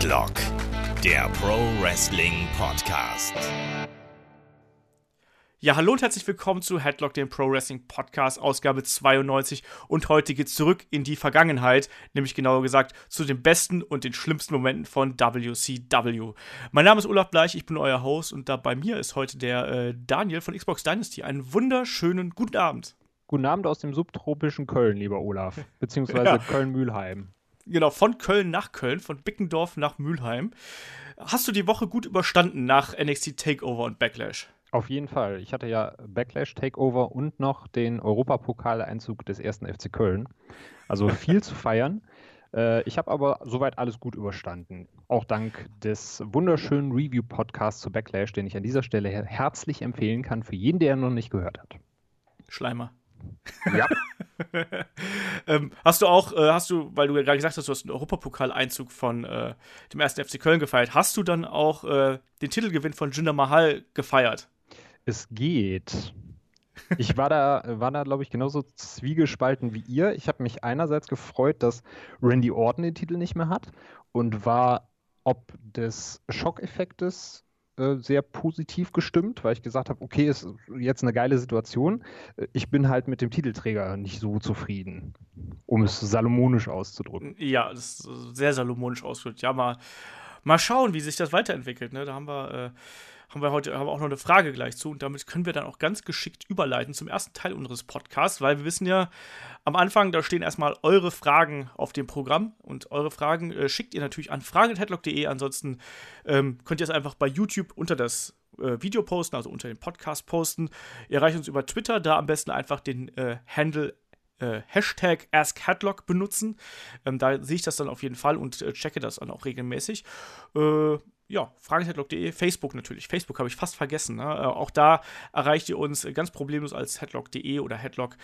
Headlock, der Pro Wrestling Podcast. Ja, hallo und herzlich willkommen zu Headlock, dem Pro Wrestling Podcast, Ausgabe 92. Und heute geht's zurück in die Vergangenheit, nämlich genauer gesagt zu den besten und den schlimmsten Momenten von WCW. Mein Name ist Olaf Bleich, ich bin euer Host und da bei mir ist heute der äh, Daniel von Xbox Dynasty. Einen wunderschönen guten Abend. Guten Abend aus dem subtropischen Köln, lieber Olaf, beziehungsweise ja. Köln-Mühlheim. Genau, von Köln nach Köln, von Bickendorf nach Mülheim. Hast du die Woche gut überstanden nach NXT Takeover und Backlash? Auf jeden Fall. Ich hatte ja Backlash, Takeover und noch den Europapokaleinzug des ersten FC Köln. Also viel zu feiern. Äh, ich habe aber soweit alles gut überstanden. Auch dank des wunderschönen Review-Podcasts zu Backlash, den ich an dieser Stelle herzlich empfehlen kann für jeden, der noch nicht gehört hat. Schleimer. Ja. ähm, hast du auch, äh, hast du, weil du ja gerade gesagt hast, du hast einen Europapokaleinzug von äh, dem ersten FC Köln gefeiert, hast du dann auch äh, den Titelgewinn von Jinder Mahal gefeiert? Es geht. Ich war da, war da glaube ich, genauso zwiegespalten wie ihr. Ich habe mich einerseits gefreut, dass Randy Orton den Titel nicht mehr hat und war ob des Schockeffektes äh, sehr positiv gestimmt, weil ich gesagt habe, okay, ist jetzt eine geile Situation. Ich bin halt mit dem Titelträger nicht so zufrieden, um es salomonisch auszudrücken. Ja, das ist sehr salomonisch ausgedrückt. Ja, mal, mal schauen, wie sich das weiterentwickelt. Ne? Da haben wir äh, haben wir heute haben wir auch noch eine Frage gleich zu und damit können wir dann auch ganz geschickt überleiten zum ersten Teil unseres Podcasts, weil wir wissen ja, am Anfang, da stehen erstmal eure Fragen auf dem Programm und eure Fragen äh, schickt ihr natürlich an fragen.headlock.de. Ansonsten ähm, könnt ihr es einfach bei YouTube unter das äh, Video posten, also unter den Podcast posten. Ihr erreicht uns über Twitter, da am besten einfach den äh, Handle äh, Hashtag AskHeadlock benutzen. Ähm, da sehe ich das dann auf jeden Fall und äh, checke das dann auch regelmäßig. Äh, ja, fragenheadlock.de, Facebook natürlich. Facebook habe ich fast vergessen. Ne? Äh, auch da erreicht ihr uns ganz problemlos als headlock.de oder headlock.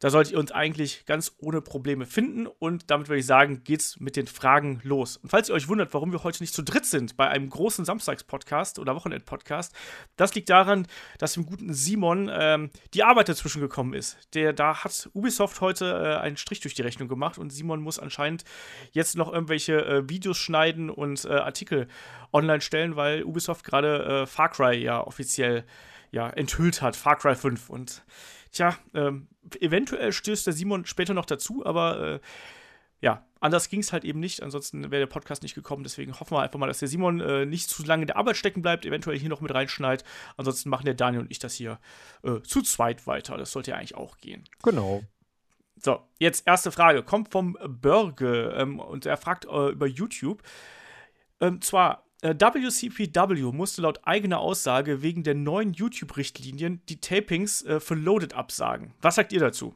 Da solltet ihr uns eigentlich ganz ohne Probleme finden. Und damit würde ich sagen, geht's mit den Fragen los. Und falls ihr euch wundert, warum wir heute nicht zu dritt sind bei einem großen Samstags-Podcast oder Wochenend-Podcast, das liegt daran, dass dem guten Simon ähm, die Arbeit dazwischen gekommen ist. Der, da hat Ubisoft heute äh, einen Strich durch die Rechnung gemacht und Simon muss anscheinend jetzt noch irgendwelche äh, Videos schneiden und äh, Artikel online stellen, weil Ubisoft gerade äh, Far Cry ja offiziell ja, enthüllt hat, Far Cry 5. Und tja, ähm, eventuell stößt der Simon später noch dazu, aber äh, ja, anders ging es halt eben nicht. Ansonsten wäre der Podcast nicht gekommen. Deswegen hoffen wir einfach mal, dass der Simon äh, nicht zu lange in der Arbeit stecken bleibt, eventuell hier noch mit reinschneidet. Ansonsten machen der Daniel und ich das hier äh, zu zweit weiter. Das sollte ja eigentlich auch gehen. Genau. So, jetzt erste Frage. Kommt vom Börge ähm, und er fragt äh, über YouTube. Ähm, zwar, WCPW äh, musste laut eigener Aussage wegen der neuen YouTube-Richtlinien die Tapings äh, für Loaded absagen. Was sagt ihr dazu?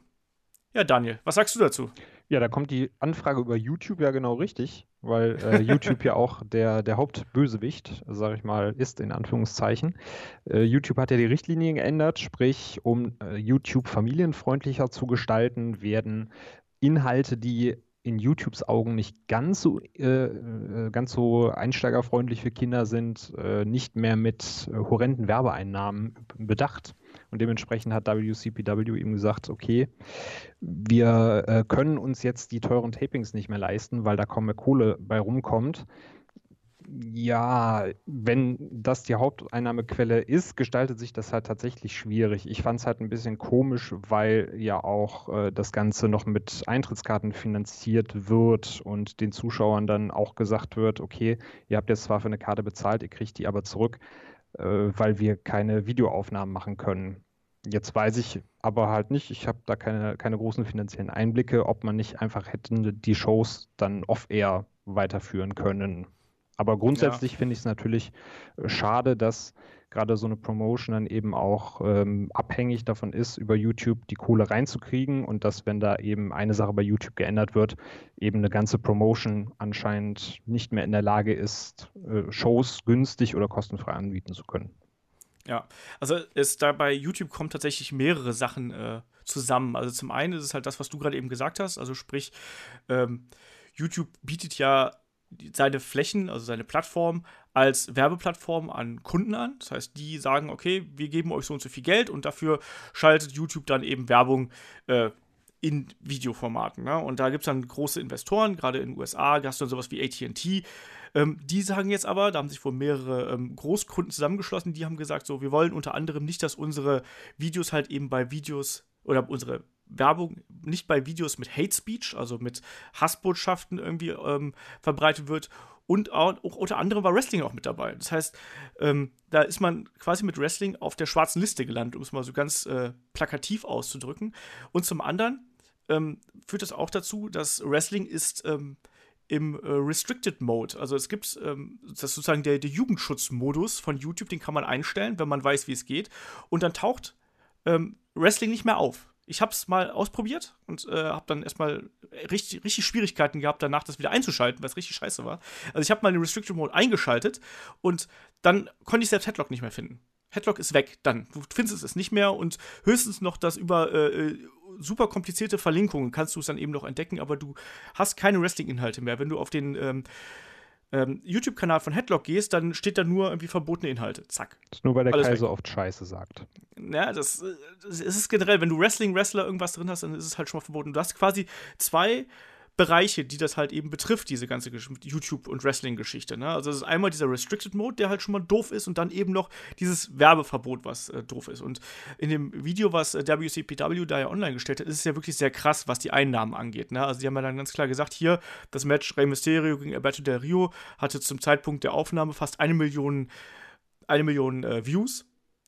Ja, Daniel, was sagst du dazu? Ja, da kommt die Anfrage über YouTube ja genau richtig, weil äh, YouTube ja auch der, der Hauptbösewicht, sage ich mal, ist in Anführungszeichen. Äh, YouTube hat ja die Richtlinien geändert, sprich, um äh, YouTube familienfreundlicher zu gestalten, werden Inhalte, die in YouTubes Augen nicht ganz so, äh, äh, ganz so einsteigerfreundlich für Kinder sind, äh, nicht mehr mit äh, horrenden Werbeeinnahmen bedacht. Und dementsprechend hat WCPW eben gesagt, okay, wir äh, können uns jetzt die teuren Tapings nicht mehr leisten, weil da kaum mehr Kohle bei rumkommt. Ja, wenn das die Haupteinnahmequelle ist, gestaltet sich das halt tatsächlich schwierig. Ich fand es halt ein bisschen komisch, weil ja auch äh, das Ganze noch mit Eintrittskarten finanziert wird und den Zuschauern dann auch gesagt wird, okay, ihr habt jetzt zwar für eine Karte bezahlt, ihr kriegt die aber zurück, äh, weil wir keine Videoaufnahmen machen können. Jetzt weiß ich aber halt nicht, ich habe da keine, keine großen finanziellen Einblicke, ob man nicht einfach hätte die Shows dann off-air weiterführen können. Aber grundsätzlich ja. finde ich es natürlich äh, schade, dass gerade so eine Promotion dann eben auch ähm, abhängig davon ist, über YouTube die Kohle reinzukriegen und dass, wenn da eben eine Sache bei YouTube geändert wird, eben eine ganze Promotion anscheinend nicht mehr in der Lage ist, äh, Shows günstig oder kostenfrei anbieten zu können. Ja, also es da bei YouTube kommen tatsächlich mehrere Sachen äh, zusammen. Also zum einen ist es halt das, was du gerade eben gesagt hast, also sprich, ähm, YouTube bietet ja seine Flächen, also seine Plattform, als Werbeplattform an Kunden an. Das heißt, die sagen, okay, wir geben euch so und so viel Geld und dafür schaltet YouTube dann eben Werbung äh, in Videoformaten. Ne? Und da gibt es dann große Investoren, gerade in den USA, hast du dann sowas wie ATT, Ähm, die sagen jetzt aber, da haben sich wohl mehrere ähm, Großkunden zusammengeschlossen, die haben gesagt, so, wir wollen unter anderem nicht, dass unsere Videos halt eben bei Videos oder unsere Werbung nicht bei Videos mit Hate Speech, also mit Hassbotschaften irgendwie ähm, verbreitet wird. Und auch, unter anderem war Wrestling auch mit dabei. Das heißt, ähm, da ist man quasi mit Wrestling auf der schwarzen Liste gelandet, um es mal so ganz äh, plakativ auszudrücken. Und zum anderen ähm, führt das auch dazu, dass Wrestling ist ähm, im äh, Restricted Mode. Also es gibt ähm, das sozusagen der, der Jugendschutzmodus von YouTube, den kann man einstellen, wenn man weiß, wie es geht. Und dann taucht ähm, Wrestling nicht mehr auf ich habe es mal ausprobiert und äh, habe dann erstmal richtig, richtig Schwierigkeiten gehabt, danach das wieder einzuschalten, weil es richtig scheiße war. Also ich habe mal den Restriction Mode eingeschaltet und dann konnte ich selbst Headlock nicht mehr finden. Headlock ist weg, dann. Du findest es nicht mehr und höchstens noch das über äh, äh super komplizierte Verlinkungen kannst du es dann eben noch entdecken, aber du hast keine Wrestling-Inhalte mehr. Wenn du auf den ähm, ähm, YouTube-Kanal von Headlock gehst, dann steht da nur irgendwie verbotene Inhalte. Zack. Das ist nur, weil der Alles Kai so oft Scheiße sagt. Ja, das, das ist generell, wenn du Wrestling-Wrestler irgendwas drin hast, dann ist es halt schon mal verboten. Du hast quasi zwei Bereiche, die das halt eben betrifft, diese ganze YouTube- und Wrestling-Geschichte. Ne? Also es ist einmal dieser Restricted Mode, der halt schon mal doof ist, und dann eben noch dieses Werbeverbot, was äh, doof ist. Und in dem Video, was äh, WCPW da ja online gestellt hat, ist es ja wirklich sehr krass, was die Einnahmen angeht. Ne? Also die haben ja dann ganz klar gesagt, hier, das Match Rey Mysterio gegen Alberto Del Rio hatte zum Zeitpunkt der Aufnahme fast eine Million, eine Million äh, Views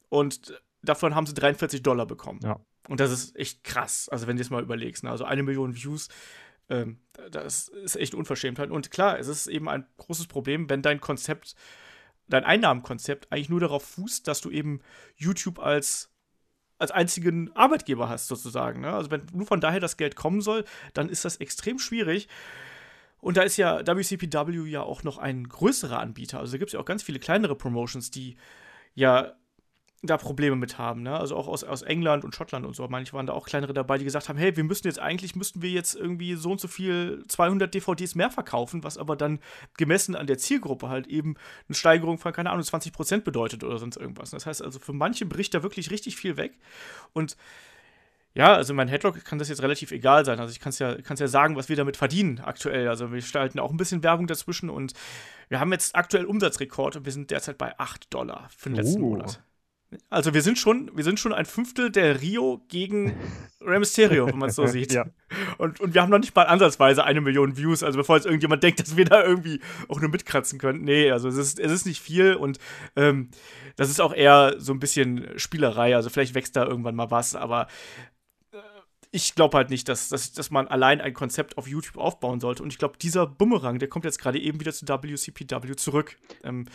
und davon haben sie 43 Dollar bekommen. Ja. Und das ist echt krass, also wenn du es mal überlegst. Ne? Also eine Million Views ähm, das ist echt Unverschämtheit. Und klar, es ist eben ein großes Problem, wenn dein Konzept, dein Einnahmenkonzept eigentlich nur darauf fußt, dass du eben YouTube als als einzigen Arbeitgeber hast, sozusagen. Ne? Also wenn nur von daher das Geld kommen soll, dann ist das extrem schwierig. Und da ist ja WCPW ja auch noch ein größerer Anbieter. Also da gibt es ja auch ganz viele kleinere Promotions, die ja da Probleme mit haben, ne? Also auch aus, aus England und Schottland und so. Manche waren da auch kleinere dabei, die gesagt haben, hey, wir müssen jetzt eigentlich, müssten wir jetzt irgendwie so und so viel 200 DVDs mehr verkaufen, was aber dann gemessen an der Zielgruppe halt eben eine Steigerung von, keine Ahnung, 20 Prozent bedeutet oder sonst irgendwas. Das heißt also, für manche bricht da wirklich richtig viel weg und ja, also mein Headlock kann das jetzt relativ egal sein. Also ich kann es ja, kann's ja sagen, was wir damit verdienen aktuell. Also wir gestalten auch ein bisschen Werbung dazwischen und wir haben jetzt aktuell Umsatzrekord und wir sind derzeit bei 8 Dollar für den letzten uh. Monat. Also wir sind schon, wir sind schon ein Fünftel der Rio gegen Rey Mysterio, wenn man es so sieht. ja. und, und wir haben noch nicht mal ansatzweise eine Million Views. Also bevor jetzt irgendjemand denkt, dass wir da irgendwie auch nur mitkratzen können. Nee, also es ist, es ist nicht viel und ähm, das ist auch eher so ein bisschen Spielerei. Also vielleicht wächst da irgendwann mal was, aber äh, ich glaube halt nicht, dass, dass, dass man allein ein Konzept auf YouTube aufbauen sollte. Und ich glaube, dieser Bumerang, der kommt jetzt gerade eben wieder zu WCPW zurück. Ähm,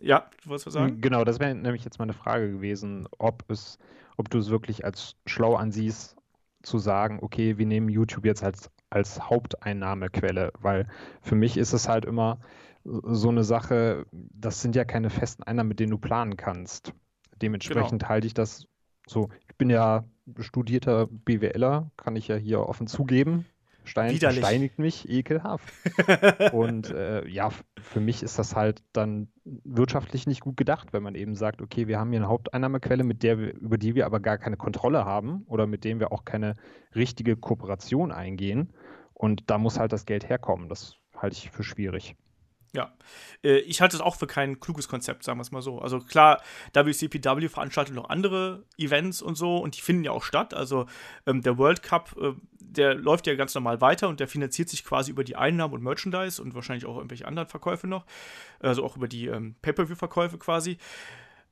ja, du wolltest was sagen? Genau, das wäre nämlich jetzt meine Frage gewesen, ob es, ob du es wirklich als schlau ansiehst, zu sagen, okay, wir nehmen YouTube jetzt als, als Haupteinnahmequelle, weil für mich ist es halt immer so eine Sache, das sind ja keine festen Einnahmen, mit denen du planen kannst. Dementsprechend genau. halte ich das so. Ich bin ja studierter BWLer, kann ich ja hier offen zugeben. Stein, steinigt mich ekelhaft. und äh, ja, für mich ist das halt dann wirtschaftlich nicht gut gedacht, wenn man eben sagt, okay, wir haben hier eine Haupteinnahmequelle, mit der wir, über die wir aber gar keine Kontrolle haben oder mit dem wir auch keine richtige Kooperation eingehen. Und da muss halt das Geld herkommen. Das halte ich für schwierig. Ja, äh, ich halte es auch für kein kluges Konzept, sagen wir es mal so. Also klar, WCPW veranstaltet noch andere Events und so und die finden ja auch statt. Also ähm, der World Cup, äh, der läuft ja ganz normal weiter und der finanziert sich quasi über die Einnahmen und Merchandise und wahrscheinlich auch irgendwelche anderen Verkäufe noch. Also auch über die ähm, Pay-Per-View-Verkäufe quasi.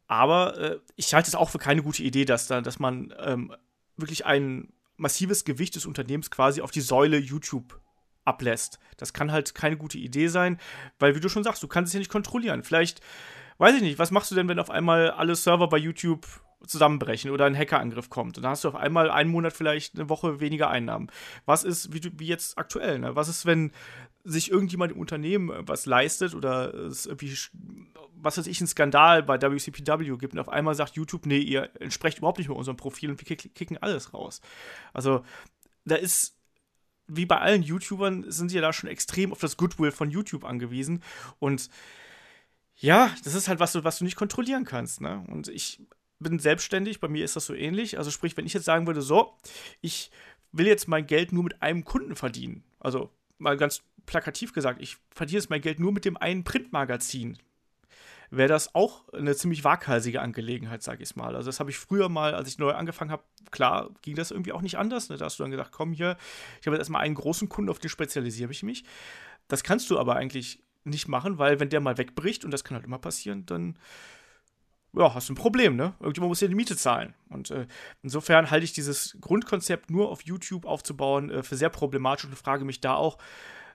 Aber äh, ich halte es auch für keine gute Idee, dass, da, dass man ähm, wirklich ein massives Gewicht des Unternehmens quasi auf die Säule YouTube ablässt. Das kann halt keine gute Idee sein, weil, wie du schon sagst, du kannst es ja nicht kontrollieren. Vielleicht, weiß ich nicht, was machst du denn, wenn auf einmal alle Server bei YouTube zusammenbrechen oder ein Hackerangriff kommt. Und dann hast du auf einmal einen Monat vielleicht eine Woche weniger Einnahmen. Was ist, wie, wie jetzt aktuell, ne? Was ist, wenn sich irgendjemand im Unternehmen was leistet oder es irgendwie, was weiß ich, ein Skandal bei WCPW gibt und auf einmal sagt YouTube, nee, ihr entsprecht überhaupt nicht mehr unserem Profil und wir kicken alles raus. Also, da ist wie bei allen YouTubern sind sie ja da schon extrem auf das Goodwill von YouTube angewiesen. Und ja, das ist halt was, was du nicht kontrollieren kannst. Ne? Und ich bin selbstständig, bei mir ist das so ähnlich. Also sprich, wenn ich jetzt sagen würde, so, ich will jetzt mein Geld nur mit einem Kunden verdienen. Also mal ganz plakativ gesagt, ich verdiene jetzt mein Geld nur mit dem einen Printmagazin, wäre das auch eine ziemlich waghalsige Angelegenheit, sage ich mal. Also das habe ich früher mal, als ich neu angefangen habe, klar, ging das irgendwie auch nicht anders. Ne? Da hast du dann gesagt, komm hier, ich habe jetzt erstmal einen großen Kunden, auf den spezialisiere ich mich. Das kannst du aber eigentlich nicht machen, weil wenn der mal wegbricht, und das kann halt immer passieren, dann ja, hast du ein Problem, ne? Irgendjemand muss ja die Miete zahlen. Und äh, insofern halte ich dieses Grundkonzept nur auf YouTube aufzubauen äh, für sehr problematisch und frage mich da auch,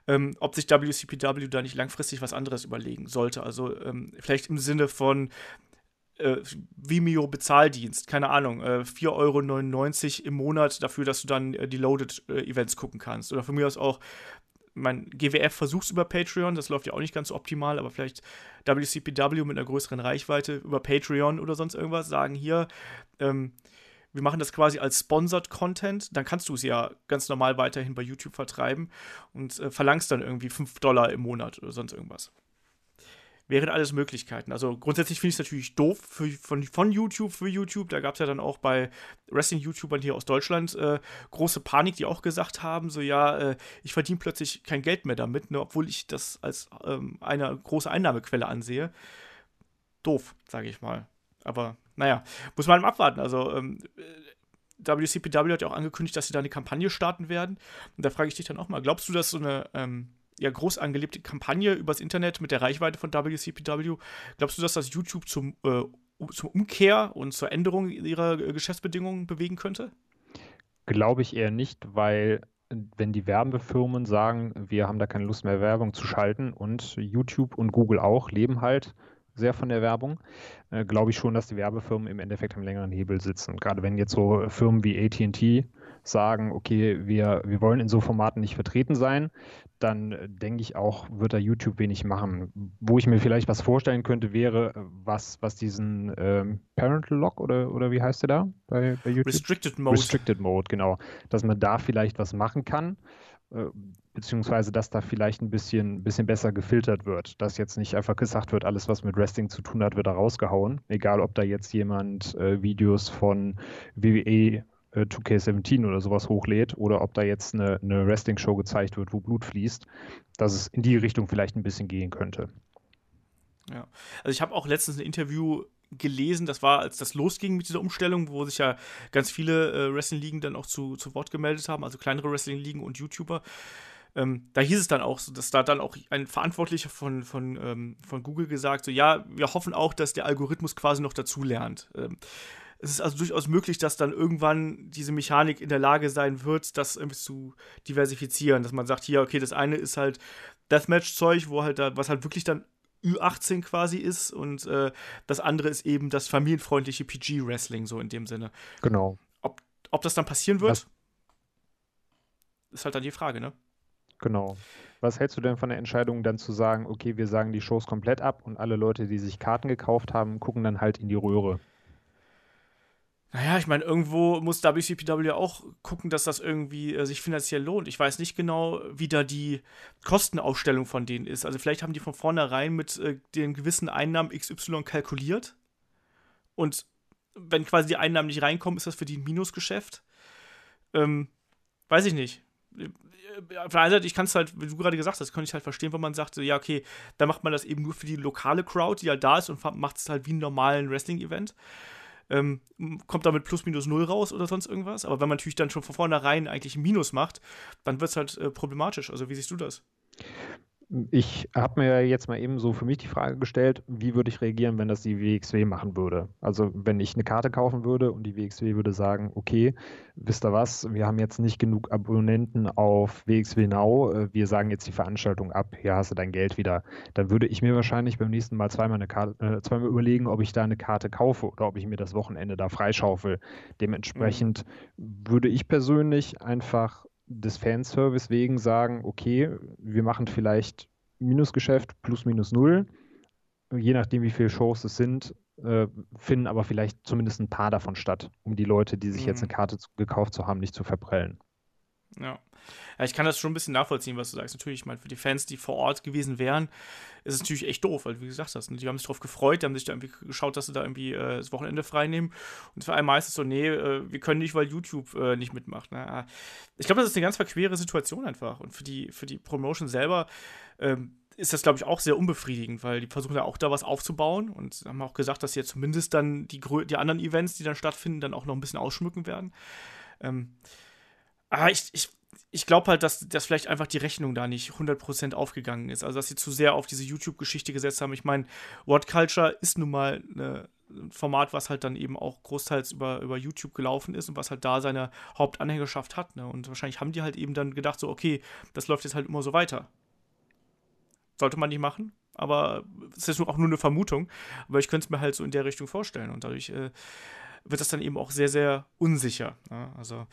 ähm, ob sich WCPW da nicht langfristig was anderes überlegen sollte. Also ähm, vielleicht im Sinne von äh, Vimeo Bezahldienst, keine Ahnung, äh, 4,99 Euro im Monat dafür, dass du dann äh, die Loaded äh, gucken kannst. Oder von mir aus auch mein GWF versuch's über Patreon, das läuft ja auch nicht ganz so optimal, aber vielleicht WCPW mit einer größeren Reichweite über Patreon oder sonst irgendwas sagen hier, ähm, wir machen das quasi als Sponsored Content, dann kannst du es ja ganz normal weiterhin bei YouTube vertreiben und äh, verlangst dann irgendwie 5 Dollar im Monat oder sonst irgendwas. Wären alles Möglichkeiten. Also grundsätzlich finde ich es natürlich doof für, von, von YouTube für YouTube. Da gab es ja dann auch bei Wrestling-YouTubern hier aus Deutschland äh, große Panik, die auch gesagt haben: so ja, äh, ich verdiene plötzlich kein Geld mehr damit, ne, obwohl ich das als ähm, eine große Einnahmequelle ansehe. Doof, sage ich mal. Aber naja, muss man abwarten. Also, ähm, WCPW hat ja auch angekündigt, dass sie da eine Kampagne starten werden. Und da frage ich dich dann auch mal: Glaubst du, dass so eine ähm, ja, groß angelebte Kampagne übers Internet mit der Reichweite von WCPW, glaubst du, dass das YouTube zum, äh, zum Umkehr und zur Änderung ihrer äh, Geschäftsbedingungen bewegen könnte? Glaube ich eher nicht, weil wenn die Werbefirmen sagen, wir haben da keine Lust mehr Werbung zu schalten und YouTube und Google auch leben halt sehr von der Werbung, äh, glaube ich schon, dass die Werbefirmen im Endeffekt am längeren Hebel sitzen. Gerade wenn jetzt so Firmen wie ATT sagen, okay, wir, wir wollen in so Formaten nicht vertreten sein, dann äh, denke ich auch, wird da YouTube wenig machen. Wo ich mir vielleicht was vorstellen könnte, wäre, was, was diesen ähm, Parental Lock oder, oder wie heißt der da bei, bei YouTube? Restricted Mode. Restricted Mode, genau. Dass man da vielleicht was machen kann. Äh, beziehungsweise dass da vielleicht ein bisschen, bisschen besser gefiltert wird, dass jetzt nicht einfach gesagt wird, alles, was mit Wrestling zu tun hat, wird da rausgehauen. Egal, ob da jetzt jemand äh, Videos von WWE 2K17 äh, oder sowas hochlädt oder ob da jetzt eine, eine Wrestling-Show gezeigt wird, wo Blut fließt, dass es in die Richtung vielleicht ein bisschen gehen könnte. Ja, also ich habe auch letztens ein Interview gelesen, das war, als das losging mit dieser Umstellung, wo sich ja ganz viele äh, Wrestling-Ligen dann auch zu, zu Wort gemeldet haben, also kleinere Wrestling-Ligen und YouTuber. Ähm, da hieß es dann auch, dass da dann auch ein Verantwortlicher von, von, ähm, von Google gesagt, so ja, wir hoffen auch, dass der Algorithmus quasi noch dazulernt. Ähm, es ist also durchaus möglich, dass dann irgendwann diese Mechanik in der Lage sein wird, das irgendwie zu diversifizieren. Dass man sagt, hier, okay, das eine ist halt Deathmatch-Zeug, wo halt da, was halt wirklich dann Ü18 quasi ist und äh, das andere ist eben das familienfreundliche PG-Wrestling, so in dem Sinne. Genau. Ob, ob das dann passieren wird, was? ist halt dann die Frage, ne? Genau. Was hältst du denn von der Entscheidung, dann zu sagen, okay, wir sagen die Shows komplett ab und alle Leute, die sich Karten gekauft haben, gucken dann halt in die Röhre? Naja, ich meine, irgendwo muss WCPW auch gucken, dass das irgendwie äh, sich finanziell lohnt. Ich weiß nicht genau, wie da die Kostenaufstellung von denen ist. Also vielleicht haben die von vornherein mit äh, den gewissen Einnahmen XY kalkuliert. Und wenn quasi die Einnahmen nicht reinkommen, ist das für die ein Minusgeschäft. Ähm, weiß ich nicht. Äh, auf der einen Seite, ich kann es halt, wie du gerade gesagt hast, kann ich halt verstehen, wenn man sagt, ja, okay, dann macht man das eben nur für die lokale Crowd, die halt da ist und macht es halt wie einen normalen Wrestling-Event ähm, kommt damit plus minus null raus oder sonst irgendwas. Aber wenn man natürlich dann schon von vornherein eigentlich Minus macht, dann wird es halt äh, problematisch. Also wie siehst du das? Ich habe mir jetzt mal eben so für mich die Frage gestellt, wie würde ich reagieren, wenn das die WXW machen würde? Also wenn ich eine Karte kaufen würde und die WXW würde sagen, okay, wisst ihr was, wir haben jetzt nicht genug Abonnenten auf WXW Now, äh, wir sagen jetzt die Veranstaltung ab, hier hast du dein Geld wieder. Dann würde ich mir wahrscheinlich beim nächsten Mal zweimal, eine Karte, äh, zweimal überlegen, ob ich da eine Karte kaufe oder ob ich mir das Wochenende da freischaufel. Dementsprechend mhm. würde ich persönlich einfach des Fanservice wegen sagen, okay, wir machen vielleicht Minusgeschäft plus minus null, je nachdem wie viele Shows es sind, äh, finden aber vielleicht zumindest ein paar davon statt, um die Leute, die sich mhm. jetzt eine Karte zu, gekauft zu haben, nicht zu verprellen. Ja. ja. ich kann das schon ein bisschen nachvollziehen, was du sagst. Natürlich, ich meine, für die Fans, die vor Ort gewesen wären, ist es natürlich echt doof, weil wie gesagt hast, ne? die haben sich darauf gefreut, die haben sich da irgendwie geschaut, dass sie da irgendwie äh, das Wochenende frei nehmen. Und für einen heißt es so, nee, äh, wir können nicht, weil YouTube äh, nicht mitmacht. Ne? Ich glaube, das ist eine ganz verquere Situation einfach. Und für die, für die Promotion selber ähm, ist das, glaube ich, auch sehr unbefriedigend, weil die versuchen ja auch da was aufzubauen und haben auch gesagt, dass sie ja zumindest dann die, die anderen Events, die dann stattfinden, dann auch noch ein bisschen ausschmücken werden. Ähm, aber ich, ich, ich glaube halt, dass, dass vielleicht einfach die Rechnung da nicht 100% aufgegangen ist. Also, dass sie zu sehr auf diese YouTube-Geschichte gesetzt haben. Ich meine, What Culture ist nun mal eine, ein Format, was halt dann eben auch großteils über, über YouTube gelaufen ist und was halt da seine Hauptanhängerschaft hat. Ne? Und wahrscheinlich haben die halt eben dann gedacht, so, okay, das läuft jetzt halt immer so weiter. Sollte man nicht machen, aber es ist auch nur eine Vermutung. Aber ich könnte es mir halt so in der Richtung vorstellen. Und dadurch äh, wird das dann eben auch sehr, sehr unsicher. Ja? Ne? Also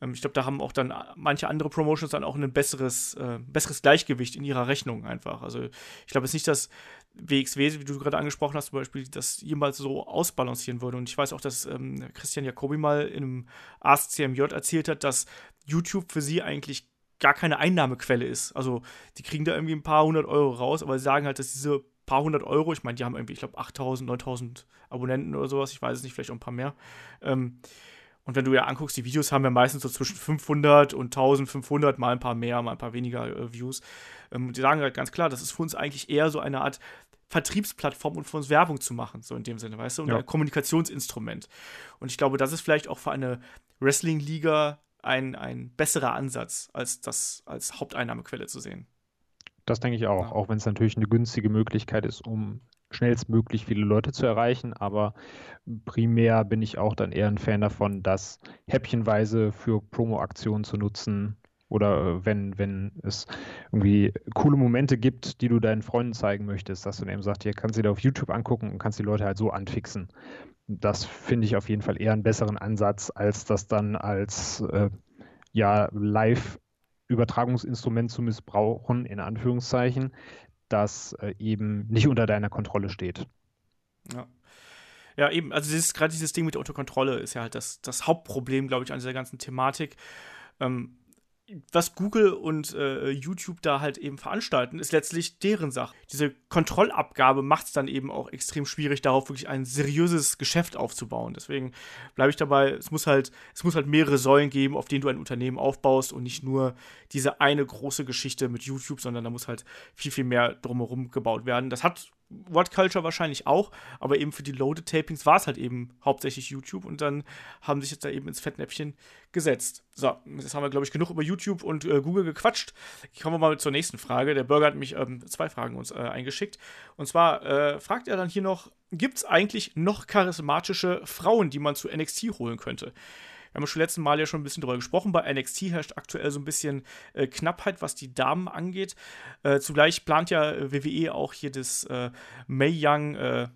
ähm, ich glaube, da haben auch dann manche andere Promotions dann auch ein besseres, äh, besseres Gleichgewicht in ihrer Rechnung einfach. Also ich glaube jetzt nicht, dass WXW, wie du gerade angesprochen hast, zum Beispiel, das jemals so ausbalancieren würde. Und ich weiß auch, dass ähm, Christian Jacobi mal in einem Ask CMJ erzählt hat, dass YouTube für sie eigentlich gar keine Einnahmequelle ist. Also die kriegen da irgendwie ein paar hundert Euro raus, aber sie sagen halt, dass diese paar hundert Euro, ich meine, die haben irgendwie, ich glaube, 8000, 9000 Abonnenten oder sowas, ich weiß es nicht, vielleicht auch ein paar mehr. Ähm, und wenn du ja anguckst, die Videos haben ja meistens so zwischen 500 und 1500, mal ein paar mehr, mal ein paar weniger äh, Views. Ähm, die sagen halt ganz klar, das ist für uns eigentlich eher so eine Art Vertriebsplattform und für uns Werbung zu machen, so in dem Sinne, weißt du, und ja. ein Kommunikationsinstrument. Und ich glaube, das ist vielleicht auch für eine Wrestling-Liga ein, ein besserer Ansatz, als das als Haupteinnahmequelle zu sehen. Das denke ich auch, ja. auch wenn es natürlich eine günstige Möglichkeit ist, um schnellstmöglich viele Leute zu erreichen. Aber primär bin ich auch dann eher ein Fan davon, das häppchenweise für Promo-Aktionen zu nutzen. Oder äh, wenn, wenn es irgendwie coole Momente gibt, die du deinen Freunden zeigen möchtest, dass du dann eben sagst, hier kannst du dir auf YouTube angucken und kannst die Leute halt so anfixen das finde ich auf jeden Fall eher einen besseren Ansatz, als das dann als äh, ja, Live-Übertragungsinstrument zu missbrauchen, in Anführungszeichen, das äh, eben nicht unter deiner Kontrolle steht. Ja. Ja, eben, also gerade dieses Ding mit der Autokontrolle ist ja halt das, das Hauptproblem, glaube ich, an dieser ganzen Thematik. Ähm, was Google und äh, YouTube da halt eben veranstalten, ist letztlich deren Sache. Diese Kontrollabgabe macht es dann eben auch extrem schwierig, darauf wirklich ein seriöses Geschäft aufzubauen. Deswegen bleibe ich dabei, es muss halt, es muss halt mehrere Säulen geben, auf denen du ein Unternehmen aufbaust und nicht nur diese eine große Geschichte mit YouTube, sondern da muss halt viel, viel mehr drumherum gebaut werden. Das hat What Culture wahrscheinlich auch, aber eben für die Loaded Tapings war es halt eben hauptsächlich YouTube und dann haben sich jetzt da eben ins Fettnäpfchen gesetzt. So, jetzt haben wir, glaube ich, genug über YouTube und äh, Google gequatscht. Kommen wir mal zur nächsten Frage. Der Bürger hat mich ähm, zwei Fragen uns äh, eingeschickt. Und zwar äh, fragt er dann hier noch: Gibt es eigentlich noch charismatische Frauen, die man zu NXT holen könnte? Wir haben schon letzten Mal ja schon ein bisschen darüber gesprochen. Bei NXT herrscht aktuell so ein bisschen äh, Knappheit, was die Damen angeht. Äh, zugleich plant ja äh, WWE auch hier das äh, May Young, äh,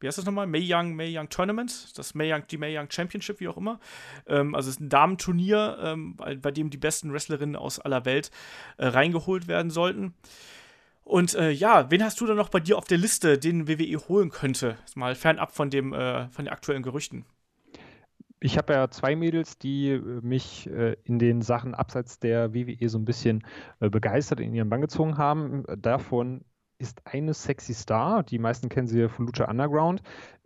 wie heißt das nochmal? May Young, May Young Tournament, das May Young, die May Young Championship, wie auch immer. Ähm, also es ist ein Damenturnier, ähm, bei, bei, dem die besten Wrestlerinnen aus aller Welt äh, reingeholt werden sollten. Und äh, ja, wen hast du da noch bei dir auf der Liste, den WWE holen könnte? Mal fernab von dem, äh, von den aktuellen Gerüchten ich habe ja zwei Mädels, die äh, mich äh, in den Sachen abseits der WWE so ein bisschen äh, begeistert in ihren Bann gezogen haben. Davon ist eine Sexy Star. Die meisten kennen sie von Lucha Underground.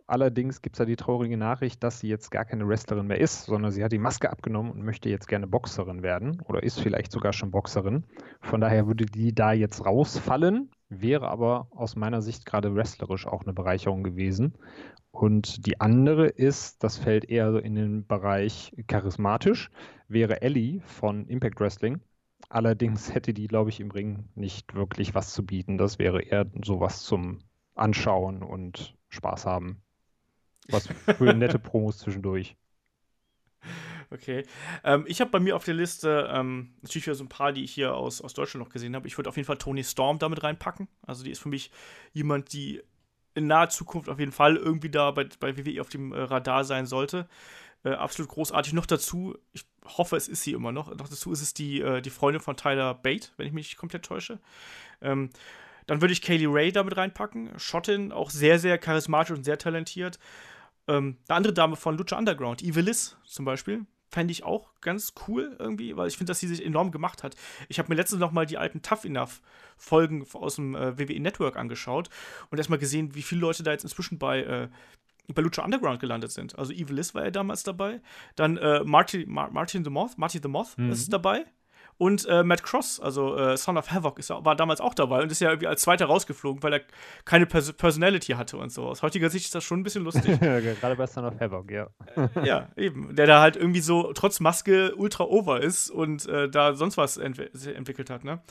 Allerdings gibt es da die traurige Nachricht, dass sie jetzt gar keine Wrestlerin mehr ist, sondern sie hat die Maske abgenommen und möchte jetzt gerne Boxerin werden oder ist vielleicht sogar schon Boxerin. Von daher würde die da jetzt rausfallen, wäre aber aus meiner Sicht gerade wrestlerisch auch eine Bereicherung gewesen. Und die andere ist, das fällt eher in den Bereich charismatisch, wäre Ellie von Impact Wrestling. Allerdings hätte die, glaube ich, im Ring nicht wirklich was zu bieten. Das wäre eher sowas zum Anschauen und Spaß haben. Was für nette Promos zwischendurch. Okay. Ähm, ich habe bei mir auf der Liste ähm, natürlich wieder so ein paar, die ich hier aus, aus Deutschland noch gesehen habe. Ich würde auf jeden Fall Tony Storm damit reinpacken. Also die ist für mich jemand, die in naher Zukunft auf jeden Fall irgendwie da bei, bei WWE auf dem äh, Radar sein sollte. Äh, absolut großartig. Noch dazu, ich hoffe, es ist sie immer noch. Noch dazu ist es die, äh, die Freundin von Tyler Bate, wenn ich mich nicht komplett täusche. Ähm, dann würde ich Kaylee Ray damit reinpacken. Schottin, auch sehr, sehr charismatisch und sehr talentiert. Ähm, eine andere Dame von Lucha Underground, Eve Liz zum Beispiel, fände ich auch ganz cool irgendwie, weil ich finde, dass sie sich enorm gemacht hat. Ich habe mir letztens noch mal die alten Tough Enough Folgen aus dem äh, WWE Network angeschaut und erstmal gesehen, wie viele Leute da jetzt inzwischen bei äh, bei Lucha Underground gelandet sind. Also Evil Liz war ja damals dabei. Dann äh, Marty, Mar Martin the Moth, Marty the Moth mhm. ist dabei. Und äh, Matt Cross, also äh, Son of Havoc, ist, war damals auch dabei und ist ja irgendwie als Zweiter rausgeflogen, weil er keine Pers Personality hatte und so. Aus heutiger Sicht ist das schon ein bisschen lustig. Gerade bei Son of Havoc, ja. Äh, ja, eben. Der da halt irgendwie so trotz Maske ultra over ist und äh, da sonst was ent entwickelt hat, ne?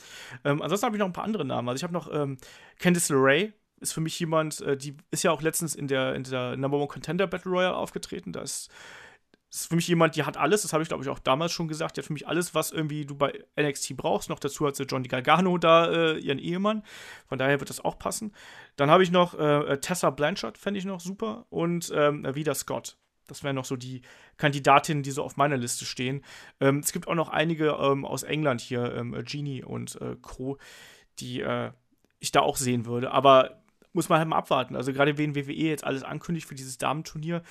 Ähm, ansonsten habe ich noch ein paar andere Namen. Also ich habe noch ähm, Candice LeRae, ist für mich jemand, äh, die ist ja auch letztens in der, in der Number One Contender Battle Royale aufgetreten. Da ist ist für mich jemand, die hat alles, das habe ich glaube ich auch damals schon gesagt, die hat für mich alles, was irgendwie du bei NXT brauchst. Noch dazu hat sie Johnny Gargano da, äh, ihren Ehemann. Von daher wird das auch passen. Dann habe ich noch äh, Tessa Blanchard, fände ich noch super. Und ähm, Vida Scott. Das wären noch so die Kandidatinnen, die so auf meiner Liste stehen. Ähm, es gibt auch noch einige ähm, aus England hier, ähm, Genie und äh, Co., die äh, ich da auch sehen würde. Aber muss man halt mal abwarten. Also gerade wenn WWE jetzt alles ankündigt für dieses Damenturnier.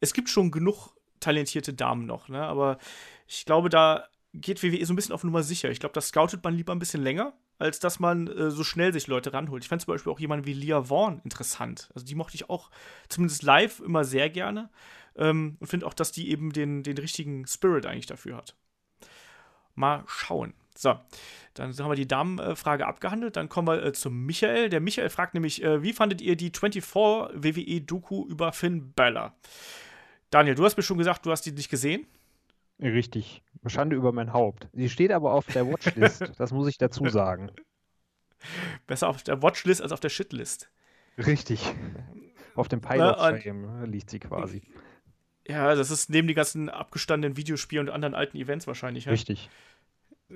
Es gibt schon genug talentierte Damen noch, ne? Aber ich glaube, da geht WWE so ein bisschen auf Nummer sicher. Ich glaube, da scoutet man lieber ein bisschen länger, als dass man äh, so schnell sich Leute ranholt. Ich fand zum Beispiel auch jemanden wie Leah Vaughn interessant. Also die mochte ich auch zumindest live immer sehr gerne. Ähm, und finde auch, dass die eben den, den richtigen Spirit eigentlich dafür hat. Mal schauen. So, dann haben wir die Damenfrage abgehandelt. Dann kommen wir äh, zum Michael. Der Michael fragt nämlich, äh, wie fandet ihr die 24 WWE-Doku über Finn Balor? Daniel, du hast mir schon gesagt, du hast die nicht gesehen. Richtig. Schande über mein Haupt. Sie steht aber auf der Watchlist, das muss ich dazu sagen. Besser auf der Watchlist als auf der Shitlist. Richtig. Auf dem Pilot Frame liegt sie quasi. Ja, das ist neben die ganzen abgestandenen Videospielen und anderen alten Events wahrscheinlich. Ja? Richtig.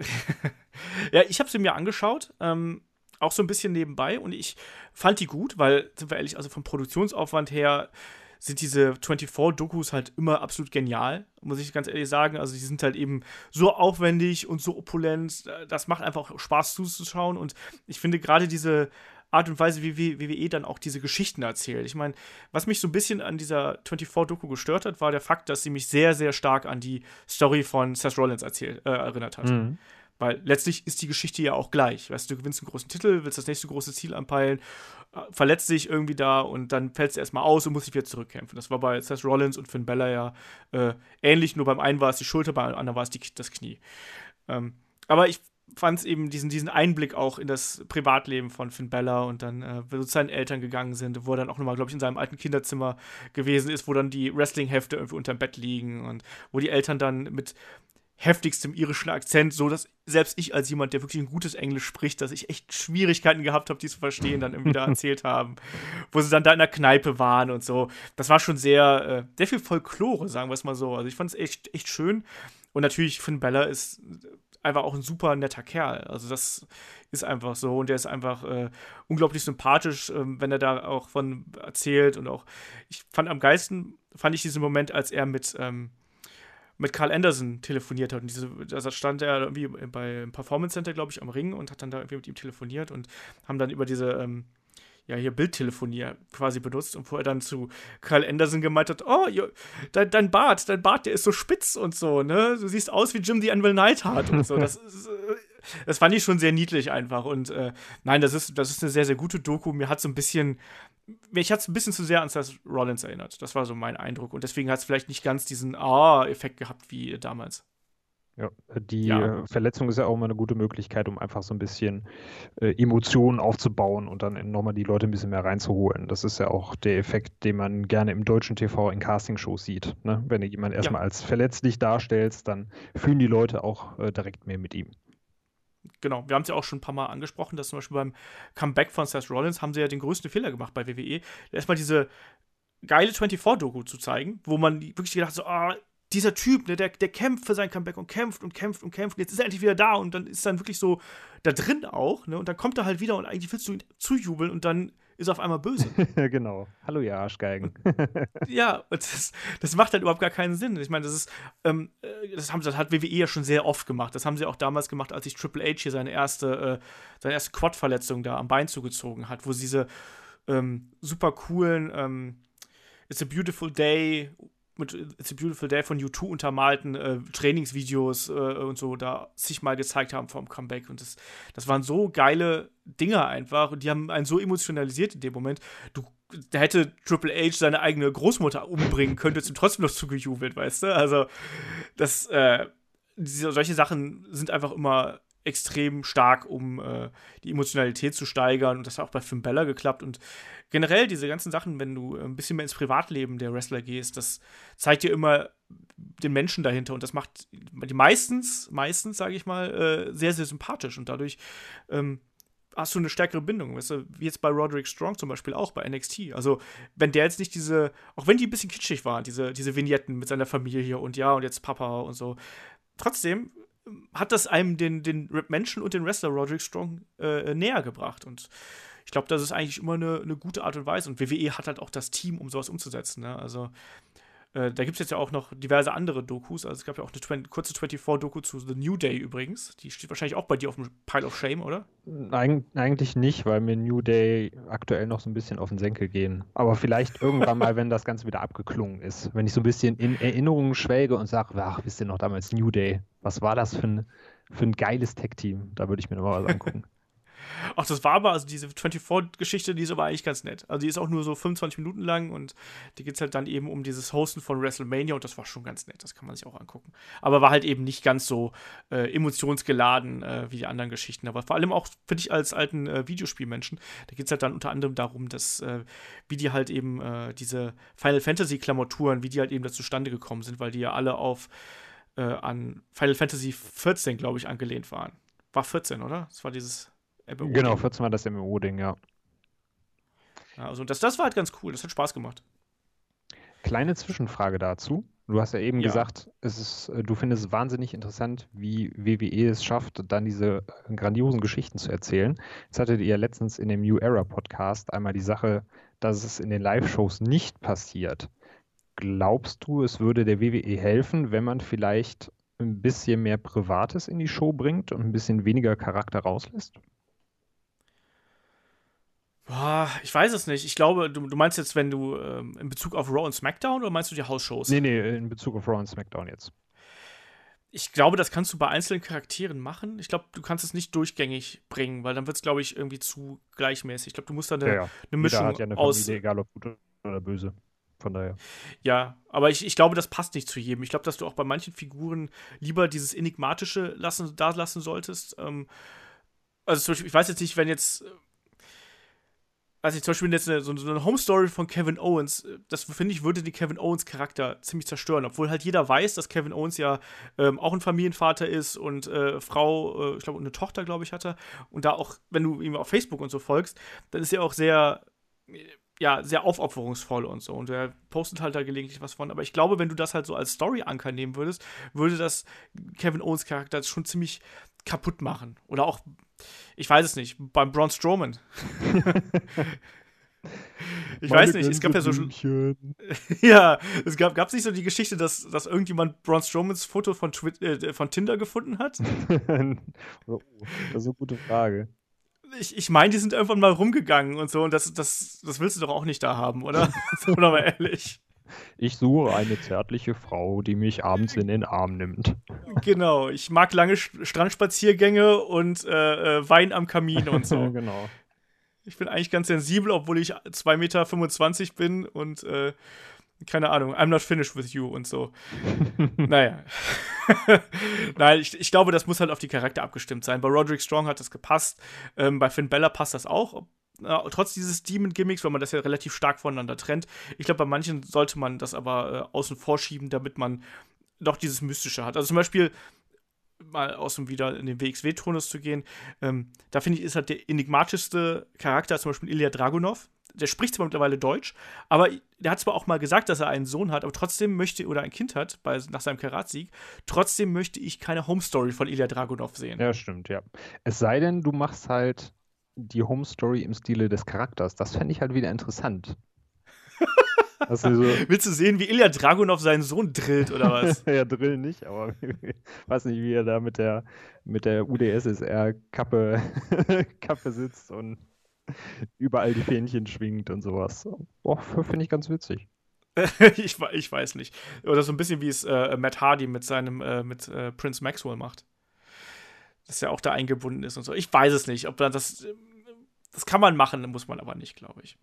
ja, ich habe sie mir angeschaut, ähm, auch so ein bisschen nebenbei und ich fand die gut, weil, sind wir ehrlich, also vom Produktionsaufwand her sind diese 24-Dokus halt immer absolut genial, muss ich ganz ehrlich sagen. Also die sind halt eben so aufwendig und so opulent. Das macht einfach Spaß zuzuschauen. Und ich finde gerade diese Art und Weise, wie WWE dann auch diese Geschichten erzählt. Ich meine, was mich so ein bisschen an dieser 24-Doku gestört hat, war der Fakt, dass sie mich sehr, sehr stark an die Story von Seth Rollins erzählt, äh, erinnert hat. Mhm. Weil letztlich ist die Geschichte ja auch gleich. Weißt du, du gewinnst einen großen Titel, willst das nächste große Ziel anpeilen, äh, verletzt dich irgendwie da und dann fällst du erstmal aus und musst dich wieder zurückkämpfen. Das war bei Seth Rollins und Finn Bella ja äh, ähnlich, nur beim einen war es die Schulter, beim anderen war es die, das Knie. Ähm, aber ich fand es eben diesen, diesen Einblick auch in das Privatleben von Finn Bella und dann, äh, wo seinen Eltern gegangen sind, wo er dann auch nochmal, glaube ich, in seinem alten Kinderzimmer gewesen ist, wo dann die Wrestling-Hefte irgendwie unterm Bett liegen und wo die Eltern dann mit heftigstem irischen Akzent, so dass selbst ich als jemand, der wirklich ein gutes Englisch spricht, dass ich echt Schwierigkeiten gehabt habe, die zu verstehen, dann irgendwie da erzählt haben, wo sie dann da in der Kneipe waren und so. Das war schon sehr, äh, sehr viel Folklore, sagen wir es mal so. Also ich fand es echt, echt schön. Und natürlich, Finn Bella ist einfach auch ein super netter Kerl. Also das ist einfach so und der ist einfach äh, unglaublich sympathisch, äh, wenn er da auch von erzählt und auch ich fand am geilsten fand ich diesen Moment, als er mit ähm, mit Carl Anderson telefoniert hat. Und diese, da stand er irgendwie beim Performance Center, glaube ich, am Ring und hat dann da irgendwie mit ihm telefoniert und haben dann über diese, ähm, ja, hier Bildtelefonie quasi benutzt und wo er dann zu Carl Anderson gemeint hat, oh, dein, dein Bart, dein Bart, der ist so spitz und so, ne? Du siehst aus wie Jim the Anvil Neidhart und so. Das ist, äh, das fand ich schon sehr niedlich einfach. Und äh, nein, das ist, das ist eine sehr, sehr gute Doku. Mir hat so ein bisschen, mich hat es ein bisschen zu sehr an Seth Rollins erinnert. Das war so mein Eindruck. Und deswegen hat es vielleicht nicht ganz diesen Ah-Effekt gehabt wie damals. Ja, die ja. Verletzung ist ja auch immer eine gute Möglichkeit, um einfach so ein bisschen äh, Emotionen aufzubauen und dann nochmal die Leute ein bisschen mehr reinzuholen. Das ist ja auch der Effekt, den man gerne im deutschen TV in Castingshows sieht. Ne? Wenn du jemanden erstmal ja. als verletzlich darstellst, dann fühlen die Leute auch äh, direkt mehr mit ihm genau, wir haben es ja auch schon ein paar Mal angesprochen, dass zum Beispiel beim Comeback von Seth Rollins haben sie ja den größten Fehler gemacht bei WWE. Erstmal diese geile 24-Doku zu zeigen, wo man wirklich gedacht hat, so, ah, dieser Typ, ne, der, der kämpft für sein Comeback und kämpft und kämpft und kämpft. Und jetzt ist er endlich wieder da und dann ist dann wirklich so da drin auch, ne? Und dann kommt er halt wieder und eigentlich willst du ihn zujubeln und dann ist auf einmal böse. genau. Hallo, ihr Arschgeigen. ja, das, das macht halt überhaupt gar keinen Sinn. Ich meine, das ist, ähm, äh, das, haben, das hat WWE ja schon sehr oft gemacht. Das haben sie auch damals gemacht, als sich Triple H hier seine erste, äh, seine erste Quad-Verletzung da am Bein zugezogen hat, wo sie diese ähm, super coolen ähm, It's a Beautiful Day mit It's a Beautiful Day von U2 untermalten äh, Trainingsvideos äh, und so da sich mal gezeigt haben vom Comeback. Und das, das waren so geile Dinge einfach. Und die haben einen so emotionalisiert in dem Moment. Du, da hätte Triple H seine eigene Großmutter umbringen können, hätte ihm trotzdem noch zugejubelt, weißt du? Also, das, äh, diese, solche Sachen sind einfach immer extrem stark, um äh, die Emotionalität zu steigern. Und das hat auch bei Finn Bella geklappt. Und generell diese ganzen Sachen, wenn du ein bisschen mehr ins Privatleben der Wrestler gehst, das zeigt dir immer den Menschen dahinter. Und das macht die meistens, meistens, sage ich mal, äh, sehr, sehr sympathisch. Und dadurch ähm, hast du eine stärkere Bindung, weißt du, wie jetzt bei Roderick Strong zum Beispiel auch bei NXT. Also, wenn der jetzt nicht diese, auch wenn die ein bisschen kitschig waren, diese, diese Vignetten mit seiner Familie und ja, und jetzt Papa und so, trotzdem hat das einem den, den Menschen und den Wrestler Roderick Strong äh, näher gebracht. Und ich glaube, das ist eigentlich immer eine, eine, gute Art und Weise. Und WWE hat halt auch das Team, um sowas umzusetzen. Ne? Also äh, da gibt es jetzt ja auch noch diverse andere Dokus. Also es gab ja auch eine 20, kurze 24-Doku zu The New Day übrigens. Die steht wahrscheinlich auch bei dir auf dem Pile of Shame, oder? Eig eigentlich nicht, weil mir New Day aktuell noch so ein bisschen auf den Senkel gehen. Aber vielleicht irgendwann mal, wenn das Ganze wieder abgeklungen ist. Wenn ich so ein bisschen in Erinnerungen schwelge und sage, ach, wisst ihr noch damals New Day? Was war das für ein, für ein geiles Tech-Team? Da würde ich mir nochmal was angucken. Ach, das war aber, also diese 24-Geschichte, die ist aber eigentlich ganz nett. Also die ist auch nur so 25 Minuten lang und die geht es halt dann eben um dieses Hosten von WrestleMania und das war schon ganz nett, das kann man sich auch angucken. Aber war halt eben nicht ganz so äh, emotionsgeladen äh, wie die anderen Geschichten. Aber vor allem auch, finde ich, als alten äh, Videospielmenschen, da geht es halt dann unter anderem darum, dass, äh, wie die halt eben äh, diese Final Fantasy-Klamaturen, wie die halt eben da zustande gekommen sind, weil die ja alle auf äh, an Final Fantasy 14, glaube ich, angelehnt waren. War 14, oder? Das war dieses MMO genau, 14 war das MMO-Ding, ja. ja. Also das, das war halt ganz cool, das hat Spaß gemacht. Kleine Zwischenfrage dazu. Du hast ja eben ja. gesagt, es ist, äh, du findest es wahnsinnig interessant, wie WWE es schafft, dann diese äh, grandiosen Geschichten zu erzählen. Jetzt hattet ihr letztens in dem New Era Podcast einmal die Sache, dass es in den Live-Shows nicht passiert. Glaubst du, es würde der WWE helfen, wenn man vielleicht ein bisschen mehr Privates in die Show bringt und ein bisschen weniger Charakter rauslässt? Boah, ich weiß es nicht. Ich glaube, du, du meinst jetzt, wenn du ähm, in Bezug auf Raw und SmackDown oder meinst du die House-Shows? Nee, nee, in Bezug auf Raw und SmackDown jetzt. Ich glaube, das kannst du bei einzelnen Charakteren machen. Ich glaube, du kannst es nicht durchgängig bringen, weil dann wird es, glaube ich, irgendwie zu gleichmäßig. Ich glaube, du musst da eine, ja, ja. eine Mischung Jeder hat ja eine aus. Familie, egal ob gut oder böse. Von daher. Ja, aber ich, ich glaube, das passt nicht zu jedem. Ich glaube, dass du auch bei manchen Figuren lieber dieses Enigmatische lassen, da lassen solltest. Ähm, also zum Beispiel, ich weiß jetzt nicht, wenn jetzt weiß ich, zum Beispiel jetzt eine, so, eine Home Story von Kevin Owens, das finde ich, würde den Kevin Owens Charakter ziemlich zerstören, obwohl halt jeder weiß, dass Kevin Owens ja ähm, auch ein Familienvater ist und äh, Frau, äh, ich glaube, eine Tochter, glaube ich, hatte. Und da auch, wenn du ihm auf Facebook und so folgst, dann ist er auch sehr, ja, sehr aufopferungsvoll und so. Und er postet halt da gelegentlich was von. Aber ich glaube, wenn du das halt so als Story-Anker nehmen würdest, würde das Kevin Owens Charakter schon ziemlich kaputt machen. Oder auch ich weiß es nicht, beim Braun Strowman. ich Meine weiß nicht, es gab ja so Ja, es gab es nicht so die Geschichte, dass, dass irgendjemand Braun Strowmans Foto von, Twi äh, von Tinder gefunden hat? oh, das ist eine gute Frage. Ich, ich meine, die sind irgendwann mal rumgegangen und so, und das, das, das willst du doch auch nicht da haben, oder? oder mal ehrlich. Ich suche eine zärtliche Frau, die mich abends in den Arm nimmt. Genau, ich mag lange Strandspaziergänge und äh, äh, Wein am Kamin und so. genau. Ich bin eigentlich ganz sensibel, obwohl ich 2,25 Meter bin und äh, keine Ahnung, I'm not finished with you und so. naja. Nein, ich, ich, glaube, das muss halt auf die Charakter abgestimmt sein. Bei Roderick Strong hat das gepasst. Ähm, bei Finn Bella passt das auch trotz dieses Demon-Gimmicks, weil man das ja relativ stark voneinander trennt. Ich glaube, bei manchen sollte man das aber äh, außen vorschieben, damit man doch dieses Mystische hat. Also zum Beispiel, mal aus dem wieder in den WXW-Tonus zu gehen, ähm, da finde ich, ist halt der enigmatischste Charakter zum Beispiel Ilya Dragunov. Der spricht zwar mittlerweile Deutsch, aber der hat zwar auch mal gesagt, dass er einen Sohn hat, aber trotzdem möchte, oder ein Kind hat, bei, nach seinem Karatsieg, trotzdem möchte ich keine Home-Story von Ilya Dragunov sehen. Ja, stimmt, ja. Es sei denn, du machst halt die Home Story im Stile des Charakters. Das fände ich halt wieder interessant. so Willst du sehen, wie Ilya Dragunov seinen Sohn drillt oder was? ja, drillen nicht, aber ich weiß nicht, wie er da mit der, mit der UdSSR-Kappe Kappe sitzt und überall die Fähnchen schwingt und sowas. Oh, finde ich ganz witzig. ich, ich weiß nicht. Oder so ein bisschen wie es äh, Matt Hardy mit seinem, äh, mit äh, Prince Maxwell macht. Dass er auch da eingebunden ist und so. Ich weiß es nicht. Ob das, das kann man machen, muss man aber nicht, glaube ich.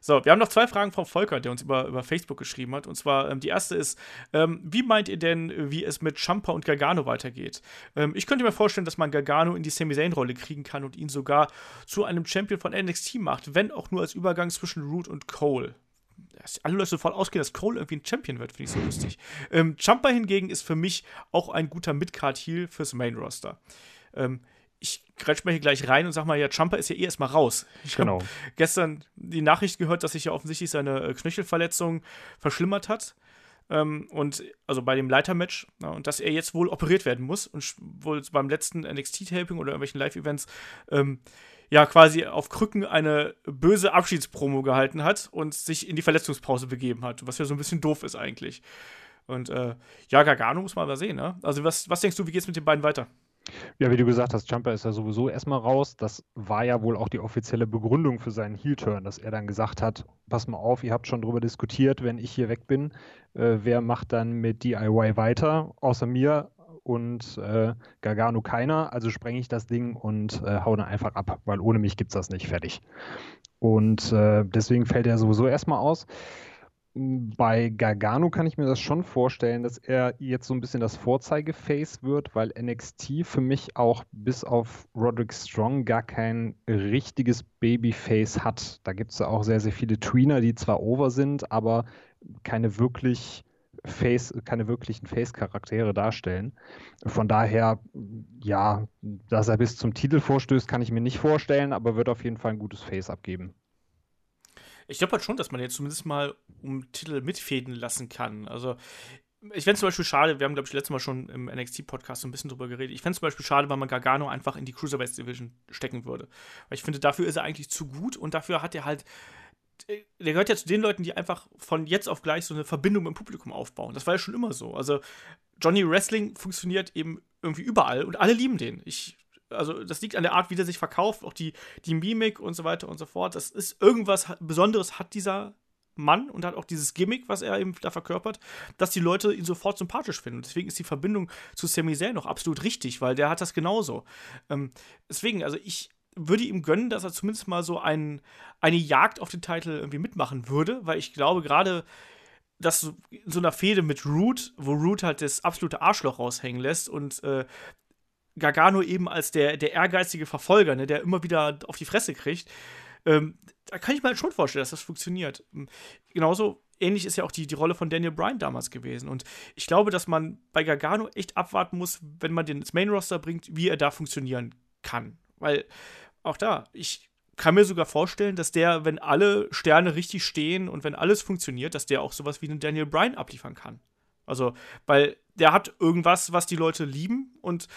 So, wir haben noch zwei Fragen von Volker, der uns über, über Facebook geschrieben hat. Und zwar, ähm, die erste ist, ähm, wie meint ihr denn, wie es mit Champa und Gargano weitergeht? Ähm, ich könnte mir vorstellen, dass man Gargano in die Sami Zayn-Rolle kriegen kann und ihn sogar zu einem Champion von NXT macht, wenn auch nur als Übergang zwischen Root und Cole alle Leute sofort ausgehen, dass Cole irgendwie ein Champion wird, finde ich so lustig. Ähm, Champa hingegen ist für mich auch ein guter Midcard-Heal fürs Main-Roster. Ähm, ich grätsch mal hier gleich rein und sag mal, ja, Champa ist ja eh erstmal raus. Ich Genau. habe gestern die Nachricht gehört, dass sich ja offensichtlich seine äh, Knöchelverletzung verschlimmert hat. Ähm, und also bei dem Leitermatch ja, und dass er jetzt wohl operiert werden muss und wohl beim letzten NXT-Taping oder irgendwelchen Live-Events ähm, ja quasi auf Krücken eine böse Abschiedspromo gehalten hat und sich in die Verletzungspause begeben hat, was ja so ein bisschen doof ist eigentlich. Und äh, ja, Gargano muss man mal sehen, ne? Also was, was denkst du, wie geht's mit den beiden weiter? Ja, wie du gesagt hast, Jumper ist ja sowieso erstmal raus. Das war ja wohl auch die offizielle Begründung für seinen Heel-Turn, dass er dann gesagt hat, pass mal auf, ihr habt schon drüber diskutiert, wenn ich hier weg bin, äh, wer macht dann mit DIY weiter, außer mir und äh, Gargano keiner, also sprenge ich das Ding und äh, hau dann einfach ab, weil ohne mich gibt's das nicht, fertig. Und äh, deswegen fällt er sowieso erstmal aus. Bei Gargano kann ich mir das schon vorstellen, dass er jetzt so ein bisschen das Vorzeigeface wird, weil NXT für mich auch bis auf Roderick Strong gar kein richtiges Babyface hat. Da gibt es ja auch sehr, sehr viele Tweener, die zwar over sind, aber keine wirklich Face, keine wirklichen Face-Charaktere darstellen. Von daher, ja, dass er bis zum Titel vorstößt, kann ich mir nicht vorstellen, aber wird auf jeden Fall ein gutes Face abgeben. Ich glaube halt schon, dass man jetzt zumindest mal um Titel mitfäden lassen kann. Also, ich fände zum Beispiel schade, wir haben, glaube ich, letztes Mal schon im NXT-Podcast so ein bisschen drüber geredet. Ich fände zum Beispiel schade, wenn man Gargano einfach in die Cruiserweight Division stecken würde. Weil ich finde, dafür ist er eigentlich zu gut und dafür hat er halt. Der gehört ja zu den Leuten, die einfach von jetzt auf gleich so eine Verbindung mit dem Publikum aufbauen. Das war ja schon immer so. Also, Johnny Wrestling funktioniert eben irgendwie überall und alle lieben den. Ich also das liegt an der Art, wie der sich verkauft, auch die, die Mimik und so weiter und so fort. Das ist irgendwas Besonderes hat dieser Mann und hat auch dieses Gimmick, was er eben da verkörpert, dass die Leute ihn sofort sympathisch finden. Deswegen ist die Verbindung zu Sami Zayn noch absolut richtig, weil der hat das genauso. Ähm, deswegen, also ich würde ihm gönnen, dass er zumindest mal so ein, eine Jagd auf den Titel irgendwie mitmachen würde, weil ich glaube, gerade dass so- so einer Fehde mit Root, wo Root halt das absolute Arschloch raushängen lässt und äh, Gargano eben als der, der ehrgeizige Verfolger, ne, der immer wieder auf die Fresse kriegt, ähm, da kann ich mir halt schon vorstellen, dass das funktioniert. Ähm, Genauso ähnlich ist ja auch die, die Rolle von Daniel Bryan damals gewesen. Und ich glaube, dass man bei Gargano echt abwarten muss, wenn man den ins Main-Roster bringt, wie er da funktionieren kann. Weil auch da, ich kann mir sogar vorstellen, dass der, wenn alle Sterne richtig stehen und wenn alles funktioniert, dass der auch sowas wie einen Daniel Bryan abliefern kann. Also, weil der hat irgendwas, was die Leute lieben und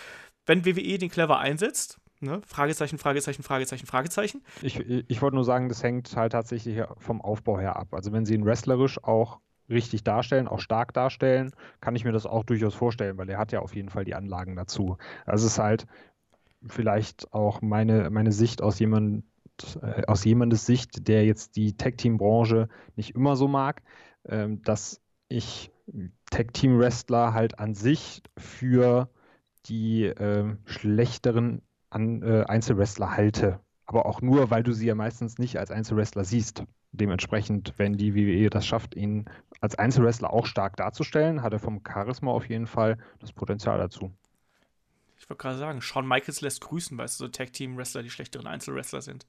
wenn WWE den clever einsetzt, ne, Fragezeichen, Fragezeichen, Fragezeichen, Fragezeichen, Ich, ich wollte nur sagen, das hängt halt tatsächlich vom Aufbau her ab. Also wenn sie ihn wrestlerisch auch richtig darstellen, auch stark darstellen, kann ich mir das auch durchaus vorstellen, weil er hat ja auf jeden Fall die Anlagen dazu. Also es ist halt vielleicht auch meine, meine Sicht aus jemand, äh, aus jemandes Sicht, der jetzt die Tag-Team-Branche nicht immer so mag, ähm, dass ich Tag-Team-Wrestler halt an sich für die ähm, schlechteren an, äh, Einzelwrestler halte. Aber auch nur, weil du sie ja meistens nicht als Einzelwrestler siehst. Dementsprechend, wenn die WWE das schafft, ihn als Einzelwrestler auch stark darzustellen, hat er vom Charisma auf jeden Fall das Potenzial dazu. ich wollte gerade sagen, Shawn Michaels lässt grüßen, weißt du, so Tag-Team-Wrestler, die schlechteren Einzelwrestler sind.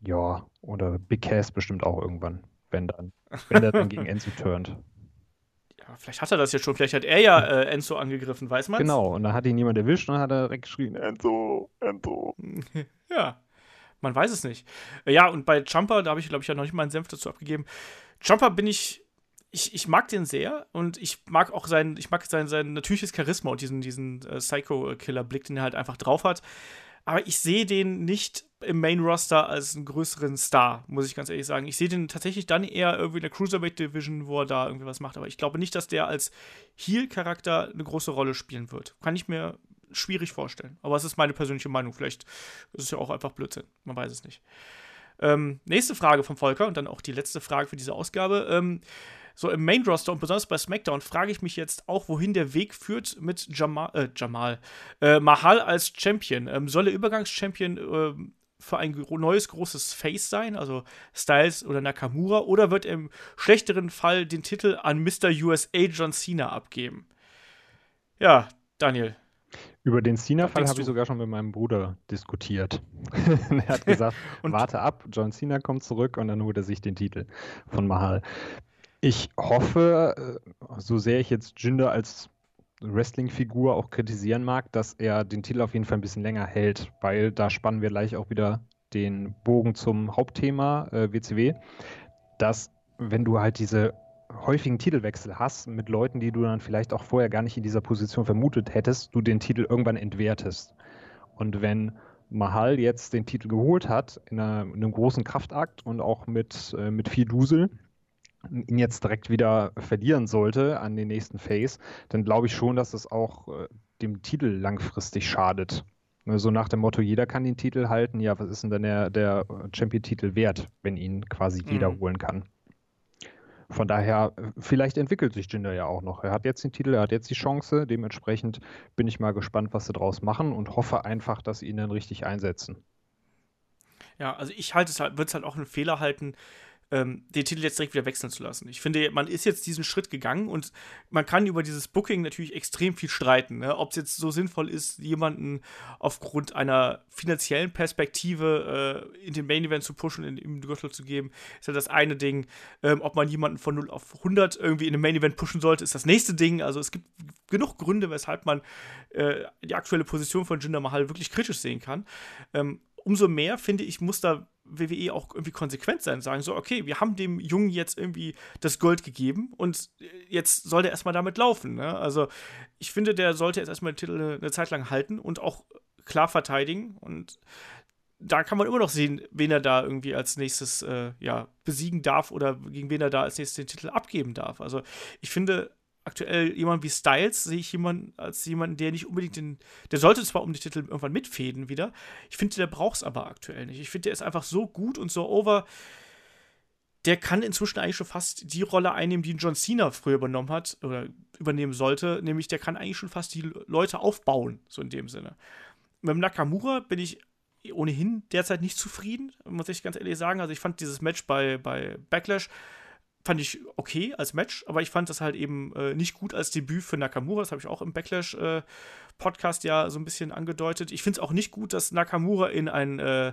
Ja, oder Big Cass bestimmt auch irgendwann, wenn dann, wenn der dann gegen Enzo turnt. Ja, vielleicht hat er das jetzt schon, vielleicht hat er ja äh, Enzo angegriffen, weiß man? Genau, und dann hat ihn jemand erwischt und dann hat er direkt geschrien, Enzo, Enzo. Ja, man weiß es nicht. Äh, Ja, und bei Jumper, da habe ich, glaube ich, ja noch nicht meinen Senf dazu abgegeben. Jumper bin ich, ich, ich mag den sehr und ich mag auch sein, ich mag sein, sein natürliches Charisma und diesen, diesen äh, Psycho-Killer-Blick, den er halt einfach drauf hat. Aber ich sehe den nicht im Main-Roster als einen größeren Star, muss ich ganz ehrlich sagen. Ich sehe den tatsächlich dann eher irgendwie in der Cruiserweight-Division, wo er da irgendwie was macht. Aber ich glaube nicht, dass der als Heel-Charakter eine große Rolle spielen wird. Kann ich mir schwierig vorstellen. Aber es ist meine persönliche Meinung. Vielleicht ist es ja auch einfach Blödsinn. Man weiß es nicht. Ähm, nächste Frage von Volker und dann auch die letzte Frage für diese Ausgabe. Ähm, so im Main Roster und besonders bei SmackDown frage ich mich jetzt auch, wohin der Weg führt mit Jamal, äh, Jamal äh, Mahal als Champion. Ähm, soll er Übergangschampion äh, für ein neues großes Face sein, also Styles oder Nakamura, oder wird er im schlechteren Fall den Titel an Mr. USA John Cena abgeben? Ja, Daniel, über den Cena-Fall habe ich sogar schon mit meinem Bruder diskutiert. er hat gesagt, warte ab, John Cena kommt zurück und dann holt er sich den Titel von Mahal. Ich hoffe, äh, so sehr ich jetzt Jinder als Wrestling-Figur auch kritisieren mag, dass er den Titel auf jeden Fall ein bisschen länger hält, weil da spannen wir gleich auch wieder den Bogen zum Hauptthema äh, WCW, dass wenn du halt diese häufigen Titelwechsel hast mit Leuten, die du dann vielleicht auch vorher gar nicht in dieser Position vermutet hättest, du den Titel irgendwann entwertest. Und wenn Mahal jetzt den Titel geholt hat, in, einer, in einem großen Kraftakt und auch mit, äh, mit viel Dusel, ihn jetzt direkt wieder verlieren sollte an den nächsten Phase, dann glaube ich schon, dass es auch äh, dem Titel langfristig schadet. Ne, so nach dem Motto, jeder kann den Titel halten, ja, was ist denn dann der, der Champion-Titel wert, wenn ihn quasi jeder mhm. holen kann? Von daher, vielleicht entwickelt sich Jinder ja auch noch. Er hat jetzt den Titel, er hat jetzt die Chance. Dementsprechend bin ich mal gespannt, was sie daraus machen und hoffe einfach, dass sie ihn dann richtig einsetzen. Ja, also ich halte es halt, würde es halt auch einen Fehler halten, ähm, den Titel jetzt direkt wieder wechseln zu lassen. Ich finde, man ist jetzt diesen Schritt gegangen und man kann über dieses Booking natürlich extrem viel streiten. Ne? Ob es jetzt so sinnvoll ist, jemanden aufgrund einer finanziellen Perspektive äh, in den Main Event zu pushen, in, im Gürtel zu geben, ist ja das eine Ding. Ähm, ob man jemanden von 0 auf 100 irgendwie in den Main Event pushen sollte, ist das nächste Ding. Also es gibt genug Gründe, weshalb man äh, die aktuelle Position von Jinder Mahal wirklich kritisch sehen kann. Ähm, umso mehr, finde ich, muss da WWE auch irgendwie konsequent sein, sagen so, okay, wir haben dem Jungen jetzt irgendwie das Gold gegeben und jetzt soll der erstmal damit laufen. Ne? Also ich finde, der sollte jetzt erstmal den Titel eine, eine Zeit lang halten und auch klar verteidigen und da kann man immer noch sehen, wen er da irgendwie als nächstes äh, ja, besiegen darf oder gegen wen er da als nächstes den Titel abgeben darf. Also ich finde, aktuell jemand wie Styles sehe ich jemanden als jemanden, der nicht unbedingt den, der sollte zwar um die Titel irgendwann mitfäden wieder. Ich finde, der braucht es aber aktuell nicht. Ich finde, der ist einfach so gut und so over. Der kann inzwischen eigentlich schon fast die Rolle einnehmen, die John Cena früher übernommen hat oder übernehmen sollte. Nämlich, der kann eigentlich schon fast die Leute aufbauen, so in dem Sinne. Mit Nakamura bin ich ohnehin derzeit nicht zufrieden, muss ich ganz ehrlich sagen. Also ich fand dieses Match bei, bei Backlash fand ich okay als Match, aber ich fand das halt eben äh, nicht gut als Debüt für Nakamura. Das habe ich auch im Backlash-Podcast äh, ja so ein bisschen angedeutet. Ich finde es auch nicht gut, dass Nakamura in ein äh,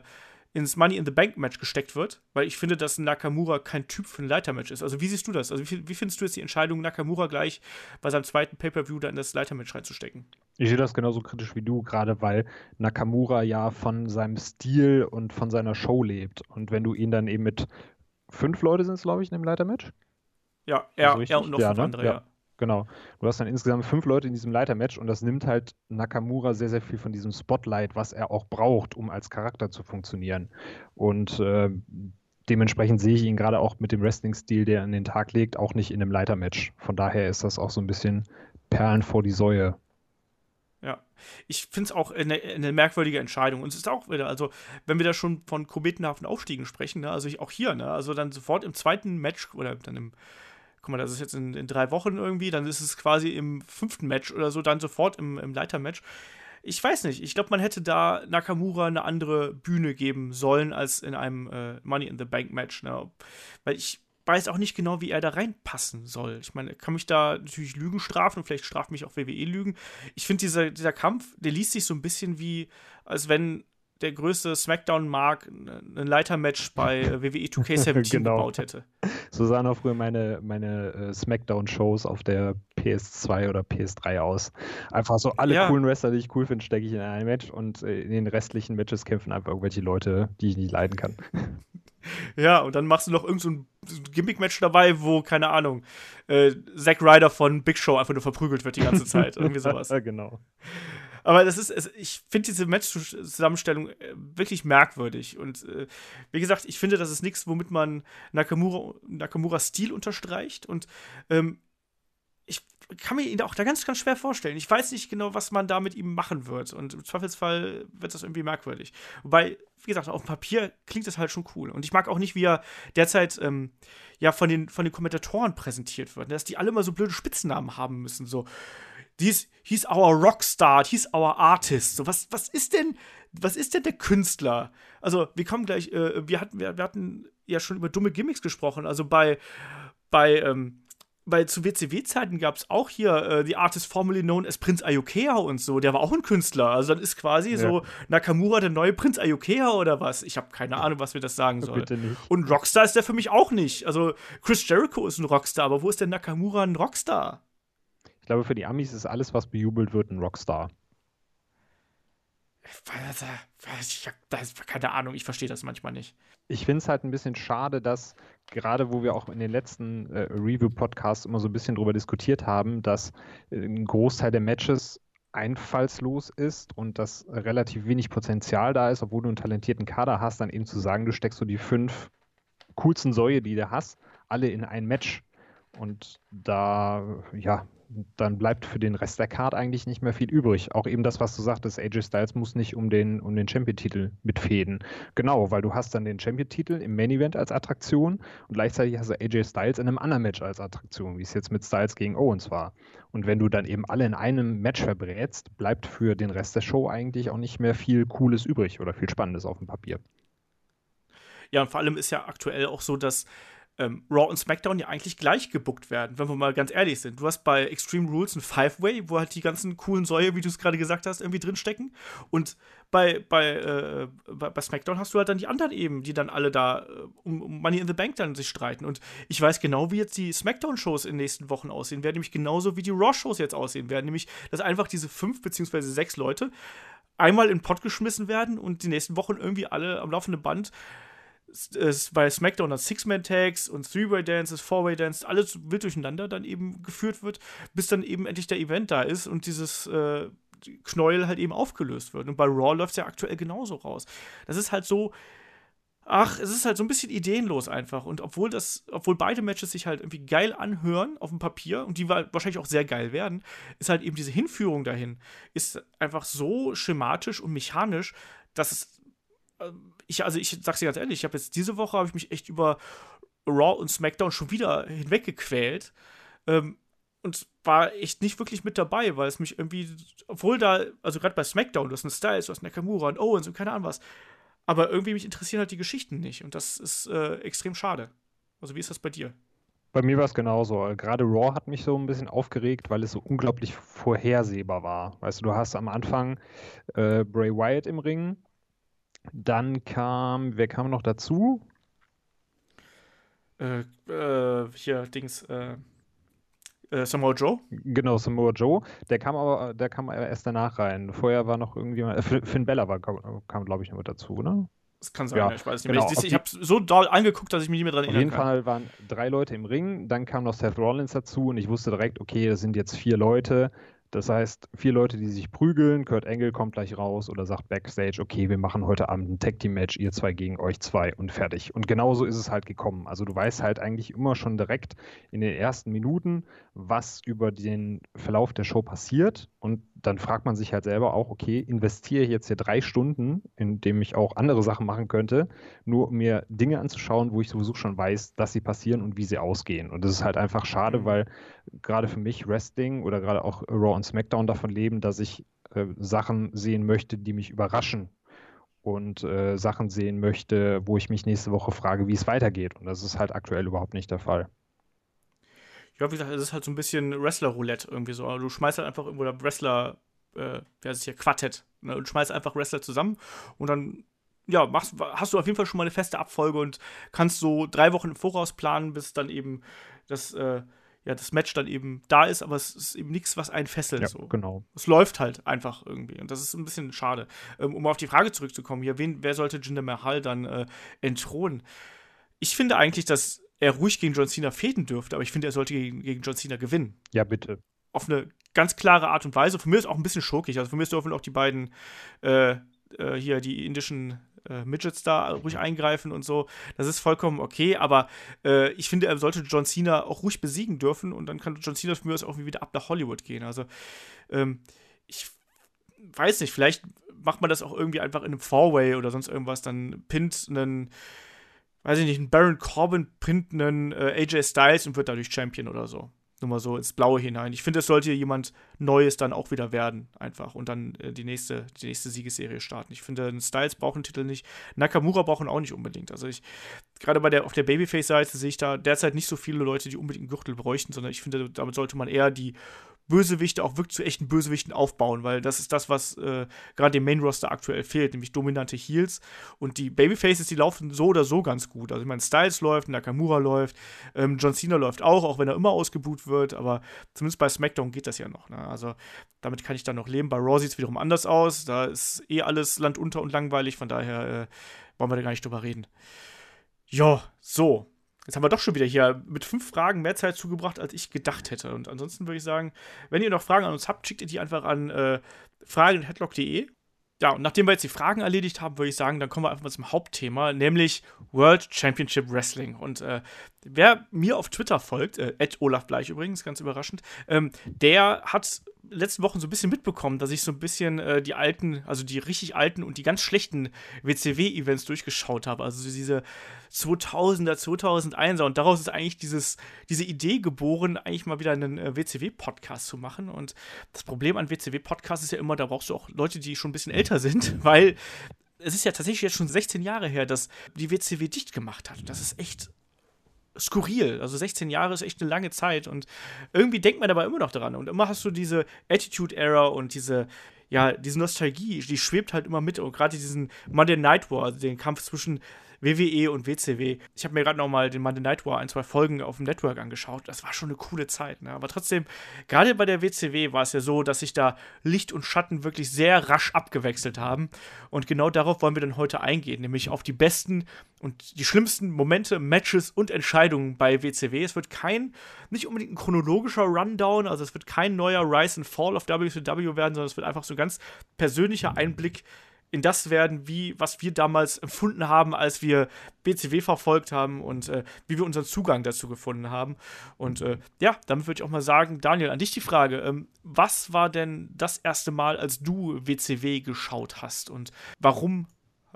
ins Money in the Bank Match gesteckt wird, weil ich finde, dass Nakamura kein Typ für ein Leitermatch ist. Also wie siehst du das? Also wie, wie findest du jetzt die Entscheidung, Nakamura gleich bei seinem zweiten Pay-per-View da in das Leitermatch reinzustecken? Ich sehe das genauso kritisch wie du, gerade weil Nakamura ja von seinem Stil und von seiner Show lebt. Und wenn du ihn dann eben mit fünf Leute sind es, glaube ich, in dem Leitermatch. Ja, er, also er und noch ja, fünf ne? andere, ja. ja. Genau. Du hast dann insgesamt fünf Leute in diesem Leitermatch und das nimmt halt Nakamura sehr, sehr viel von diesem Spotlight, was er auch braucht, um als Charakter zu funktionieren. Und äh, dementsprechend sehe ich ihn gerade auch mit dem Wrestling-Stil, der er an den Tag legt, auch nicht in einem Leitermatch. Von daher ist das auch so ein bisschen Perlen vor die Säue ja. Ich finde es auch eine, eine, merkwürdige Entscheidung. Und es ist auch wieder, also, wenn wir da schon von kometenhaften Aufstiegen sprechen, ne, also ich, auch hier, ne, also dann sofort im zweiten Match oder dann im, guck mal, das ist jetzt in, in drei Wochen irgendwie, dann ist es quasi im fünften Match oder so, dann sofort im, im Leitermatch. Ich weiß nicht, ich glaube, man hätte da Nakamura eine andere Bühne geben sollen als in einem äh, Money in the Bank Match, ne? Weil ich weiß auch nicht genau, wie er da reinpassen soll. Ich meine, kann mich da natürlich Lügen strafen und vielleicht straft mich auch WWE Lügen. Ich finde, dieser, dieser Kampf, der liest sich so ein bisschen wie, als wenn der größte Smackdown-Mark ein Leitermatch bei WWE 2K17 genau. gebaut hätte. So sahen auch früher meine, meine äh, Smackdown-Shows auf der PS2 oder PS3 aus. Einfach so alle ja. coolen Wrestler, die ich cool finde, stecke ich in ein Match und äh, in den restlichen Matches kämpfen einfach irgendwelche Leute, die ich nicht leiden kann. Ja, und dann machst du noch irgendein so Gimmick-Match dabei, wo, keine Ahnung, äh, Zack Ryder von Big Show einfach nur verprügelt wird die ganze Zeit. Irgendwie sowas. ja, genau. Aber das ist, ich finde diese Match-Zusammenstellung äh, wirklich merkwürdig. Und äh, wie gesagt, ich finde, das ist nichts, womit man Nakamura, Nakamura Stil unterstreicht. Und ähm, ich kann mir ihn auch da ganz, ganz schwer vorstellen. Ich weiß nicht genau, was man da mit ihm machen wird. Und im Zweifelsfall wird das irgendwie merkwürdig. Wobei, wie gesagt, auf dem Papier klingt das halt schon cool. Und ich mag auch nicht, wie er derzeit ähm, ja von den, von den Kommentatoren präsentiert wird. Dass die alle immer so blöde Spitznamen haben müssen. So, dies, he's our Rockstar, he's our Artist. So, was, was ist denn, was ist denn der Künstler? Also, wir kommen gleich, äh, wir, hatten, wir, wir hatten ja schon über dumme Gimmicks gesprochen. Also bei, bei, ähm, weil zu WCW-Zeiten gab es auch hier äh, die Artist formerly known as Prinz Ayokea und so. Der war auch ein Künstler. Also dann ist quasi ja. so Nakamura der neue Prinz Ayokea oder was. Ich habe keine Ahnung, was mir das sagen soll. Bitte nicht. Und Rockstar ist der für mich auch nicht. Also Chris Jericho ist ein Rockstar, aber wo ist denn Nakamura ein Rockstar? Ich glaube, für die Amis ist alles, was bejubelt wird, ein Rockstar. Ich habe keine Ahnung, ich verstehe das manchmal nicht. Ich finde es halt ein bisschen schade, dass gerade wo wir auch in den letzten äh, Review-Podcasts immer so ein bisschen drüber diskutiert haben, dass äh, ein Großteil der Matches einfallslos ist und dass relativ wenig Potenzial da ist, obwohl du einen talentierten Kader hast, dann eben zu sagen, du steckst so die fünf coolsten Säue, die du hast, alle in ein Match. Und da, ja, dann bleibt für den Rest der Card eigentlich nicht mehr viel übrig. Auch eben das, was du sagtest, AJ Styles muss nicht um den, um den Champion-Titel mitfäden. Genau, weil du hast dann den Champion-Titel im Main-Event als Attraktion und gleichzeitig hast du AJ Styles in einem anderen Match als Attraktion, wie es jetzt mit Styles gegen Owens war. Und wenn du dann eben alle in einem Match verbrätst, bleibt für den Rest der Show eigentlich auch nicht mehr viel Cooles übrig oder viel Spannendes auf dem Papier. Ja, und vor allem ist ja aktuell auch so, dass ähm, Raw und SmackDown ja eigentlich gleich gebuckt werden, wenn wir mal ganz ehrlich sind. Du hast bei Extreme Rules ein Five-Way, wo halt die ganzen coolen Säue, wie du es gerade gesagt hast, irgendwie drinstecken. Und bei, bei, äh, bei, SmackDown hast du halt dann die anderen eben, die dann alle da äh, um, Money in the Bank dann sich streiten. Und ich weiß genau, wie jetzt die SmackDown-Shows in den nächsten Wochen aussehen werden, nämlich genauso wie die Raw-Shows jetzt aussehen werden. Nämlich, dass einfach diese fünf beziehungsweise sechs Leute einmal in den Pott geschmissen werden und die nächsten Wochen irgendwie alle am laufenden Band bei SmackDown dann Six-Man-Tags und Three-Way-Dances, Four-Way-Dances, alles wild durcheinander dann eben geführt wird, bis dann eben endlich der Event da ist und dieses äh, Knäuel halt eben aufgelöst wird. Und bei Raw läuft es ja aktuell genauso raus. Das ist halt so, ach, es ist halt so ein bisschen ideenlos einfach. Und obwohl das, obwohl beide Matches sich halt irgendwie geil anhören auf dem Papier und die wahrscheinlich auch sehr geil werden, ist halt eben diese Hinführung dahin, ist einfach so schematisch und mechanisch, dass es ich, also ich sag's dir ganz ehrlich, ich habe jetzt diese Woche habe ich mich echt über Raw und SmackDown schon wieder hinweggequält. Ähm, und war echt nicht wirklich mit dabei, weil es mich irgendwie, obwohl da, also gerade bei SmackDown, du hast einen Styles, du hast Nakamura und Owens und keine Ahnung was, aber irgendwie mich interessieren halt die Geschichten nicht und das ist äh, extrem schade. Also wie ist das bei dir? Bei mir war es genauso. Gerade Raw hat mich so ein bisschen aufgeregt, weil es so unglaublich vorhersehbar war. Weißt du, du hast am Anfang äh, Bray Wyatt im Ring, dann kam, wer kam noch dazu? Äh, äh, hier, Dings, äh, äh, Samoa Joe? Genau, Samoa Joe. Der kam aber, der kam erst danach rein. Vorher war noch irgendjemand, äh, Finn Bella war, kam, glaube ich, noch dazu, ne? Das kann sein, ja, ich weiß nicht genau, mehr. Ich, ich habe so doll angeguckt, dass ich mich nicht mehr dran erinnere. Auf jeden kann. Fall waren drei Leute im Ring, dann kam noch Seth Rollins dazu und ich wusste direkt, okay, das sind jetzt vier Leute. Das heißt, vier Leute, die sich prügeln, Kurt Engel kommt gleich raus oder sagt Backstage, okay, wir machen heute Abend ein Tag Team Match, ihr zwei gegen euch zwei und fertig. Und genauso ist es halt gekommen. Also du weißt halt eigentlich immer schon direkt in den ersten Minuten, was über den Verlauf der Show passiert. Und dann fragt man sich halt selber auch, okay, investiere ich jetzt hier drei Stunden, in dem ich auch andere Sachen machen könnte, nur um mir Dinge anzuschauen, wo ich sowieso schon weiß, dass sie passieren und wie sie ausgehen. Und das ist halt einfach schade, mhm. weil gerade für mich Wrestling oder gerade auch Raw und SmackDown davon leben, dass ich äh, Sachen sehen möchte, die mich überraschen und äh, Sachen sehen möchte, wo ich mich nächste Woche frage, wie es weitergeht. Und das ist halt aktuell überhaupt nicht der Fall ja, wie gesagt, es ist halt so ein bisschen Wrestler-Roulette irgendwie so. Du schmeißt halt einfach irgendwo der Wrestler, äh, wer ist hier, Quartett. Ne? Und schmeißt einfach Wrestler zusammen und dann, ja, machst, hast du auf jeden Fall schon mal eine feste Abfolge und kannst so drei Wochen im Voraus planen, bis dann eben das, äh, ja, das Match dann eben da ist, aber es ist eben nichts, was einen fesselt. Ja, so. genau. Es läuft halt einfach irgendwie und das ist ein bisschen schade. Ähm, um auf die Frage zurückzukommen hier, wen, wer sollte Jinder Mahal dann äh, entthronen? Ich finde eigentlich, dass er ruhig gegen John Cena fäden dürfte, aber ich finde, er sollte gegen, gegen John Cena gewinnen. Ja, bitte. Auf eine ganz klare Art und Weise. Für mich ist auch ein bisschen schurkig. Also für mich dürfen auch die beiden äh, äh, hier, die indischen äh, Midgets da ruhig eingreifen und so. Das ist vollkommen okay, aber äh, ich finde, er sollte John Cena auch ruhig besiegen dürfen und dann kann John Cena für mich auch wieder ab nach Hollywood gehen. Also, ähm, ich weiß nicht, vielleicht macht man das auch irgendwie einfach in einem Four-Way oder sonst irgendwas, dann pinnt einen, weiß ich nicht, einen Baron Corbin pinnt einen äh, AJ Styles und wird dadurch Champion oder so. Nur mal so ins Blaue hinein. Ich finde, es sollte jemand Neues dann auch wieder werden, einfach. Und dann äh, die, nächste, die nächste Siegesserie starten. Ich finde, ein Styles braucht einen Titel nicht. Nakamura braucht ihn auch nicht unbedingt. Also ich, gerade bei der, auf der Babyface-Seite sehe ich da derzeit nicht so viele Leute, die unbedingt einen Gürtel bräuchten, sondern ich finde, damit sollte man eher die Bösewichte auch wirklich zu echten Bösewichten aufbauen, weil das ist das, was äh, gerade dem Main-Roster aktuell fehlt, nämlich dominante Heals. Und die Babyfaces, die laufen so oder so ganz gut. Also ich meine, Styles läuft, Nakamura läuft, ähm, John Cena läuft auch, auch wenn er immer ausgebuht wird, aber zumindest bei SmackDown geht das ja noch. Ne? Also damit kann ich dann noch leben. Bei Raw sieht es wiederum anders aus. Da ist eh alles Land unter und langweilig, von daher äh, wollen wir da gar nicht drüber reden. Ja, so. Jetzt haben wir doch schon wieder hier mit fünf Fragen mehr Zeit zugebracht, als ich gedacht hätte. Und ansonsten würde ich sagen, wenn ihr noch Fragen an uns habt, schickt ihr die einfach an äh, fragen.headlock.de. Ja, und nachdem wir jetzt die Fragen erledigt haben, würde ich sagen, dann kommen wir einfach mal zum Hauptthema, nämlich World Championship Wrestling. Und äh, wer mir auf Twitter folgt, äh, Olaf Bleich übrigens, ganz überraschend, ähm, der hat letzten Wochen so ein bisschen mitbekommen, dass ich so ein bisschen äh, die alten, also die richtig alten und die ganz schlechten WCW-Events durchgeschaut habe. Also diese 2000er, 2001er und daraus ist eigentlich dieses, diese Idee geboren, eigentlich mal wieder einen äh, WCW-Podcast zu machen. Und das Problem an WCW-Podcasts ist ja immer, da brauchst du auch Leute, die schon ein bisschen älter sind, weil es ist ja tatsächlich jetzt schon 16 Jahre her, dass die WCW dicht gemacht hat. Das ist echt skurril. Also 16 Jahre ist echt eine lange Zeit und irgendwie denkt man dabei immer noch daran. Und immer hast du diese Attitude-Era und diese, ja, diese Nostalgie, die schwebt halt immer mit. Und gerade diesen Monday Night War, also den Kampf zwischen WWE und WCW. Ich habe mir gerade noch mal den Monday Night War ein, zwei Folgen auf dem Network angeschaut. Das war schon eine coole Zeit. Ne? Aber trotzdem, gerade bei der WCW war es ja so, dass sich da Licht und Schatten wirklich sehr rasch abgewechselt haben. Und genau darauf wollen wir dann heute eingehen, nämlich auf die besten und die schlimmsten Momente, Matches und Entscheidungen bei WCW. Es wird kein, nicht unbedingt ein chronologischer Rundown, also es wird kein neuer Rise and Fall of WCW werden, sondern es wird einfach so ein ganz persönlicher Einblick in das werden, wie was wir damals empfunden haben, als wir BCW verfolgt haben und äh, wie wir unseren Zugang dazu gefunden haben. Und äh, ja, damit würde ich auch mal sagen, Daniel, an dich die Frage: ähm, Was war denn das erste Mal, als du WCW geschaut hast und warum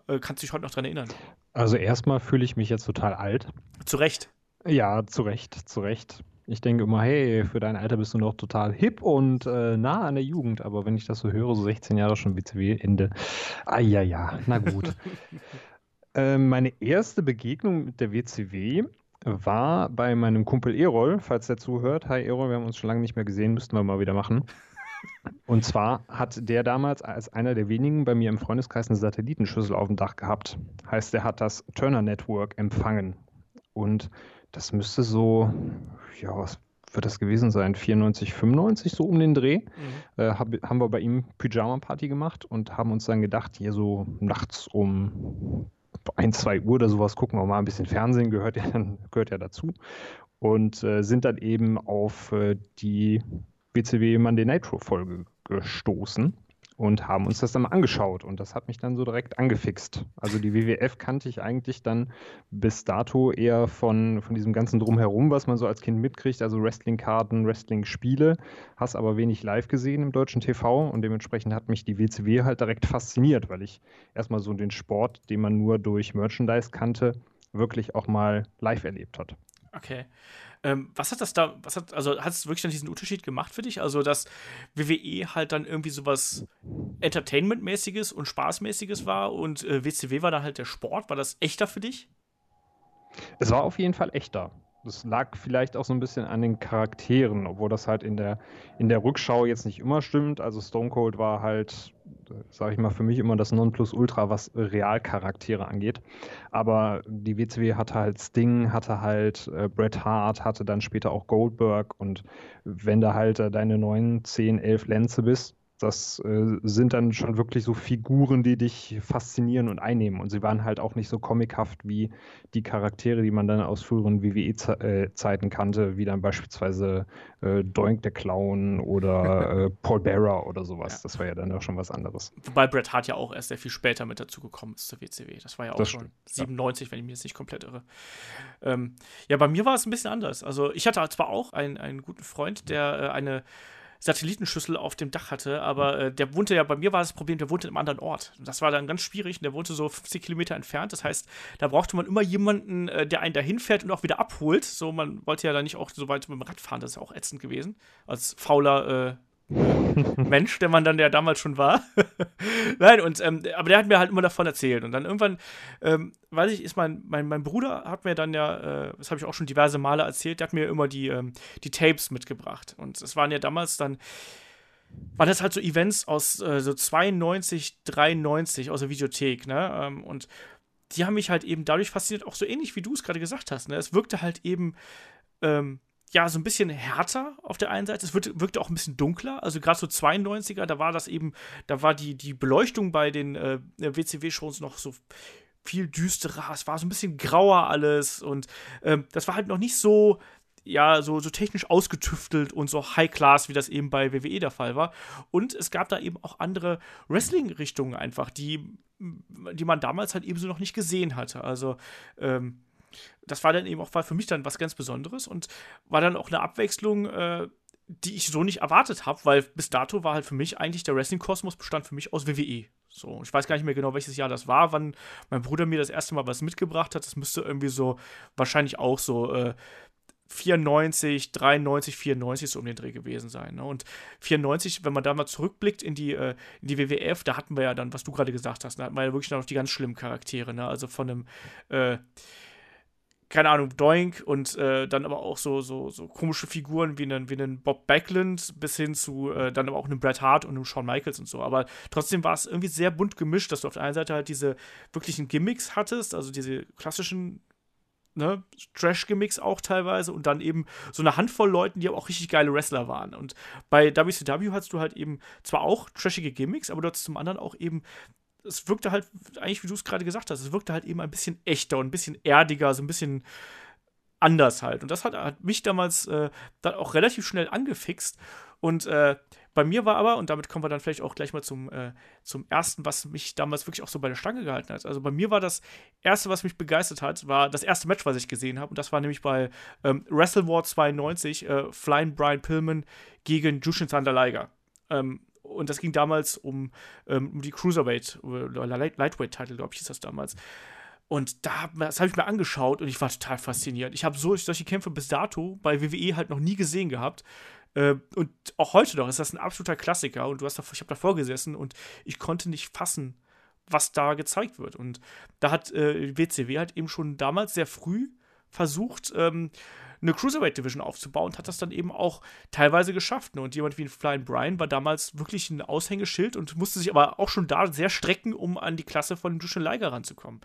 äh, kannst du dich heute noch daran erinnern? Also erstmal fühle ich mich jetzt total alt. Zu Recht. Ja, zu Recht, zu Recht. Ich denke immer, hey, für dein Alter bist du noch total hip und äh, nah an der Jugend. Aber wenn ich das so höre, so 16 Jahre schon WCW-Ende. Ah ja, ja, na gut. äh, meine erste Begegnung mit der WCW war bei meinem Kumpel Erol, falls der zuhört. Hi Erol, wir haben uns schon lange nicht mehr gesehen, müssten wir mal wieder machen. Und zwar hat der damals als einer der wenigen bei mir im Freundeskreis eine Satellitenschüssel auf dem Dach gehabt. Heißt, er hat das Turner Network empfangen. Und das müsste so, ja, was wird das gewesen sein? 94, 95, so um den Dreh. Mhm. Äh, hab, haben wir bei ihm Pyjama-Party gemacht und haben uns dann gedacht, hier so nachts um 1, 2 Uhr oder sowas gucken wir mal ein bisschen Fernsehen, gehört ja, gehört ja dazu. Und äh, sind dann eben auf äh, die BCW Monday Nitro Folge gestoßen und haben uns das dann mal angeschaut und das hat mich dann so direkt angefixt. Also die WWF kannte ich eigentlich dann bis dato eher von, von diesem ganzen Drumherum, was man so als Kind mitkriegt, also Wrestling-Karten, Wrestling-Spiele, hast aber wenig live gesehen im deutschen TV und dementsprechend hat mich die WCW halt direkt fasziniert, weil ich erstmal so den Sport, den man nur durch Merchandise kannte, wirklich auch mal live erlebt hat. Okay. Ähm, was hat das da, was hat, also hat es wirklich dann diesen Unterschied gemacht für dich? Also, dass WWE halt dann irgendwie sowas Entertainment-mäßiges und Spaßmäßiges war und äh, WCW war dann halt der Sport. War das echter für dich? Es war auf jeden Fall echter. Das lag vielleicht auch so ein bisschen an den Charakteren, obwohl das halt in der, in der Rückschau jetzt nicht immer stimmt. Also Stone Cold war halt, sage ich mal, für mich immer das Nonplusultra, was Realcharaktere angeht. Aber die WCW hatte halt Sting, hatte halt äh, Bret Hart, hatte dann später auch Goldberg. Und wenn du halt äh, deine 9, 10, 11 Lenze bist, das äh, sind dann schon wirklich so Figuren, die dich faszinieren und einnehmen. Und sie waren halt auch nicht so comichaft wie die Charaktere, die man dann aus früheren WWE-Zeiten kannte, wie dann beispielsweise äh, Doink der Clown oder äh, Paul Bearer oder sowas. Ja. Das war ja dann auch schon was anderes. Wobei Bret Hart ja auch erst sehr viel später mit dazugekommen ist zur WCW. Das war ja auch das schon stimmt. 97, ja. wenn ich mich jetzt nicht komplett irre. Ähm, ja, bei mir war es ein bisschen anders. Also ich hatte zwar auch einen, einen guten Freund, der äh, eine Satellitenschüssel auf dem Dach hatte, aber äh, der wohnte ja, bei mir war das Problem, der wohnte in einem anderen Ort. Das war dann ganz schwierig und der wohnte so 50 Kilometer entfernt. Das heißt, da brauchte man immer jemanden, äh, der einen dahin fährt und auch wieder abholt. So, man wollte ja da nicht auch so weit mit dem Rad fahren, das ist ja auch ätzend gewesen. Als fauler äh, Mensch, der man dann ja damals schon war. Nein, und ähm, aber der hat mir halt immer davon erzählt. Und dann irgendwann, ähm, weiß ich, ist mein, mein, mein Bruder hat mir dann ja, äh, das habe ich auch schon diverse Male erzählt, der hat mir immer die, ähm, die Tapes mitgebracht. Und es waren ja damals dann, waren das halt so Events aus äh, so 92, 93 aus der Videothek, ne? Ähm, und die haben mich halt eben dadurch fasziniert, auch so ähnlich wie du es gerade gesagt hast, ne? Es wirkte halt eben, ähm, ja, so ein bisschen härter auf der einen Seite. Es wirkte, wirkte auch ein bisschen dunkler. Also gerade so 92er, da war das eben, da war die, die Beleuchtung bei den äh, WCW-Shows noch so viel düsterer. Es war so ein bisschen grauer alles und ähm, das war halt noch nicht so, ja, so, so technisch ausgetüftelt und so High-Class, wie das eben bei WWE der Fall war. Und es gab da eben auch andere Wrestling-Richtungen einfach, die, die man damals halt eben so noch nicht gesehen hatte. Also, ähm, das war dann eben auch für mich dann was ganz Besonderes und war dann auch eine Abwechslung, äh, die ich so nicht erwartet habe, weil bis dato war halt für mich eigentlich der Wrestling-Kosmos bestand für mich aus WWE. So, ich weiß gar nicht mehr genau, welches Jahr das war, wann mein Bruder mir das erste Mal was mitgebracht hat. Das müsste irgendwie so, wahrscheinlich auch so äh, 94, 93, 94 so um den Dreh gewesen sein. Ne? Und 94, wenn man da mal zurückblickt in die, äh, in die WWF, da hatten wir ja dann, was du gerade gesagt hast, da hatten wir ja wirklich noch die ganz schlimmen Charaktere. Ne? Also von einem, äh, keine Ahnung, Doink und äh, dann aber auch so, so, so komische Figuren wie einen, wie einen Bob Backlund bis hin zu äh, dann aber auch einem Bret Hart und einem Shawn Michaels und so. Aber trotzdem war es irgendwie sehr bunt gemischt, dass du auf der einen Seite halt diese wirklichen Gimmicks hattest, also diese klassischen ne, Trash-Gimmicks auch teilweise und dann eben so eine Handvoll Leuten, die aber auch richtig geile Wrestler waren. Und bei WCW hattest du halt eben zwar auch trashige Gimmicks, aber du hattest zum anderen auch eben es wirkte halt, eigentlich wie du es gerade gesagt hast, es wirkte halt eben ein bisschen echter und ein bisschen erdiger, so ein bisschen anders halt. Und das hat, hat mich damals äh, dann auch relativ schnell angefixt. Und äh, bei mir war aber, und damit kommen wir dann vielleicht auch gleich mal zum, äh, zum ersten, was mich damals wirklich auch so bei der Stange gehalten hat. Also bei mir war das erste, was mich begeistert hat, war das erste Match, was ich gesehen habe. Und das war nämlich bei ähm, Wrestle War 92, äh, Flying Brian Pillman gegen Jushin Thunder Liger. Ähm, und das ging damals um, ähm, um die Cruiserweight Lightweight-Title, glaube ich, ist das damals. Und da, das habe ich mir angeschaut und ich war total fasziniert. Ich habe so, solche Kämpfe bis dato bei WWE halt noch nie gesehen gehabt. Äh, und auch heute noch ist das ein absoluter Klassiker. Und du hast davor, ich habe davor gesessen und ich konnte nicht fassen, was da gezeigt wird. Und da hat äh, WCW halt eben schon damals sehr früh versucht, ähm, eine Cruiserweight Division aufzubauen und hat das dann eben auch teilweise geschafft. Ne? Und jemand wie ein Flying Brian war damals wirklich ein Aushängeschild und musste sich aber auch schon da sehr strecken, um an die Klasse von Jushin Liger ranzukommen.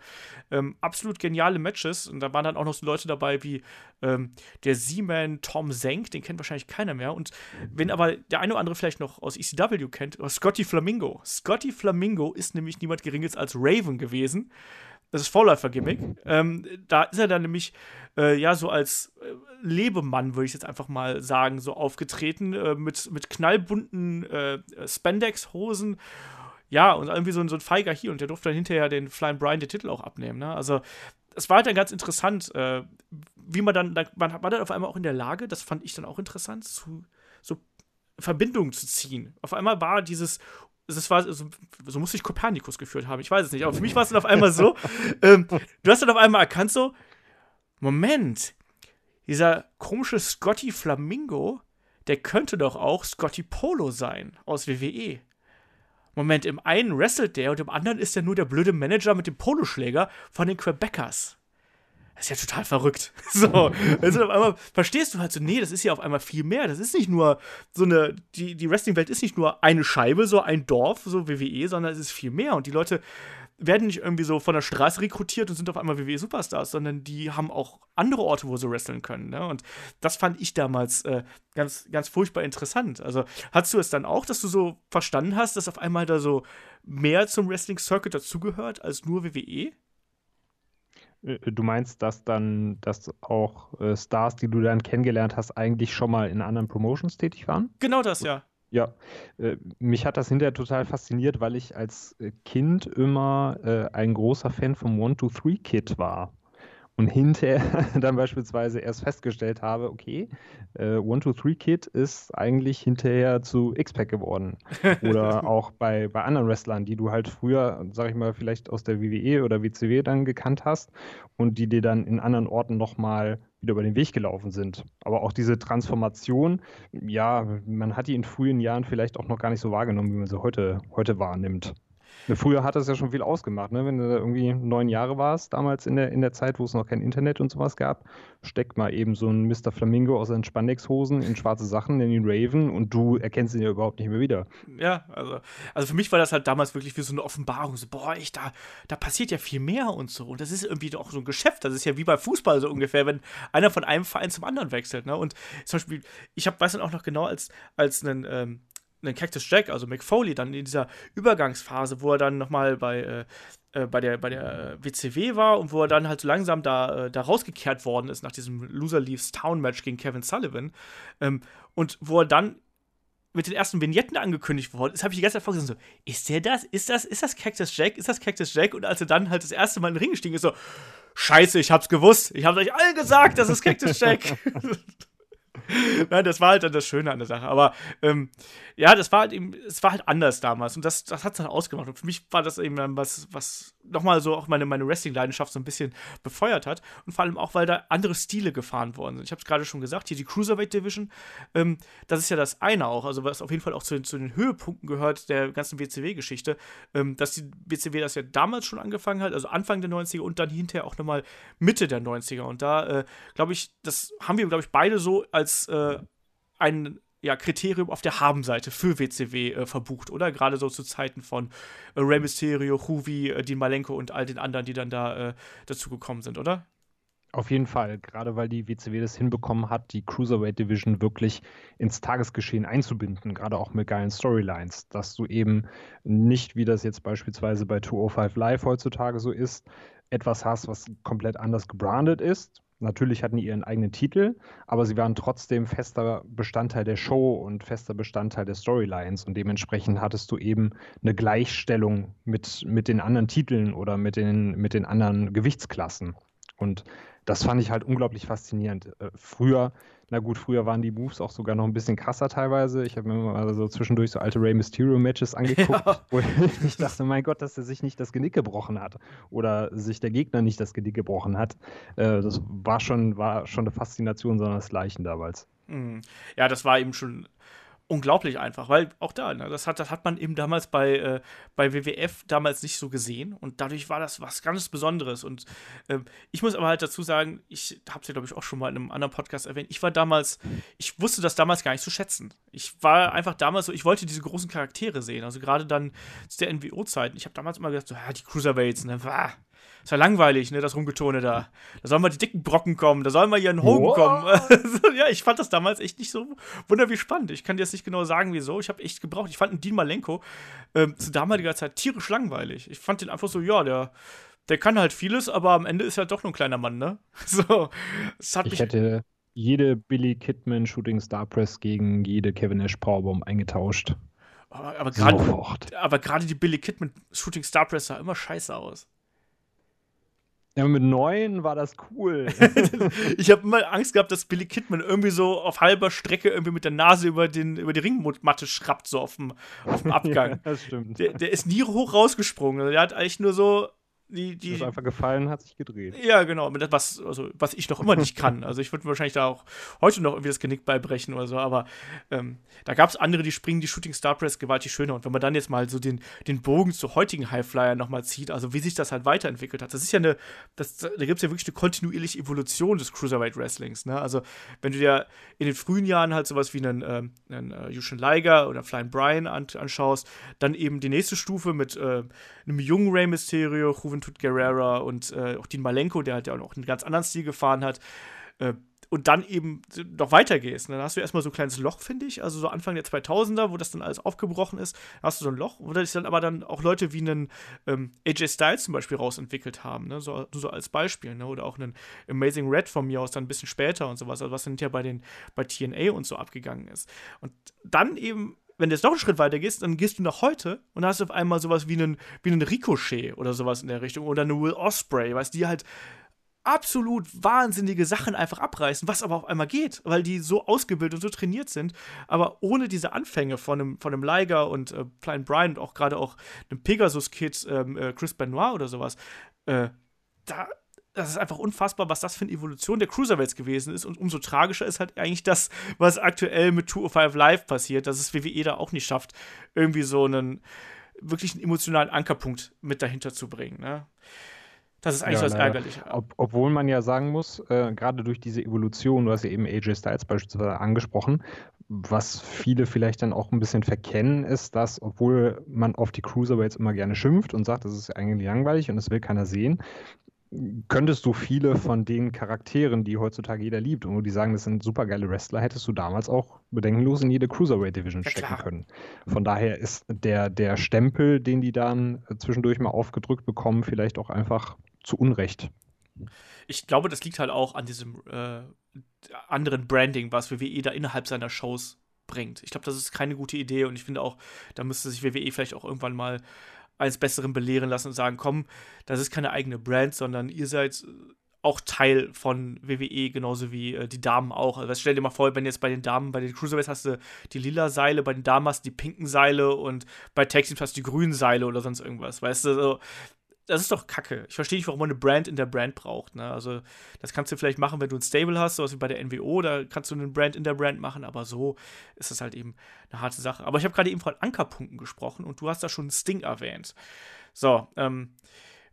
Ähm, absolut geniale Matches und da waren dann auch noch so Leute dabei wie ähm, der Z-Man Tom Zank, den kennt wahrscheinlich keiner mehr. Und wenn aber der eine oder andere vielleicht noch aus ECW kennt, Scotty Flamingo. Scotty Flamingo ist nämlich niemand Geringes als Raven gewesen. Das ist Vorläufer-Gimmick. Ähm, da ist er dann nämlich äh, ja so als äh, Lebemann, würde ich jetzt einfach mal sagen, so aufgetreten, äh, mit, mit knallbunten äh, Spandex-Hosen. Ja, und irgendwie so, so ein Feiger hier und der durfte dann hinterher den Flying Brian den Titel auch abnehmen. Ne? Also, es war halt dann ganz interessant, äh, wie man dann, man war dann auf einmal auch in der Lage, das fand ich dann auch interessant, zu so Verbindungen zu ziehen. Auf einmal war dieses das war so, so muss ich Kopernikus geführt haben, ich weiß es nicht, aber für mich war es dann auf einmal so, ähm, du hast dann auf einmal erkannt so, Moment, dieser komische Scotty Flamingo, der könnte doch auch Scotty Polo sein aus WWE. Moment, im einen wrestelt der und im anderen ist er nur der blöde Manager mit dem Poloschläger von den Quebecers. Das ist ja total verrückt. So, also auf einmal verstehst du halt so, nee, das ist ja auf einmal viel mehr. Das ist nicht nur so eine, die, die Wrestling-Welt ist nicht nur eine Scheibe, so ein Dorf, so WWE, sondern es ist viel mehr. Und die Leute werden nicht irgendwie so von der Straße rekrutiert und sind auf einmal WWE Superstars, sondern die haben auch andere Orte, wo sie wresteln können. Ne? Und das fand ich damals äh, ganz, ganz furchtbar interessant. Also hast du es dann auch, dass du so verstanden hast, dass auf einmal da so mehr zum Wrestling Circuit dazugehört als nur WWE? Äh, du meinst, dass dann, dass auch äh, Stars, die du dann kennengelernt hast, eigentlich schon mal in anderen Promotions tätig waren? Genau das, ja. Ja, äh, mich hat das hinterher total fasziniert, weil ich als Kind immer ein großer Fan vom One-Two-Three-Kid war und hinterher dann beispielsweise erst festgestellt habe, okay, äh, One, Two, Three Kid ist eigentlich hinterher zu X-Pac geworden. Oder auch bei, bei anderen Wrestlern, die du halt früher, sag ich mal, vielleicht aus der WWE oder WCW dann gekannt hast und die dir dann in anderen Orten nochmal wieder über den Weg gelaufen sind. Aber auch diese Transformation, ja, man hat die in frühen Jahren vielleicht auch noch gar nicht so wahrgenommen, wie man sie heute, heute wahrnimmt. Früher hat das ja schon viel ausgemacht, ne? Wenn du da irgendwie neun Jahre warst, damals in der, in der Zeit, wo es noch kein Internet und sowas gab, steckt mal eben so ein Mr. Flamingo aus seinen Spandex-Hosen in schwarze Sachen in den Raven und du erkennst ihn ja überhaupt nicht mehr wieder. Ja, also, also für mich war das halt damals wirklich wie so eine Offenbarung. So, boah, ich, da, da passiert ja viel mehr und so. Und das ist irgendwie auch so ein Geschäft. Das ist ja wie bei Fußball so ungefähr, wenn einer von einem Verein zum anderen wechselt. Ne? Und zum Beispiel, ich hab, weiß dann auch noch genau, als, als ein ähm, einen Cactus Jack, also McFoley, dann in dieser Übergangsphase, wo er dann nochmal bei, äh, äh bei der, bei der WCW war und wo er dann halt so langsam da, äh, da rausgekehrt worden ist nach diesem Loser Leaves Town Match gegen Kevin Sullivan. Ähm, und wo er dann mit den ersten Vignetten angekündigt worden ist, habe ich die ganze Zeit vorgesehen, so, ist der das? Ist das, ist das Cactus Jack? Ist das Cactus Jack? Und als er dann halt das erste Mal in den Ring gestiegen ist, so, Scheiße, ich hab's gewusst. Ich hab's euch allen gesagt, das ist Cactus Jack. Nein, das war halt dann das Schöne an der Sache. Aber ähm, ja, das war halt eben, es war halt anders damals und das, das hat es dann ausgemacht. Und für mich war das eben dann was, was nochmal so auch meine, meine Wrestling-Leidenschaft so ein bisschen befeuert hat. Und vor allem auch, weil da andere Stile gefahren worden sind. Ich habe es gerade schon gesagt, hier die Cruiserweight Division, ähm, das ist ja das eine auch, also was auf jeden Fall auch zu, zu den Höhepunkten gehört der ganzen WCW-Geschichte, ähm, dass die WCW das ja damals schon angefangen hat, also Anfang der 90er und dann hinterher auch nochmal Mitte der 90er. Und da, äh, glaube ich, das haben wir, glaube ich, beide so als äh, ein ja, Kriterium auf der Habenseite für WCW äh, verbucht, oder? Gerade so zu Zeiten von äh, Rey Mysterio, Huvi, äh, Dean Malenko und all den anderen, die dann da äh, dazu gekommen sind, oder? Auf jeden Fall, gerade weil die WCW das hinbekommen hat, die Cruiserweight Division wirklich ins Tagesgeschehen einzubinden, gerade auch mit geilen Storylines, dass du eben nicht, wie das jetzt beispielsweise bei 205 Live heutzutage so ist, etwas hast, was komplett anders gebrandet ist, Natürlich hatten die ihren eigenen Titel, aber sie waren trotzdem fester Bestandteil der Show und fester Bestandteil der Storylines. Und dementsprechend hattest du eben eine Gleichstellung mit, mit den anderen Titeln oder mit den, mit den anderen Gewichtsklassen. Und das fand ich halt unglaublich faszinierend. Äh, früher, na gut, früher waren die Moves auch sogar noch ein bisschen krasser teilweise. Ich habe mir mal so zwischendurch so alte Rey Mysterio Matches angeguckt, ja. wo ich dachte, mein Gott, dass er sich nicht das Genick gebrochen hat oder sich der Gegner nicht das Genick gebrochen hat. Äh, das war schon, war schon eine Faszination sondersgleichen damals. Mhm. Ja, das war eben schon unglaublich einfach, weil auch da, ne, das, hat, das hat man eben damals bei, äh, bei WWF damals nicht so gesehen und dadurch war das was ganz Besonderes. Und äh, ich muss aber halt dazu sagen, ich habe es ja, glaube ich, auch schon mal in einem anderen Podcast erwähnt, ich war damals, ich wusste das damals gar nicht zu schätzen. Ich war einfach damals so, ich wollte diese großen Charaktere sehen, also gerade dann zu der NWO-Zeit. Ich habe damals immer gedacht, so, ja, die Cruiserweights, ne, ah, ist ja langweilig, ne, das Rumgetone da. Da sollen mal die dicken Brocken kommen, da sollen mal hier ein Hogan kommen. ja, ich fand das damals echt nicht so wunderbar spannend. Ich kann dir jetzt nicht genau sagen, wieso. Ich habe echt gebraucht. Ich fand einen Dean Malenko äh, zu damaliger Zeit tierisch langweilig. Ich fand den einfach so, ja, der der kann halt vieles, aber am Ende ist er doch nur ein kleiner Mann, ne? So, es hat ich mich hätte jede Billy Kidman Shooting Star Press gegen jede Kevin Nash Powerbomb eingetauscht. Aber, aber gerade die Billy Kidman Shooting Star Press sah immer scheiße aus. Ja, mit neun war das cool. ich habe immer Angst gehabt, dass Billy Kidman irgendwie so auf halber Strecke irgendwie mit der Nase über, den, über die Ringmatte schrappt, so auf dem, auf dem Abgang. ja, das stimmt. Der, der, ist nie hoch rausgesprungen. Der hat eigentlich nur so die, die, ist einfach gefallen, hat sich gedreht. Ja, genau. Was, also, was ich noch immer nicht kann. Also ich würde wahrscheinlich da auch heute noch irgendwie das Genick beibrechen oder so, aber ähm, da gab es andere, die springen die Shooting Star Press gewaltig schöner. Und wenn man dann jetzt mal so den, den Bogen zu heutigen Highflyer nochmal zieht, also wie sich das halt weiterentwickelt hat, das ist ja eine, das, da gibt es ja wirklich eine kontinuierliche Evolution des Cruiserweight Wrestlings. Ne? Also wenn du dir in den frühen Jahren halt sowas wie einen, ähm, einen uh, Yushin Liger oder Flying Brian an, anschaust, dann eben die nächste Stufe mit äh, einem jungen Rey Mysterio, Juventud Guerrera und äh, auch Dean Malenko, der halt ja auch einen ganz anderen Stil gefahren hat. Äh, und dann eben noch weitergehst. Dann hast du erstmal so ein kleines Loch, finde ich, also so Anfang der 2000er, wo das dann alles aufgebrochen ist. Hast du so ein Loch, wo sich dann aber dann auch Leute wie einen ähm, AJ Styles zum Beispiel rausentwickelt haben, ne? so, so als Beispiel. Ne? Oder auch einen Amazing Red von mir aus dann ein bisschen später und sowas, also was dann ja bei, den, bei TNA und so abgegangen ist. Und dann eben wenn du jetzt noch einen Schritt weiter gehst, dann gehst du nach heute und hast du auf einmal sowas wie einen, wie einen Ricochet oder sowas in der Richtung oder eine Will Osprey, weißt die halt absolut wahnsinnige Sachen einfach abreißen, was aber auf einmal geht, weil die so ausgebildet und so trainiert sind. Aber ohne diese Anfänge von einem, von einem Liger und äh, Klein Brian und auch gerade auch einem Pegasus-Kid, ähm, äh, Chris Benoit oder sowas, äh, da, das ist einfach unfassbar, was das für eine Evolution der Cruiserweights gewesen ist. Und umso tragischer ist halt eigentlich das, was aktuell mit 205 Live passiert, dass es WWE da auch nicht schafft, irgendwie so einen wirklich einen emotionalen Ankerpunkt mit dahinter zu bringen. Ne? Das ist eigentlich ja, so das Ärgerliche. Ob, obwohl man ja sagen muss, äh, gerade durch diese Evolution, du hast ja eben AJ Styles beispielsweise angesprochen, was viele vielleicht dann auch ein bisschen verkennen, ist, dass, obwohl man auf die Cruiserweights immer gerne schimpft und sagt, das ist eigentlich langweilig und das will keiner sehen, könntest du viele von den Charakteren, die heutzutage jeder liebt und wo die sagen, das sind super geile Wrestler, hättest du damals auch bedenkenlos in jede Cruiserweight Division ja, stecken klar. können. Von daher ist der, der Stempel, den die dann zwischendurch mal aufgedrückt bekommen, vielleicht auch einfach zu Unrecht. Ich glaube, das liegt halt auch an diesem äh, anderen Branding, was WWE da innerhalb seiner Shows bringt. Ich glaube, das ist keine gute Idee und ich finde auch, da müsste sich WWE vielleicht auch irgendwann mal eines Besseren belehren lassen und sagen, komm, das ist keine eigene Brand, sondern ihr seid auch Teil von WWE, genauso wie äh, die Damen auch. Also stell dir mal vor, wenn jetzt bei den Damen, bei den Cruiserweights hast du die lila Seile, bei den Damen hast du die pinken Seile und bei Tag Teams hast du die grünen Seile oder sonst irgendwas. Weißt du, so, das ist doch kacke. Ich verstehe nicht, warum man eine Brand in der Brand braucht. Ne? Also, das kannst du vielleicht machen, wenn du ein Stable hast, sowas wie bei der NWO, da kannst du einen Brand in der Brand machen, aber so ist das halt eben eine harte Sache. Aber ich habe gerade eben von Ankerpunkten gesprochen und du hast da schon Sting erwähnt. So, ähm,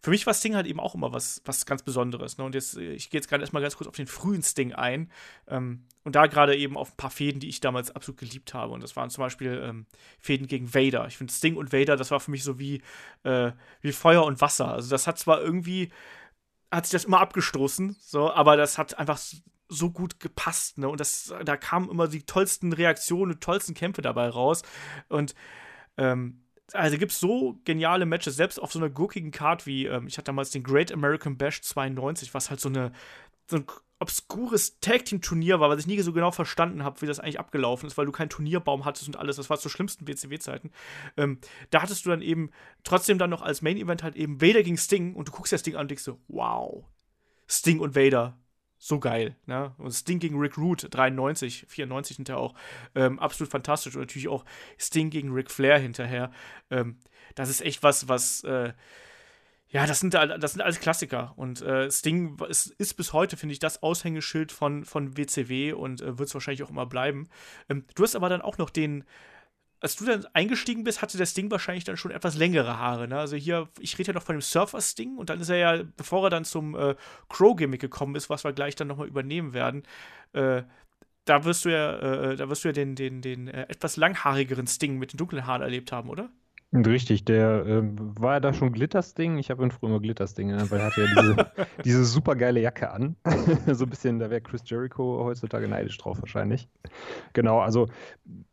für mich war Sting halt eben auch immer was, was ganz Besonderes. Ne? Und jetzt, äh, ich gehe jetzt gerade erstmal ganz kurz auf den frühen Sting ein. Ähm, und da gerade eben auf ein paar Fäden, die ich damals absolut geliebt habe. Und das waren zum Beispiel ähm, Fäden gegen Vader. Ich finde Sting und Vader, das war für mich so wie, äh, wie Feuer und Wasser. Also das hat zwar irgendwie, hat sich das immer abgestoßen, so, aber das hat einfach so gut gepasst, ne? Und das, da kamen immer die tollsten Reaktionen, die tollsten Kämpfe dabei raus. Und ähm, also gibt es so geniale Matches, selbst auf so einer gurkigen Card wie, ähm, ich hatte damals den Great American Bash 92, was halt so eine so ein obskures Tag-Team-Turnier war, was ich nie so genau verstanden habe, wie das eigentlich abgelaufen ist, weil du keinen Turnierbaum hattest und alles. Das war zu schlimmsten WCW-Zeiten. Ähm, da hattest du dann eben trotzdem dann noch als Main-Event halt eben Vader gegen Sting und du guckst das Ding an und denkst so, wow, Sting und Vader, so geil. Ne? Und Sting gegen Rick Root, 93, 94 hinterher auch, ähm, absolut fantastisch. Und natürlich auch Sting gegen Ric Flair hinterher. Ähm, das ist echt was, was, äh, ja, das sind, das sind alles Klassiker. Und äh, Sting ist, ist, bis heute, finde ich, das Aushängeschild von, von WCW und äh, wird es wahrscheinlich auch immer bleiben. Ähm, du hast aber dann auch noch den, als du dann eingestiegen bist, hatte der Sting wahrscheinlich dann schon etwas längere Haare. Ne? Also hier, ich rede ja noch von dem Surfer-Sting und dann ist er ja, bevor er dann zum äh, Crow-Gimmick gekommen ist, was wir gleich dann nochmal übernehmen werden, äh, da wirst du ja, äh, da wirst du ja den, den, den äh, etwas langhaarigeren Sting mit den dunklen Haaren erlebt haben, oder? Richtig, der äh, war ja da schon Glittersting. Ich habe ihn früher immer Glittersting genannt, weil er hatte ja diese, diese super geile Jacke an. so ein bisschen, da wäre Chris Jericho heutzutage neidisch drauf wahrscheinlich. Genau, also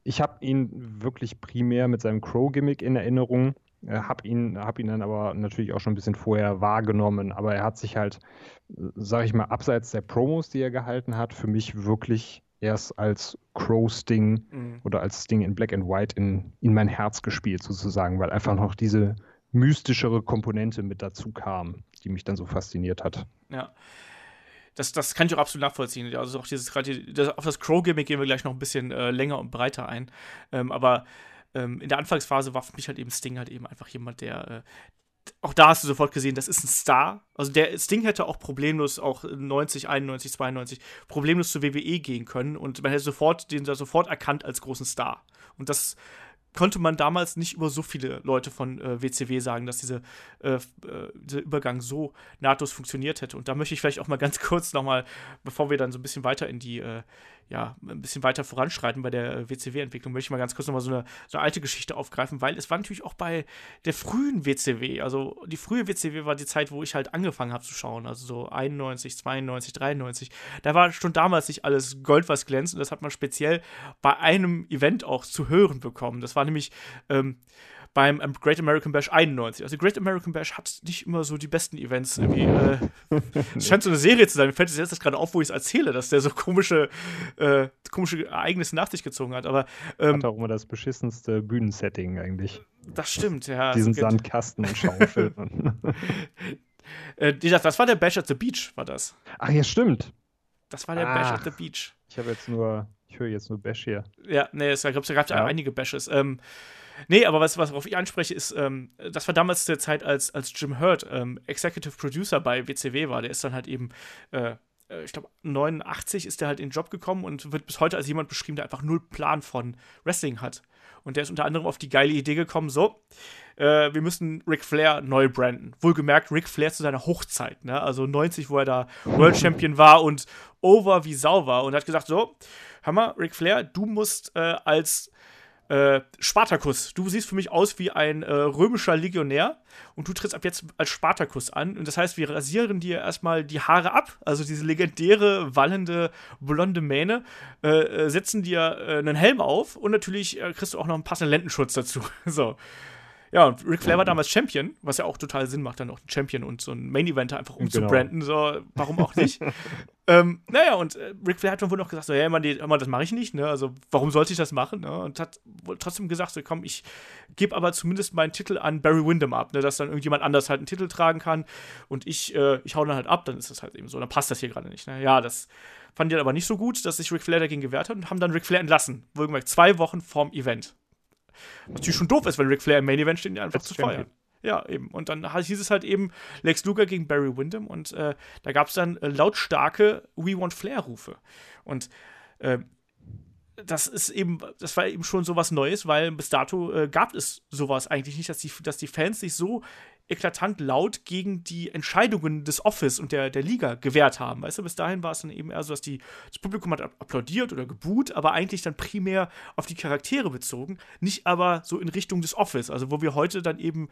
ich habe ihn wirklich primär mit seinem Crow-Gimmick in Erinnerung. Äh, habe ihn, hab ihn dann aber natürlich auch schon ein bisschen vorher wahrgenommen. Aber er hat sich halt, sage ich mal, abseits der Promos, die er gehalten hat, für mich wirklich erst als Crow Sting mhm. oder als Sting in Black and White in, in mein Herz gespielt, sozusagen, weil einfach noch diese mystischere Komponente mit dazu kam, die mich dann so fasziniert hat. Ja. Das, das kann ich auch absolut nachvollziehen. Also auch dieses gerade auf das Crow-Gimmick gehen wir gleich noch ein bisschen äh, länger und breiter ein. Ähm, aber ähm, in der Anfangsphase war für mich halt eben Sting halt eben einfach jemand, der, äh, auch da hast du sofort gesehen, das ist ein Star. Also der Sting hätte auch problemlos auch 90, 91, 92 problemlos zur WWE gehen können und man hätte sofort den da sofort erkannt als großen Star. Und das konnte man damals nicht über so viele Leute von äh, WCW sagen, dass diese, äh, äh, dieser Übergang so nahtlos funktioniert hätte. Und da möchte ich vielleicht auch mal ganz kurz nochmal, bevor wir dann so ein bisschen weiter in die, äh, ja, ein bisschen weiter voranschreiten bei der äh, WCW-Entwicklung, möchte ich mal ganz kurz nochmal so eine, so eine alte Geschichte aufgreifen, weil es war natürlich auch bei der frühen WCW, also die frühe WCW war die Zeit, wo ich halt angefangen habe zu schauen, also so 91, 92, 93. Da war schon damals nicht alles Gold, was glänzt und das hat man speziell bei einem Event auch zu hören bekommen. Das war nämlich ähm, beim Great American Bash 91. Also Great American Bash hat nicht immer so die besten Events irgendwie. Äh, es scheint so eine Serie zu sein. Mir fällt es jetzt gerade auf, wo ich es erzähle, dass der so komische, äh, komische Ereignisse nach sich gezogen hat. Aber ähm, hat auch immer das beschissenste Bühnensetting eigentlich. Das stimmt, ja. Diesen Sandkasten und Schaufel. äh, das, war der Bash at the Beach, war das. Ach ja, stimmt. Das war der Ach, Bash at the Beach. Ich habe jetzt nur, ich höre jetzt nur Bash hier. Ja, nee, es gab, es gab ja einige Bashes. Ähm, Nee, aber was, worauf ich anspreche, ist, ähm, das war damals der Zeit, als, als Jim Hurt ähm, Executive Producer bei WCW war. Der ist dann halt eben, äh, äh ich glaube, 89 ist der halt in den Job gekommen und wird bis heute als jemand beschrieben, der einfach null Plan von Wrestling hat. Und der ist unter anderem auf die geile Idee gekommen, so, äh, wir müssen Ric Flair neu branden. Wohlgemerkt, Ric Flair zu seiner Hochzeit, ne? Also 90, wo er da World Champion war und over wie Sau war und hat gesagt, so, hör mal, Ric Flair, du musst äh, als äh, Spartacus, du siehst für mich aus wie ein äh, römischer Legionär und du trittst ab jetzt als Spartacus an. Und das heißt, wir rasieren dir erstmal die Haare ab, also diese legendäre, wallende, blonde Mähne, äh, äh setzen dir äh, einen Helm auf und natürlich äh, kriegst du auch noch einen passenden Lendenschutz dazu. so. Ja, und Ric Flair war damals Champion, was ja auch total Sinn macht, dann auch ein Champion und so ein Main Event einfach genau. umzubranden. Genau. So, warum auch nicht? ähm, naja, und äh, Ric Flair hat dann wohl noch gesagt: so, ja, man, das mache ich nicht, ne? Also, warum sollte ich das machen? Ne? Und hat wohl trotzdem gesagt: so, komm, ich gebe aber zumindest meinen Titel an Barry Windham ab, ne? dass dann irgendjemand anders halt einen Titel tragen kann und ich, äh, ich hau dann halt ab, dann ist das halt eben so. Dann passt das hier gerade nicht. Ne? Ja, das fand die aber nicht so gut, dass sich Ric Flair dagegen gewehrt hat und haben dann Ric Flair entlassen. Wohlgemerkt, zwei Wochen vorm Event. Was natürlich schon doof ist, wenn Ric Flair im Main Event steht, ihn einfach zu feiern. Ja, eben. Und dann hieß es halt eben Lex Luger gegen Barry Windham und äh, da gab es dann äh, lautstarke We Want Flair-Rufe. Und äh, das ist eben, das war eben schon sowas Neues, weil bis dato äh, gab es sowas eigentlich nicht, dass die, dass die Fans sich so eklatant laut gegen die Entscheidungen des Office und der, der Liga gewehrt haben. Weißt du, bis dahin war es dann eben eher so, dass die, das Publikum hat applaudiert oder geboot, aber eigentlich dann primär auf die Charaktere bezogen, nicht aber so in Richtung des Office, also wo wir heute dann eben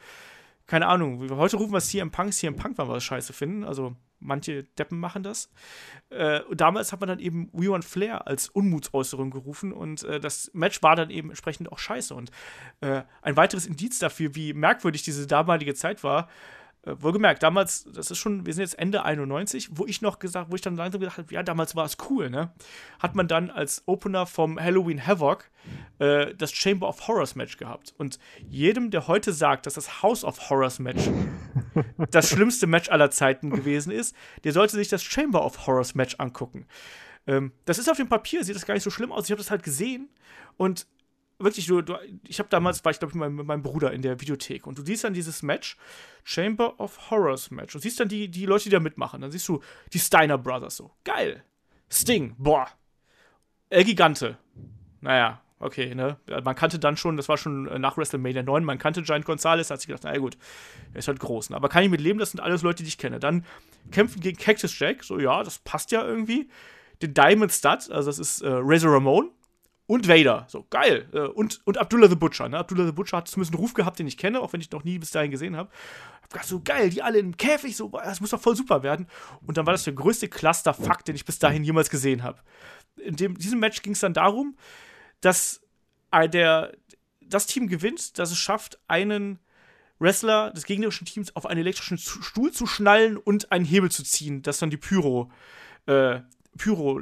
keine Ahnung, heute rufen wir CM Punk, CM Punk, weil wir das scheiße finden. Also manche Deppen machen das. Äh, damals hat man dann eben We Want Flair als Unmutsäußerung gerufen und äh, das Match war dann eben entsprechend auch scheiße. Und äh, ein weiteres Indiz dafür, wie merkwürdig diese damalige Zeit war, äh, wohlgemerkt, damals, das ist schon, wir sind jetzt Ende 91, wo ich noch gesagt, wo ich dann langsam gedacht habe, ja, damals war es cool, ne? Hat man dann als Opener vom Halloween Havoc äh, das Chamber of Horrors Match gehabt. Und jedem, der heute sagt, dass das House of Horrors Match das schlimmste Match aller Zeiten gewesen ist, der sollte sich das Chamber of Horrors Match angucken. Ähm, das ist auf dem Papier, sieht das gar nicht so schlimm aus. Ich habe das halt gesehen und wirklich, du, du ich habe damals, war ich glaube ich mit meinem Bruder in der Videothek und du siehst dann dieses Match, Chamber of Horrors Match und siehst dann die, die Leute, die da mitmachen. Dann siehst du die Steiner Brothers so. Geil. Sting, boah. El Gigante. Naja, okay, ne? Man kannte dann schon, das war schon äh, nach WrestleMania 9, man kannte Giant Gonzalez, hat sich gedacht, naja gut, er ist halt groß. Ne? Aber kann ich mit leben, das sind alles Leute, die ich kenne. Dann kämpfen gegen Cactus Jack, so ja, das passt ja irgendwie. Den Diamond Stud, also das ist äh, Razor Ramon, und Vader. So, geil. Äh, und, und Abdullah the Butcher. Ne? Abdullah the Butcher hat zumindest einen Ruf gehabt, den ich kenne, auch wenn ich noch nie bis dahin gesehen habe. Hab gedacht, so geil, die alle im Käfig, so, das muss doch voll super werden. Und dann war das der größte Clusterfuck, den ich bis dahin jemals gesehen habe. In dem, diesem Match ging es dann darum, dass der, das Team gewinnt, dass es schafft, einen Wrestler des gegnerischen Teams auf einen elektrischen Stuhl zu schnallen und einen Hebel zu ziehen, dass dann die Pyro, äh, Pyro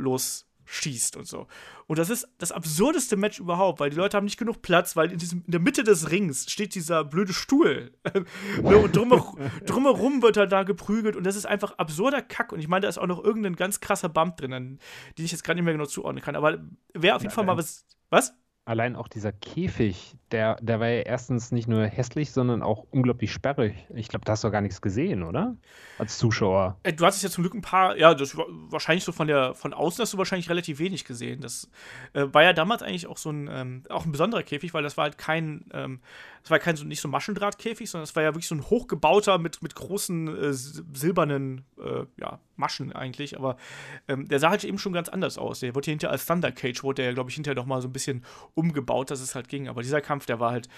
losschießt und so. Und das ist das absurdeste Match überhaupt, weil die Leute haben nicht genug Platz, weil in, diesem, in der Mitte des Rings steht dieser blöde Stuhl. Ne, und drumherum, drumherum wird er da geprügelt und das ist einfach absurder Kack. Und ich meine, da ist auch noch irgendein ganz krasser Bump drin, den ich jetzt gerade nicht mehr genau zuordnen kann. Aber wer auf jeden ja, Fall mal was. Was? Allein auch dieser Käfig, der, der war ja erstens nicht nur hässlich, sondern auch unglaublich sperrig. Ich glaube, da hast du gar nichts gesehen, oder? Als Zuschauer. Äh, du hattest ja zum Glück ein paar, ja, das war wahrscheinlich so von der von außen hast du wahrscheinlich relativ wenig gesehen. Das äh, war ja damals eigentlich auch so ein ähm, auch ein besonderer Käfig, weil das war halt kein, ähm, das war kein so nicht so Maschendrahtkäfig, sondern es war ja wirklich so ein hochgebauter mit, mit großen äh, silbernen äh, ja, Maschen eigentlich. Aber ähm, der sah halt eben schon ganz anders aus. Der wurde hier hinterher als Thunder Cage, wurde der, glaube ich, hinterher noch mal so ein bisschen umgebaut, dass es halt ging. Aber dieser Kampf, der war halt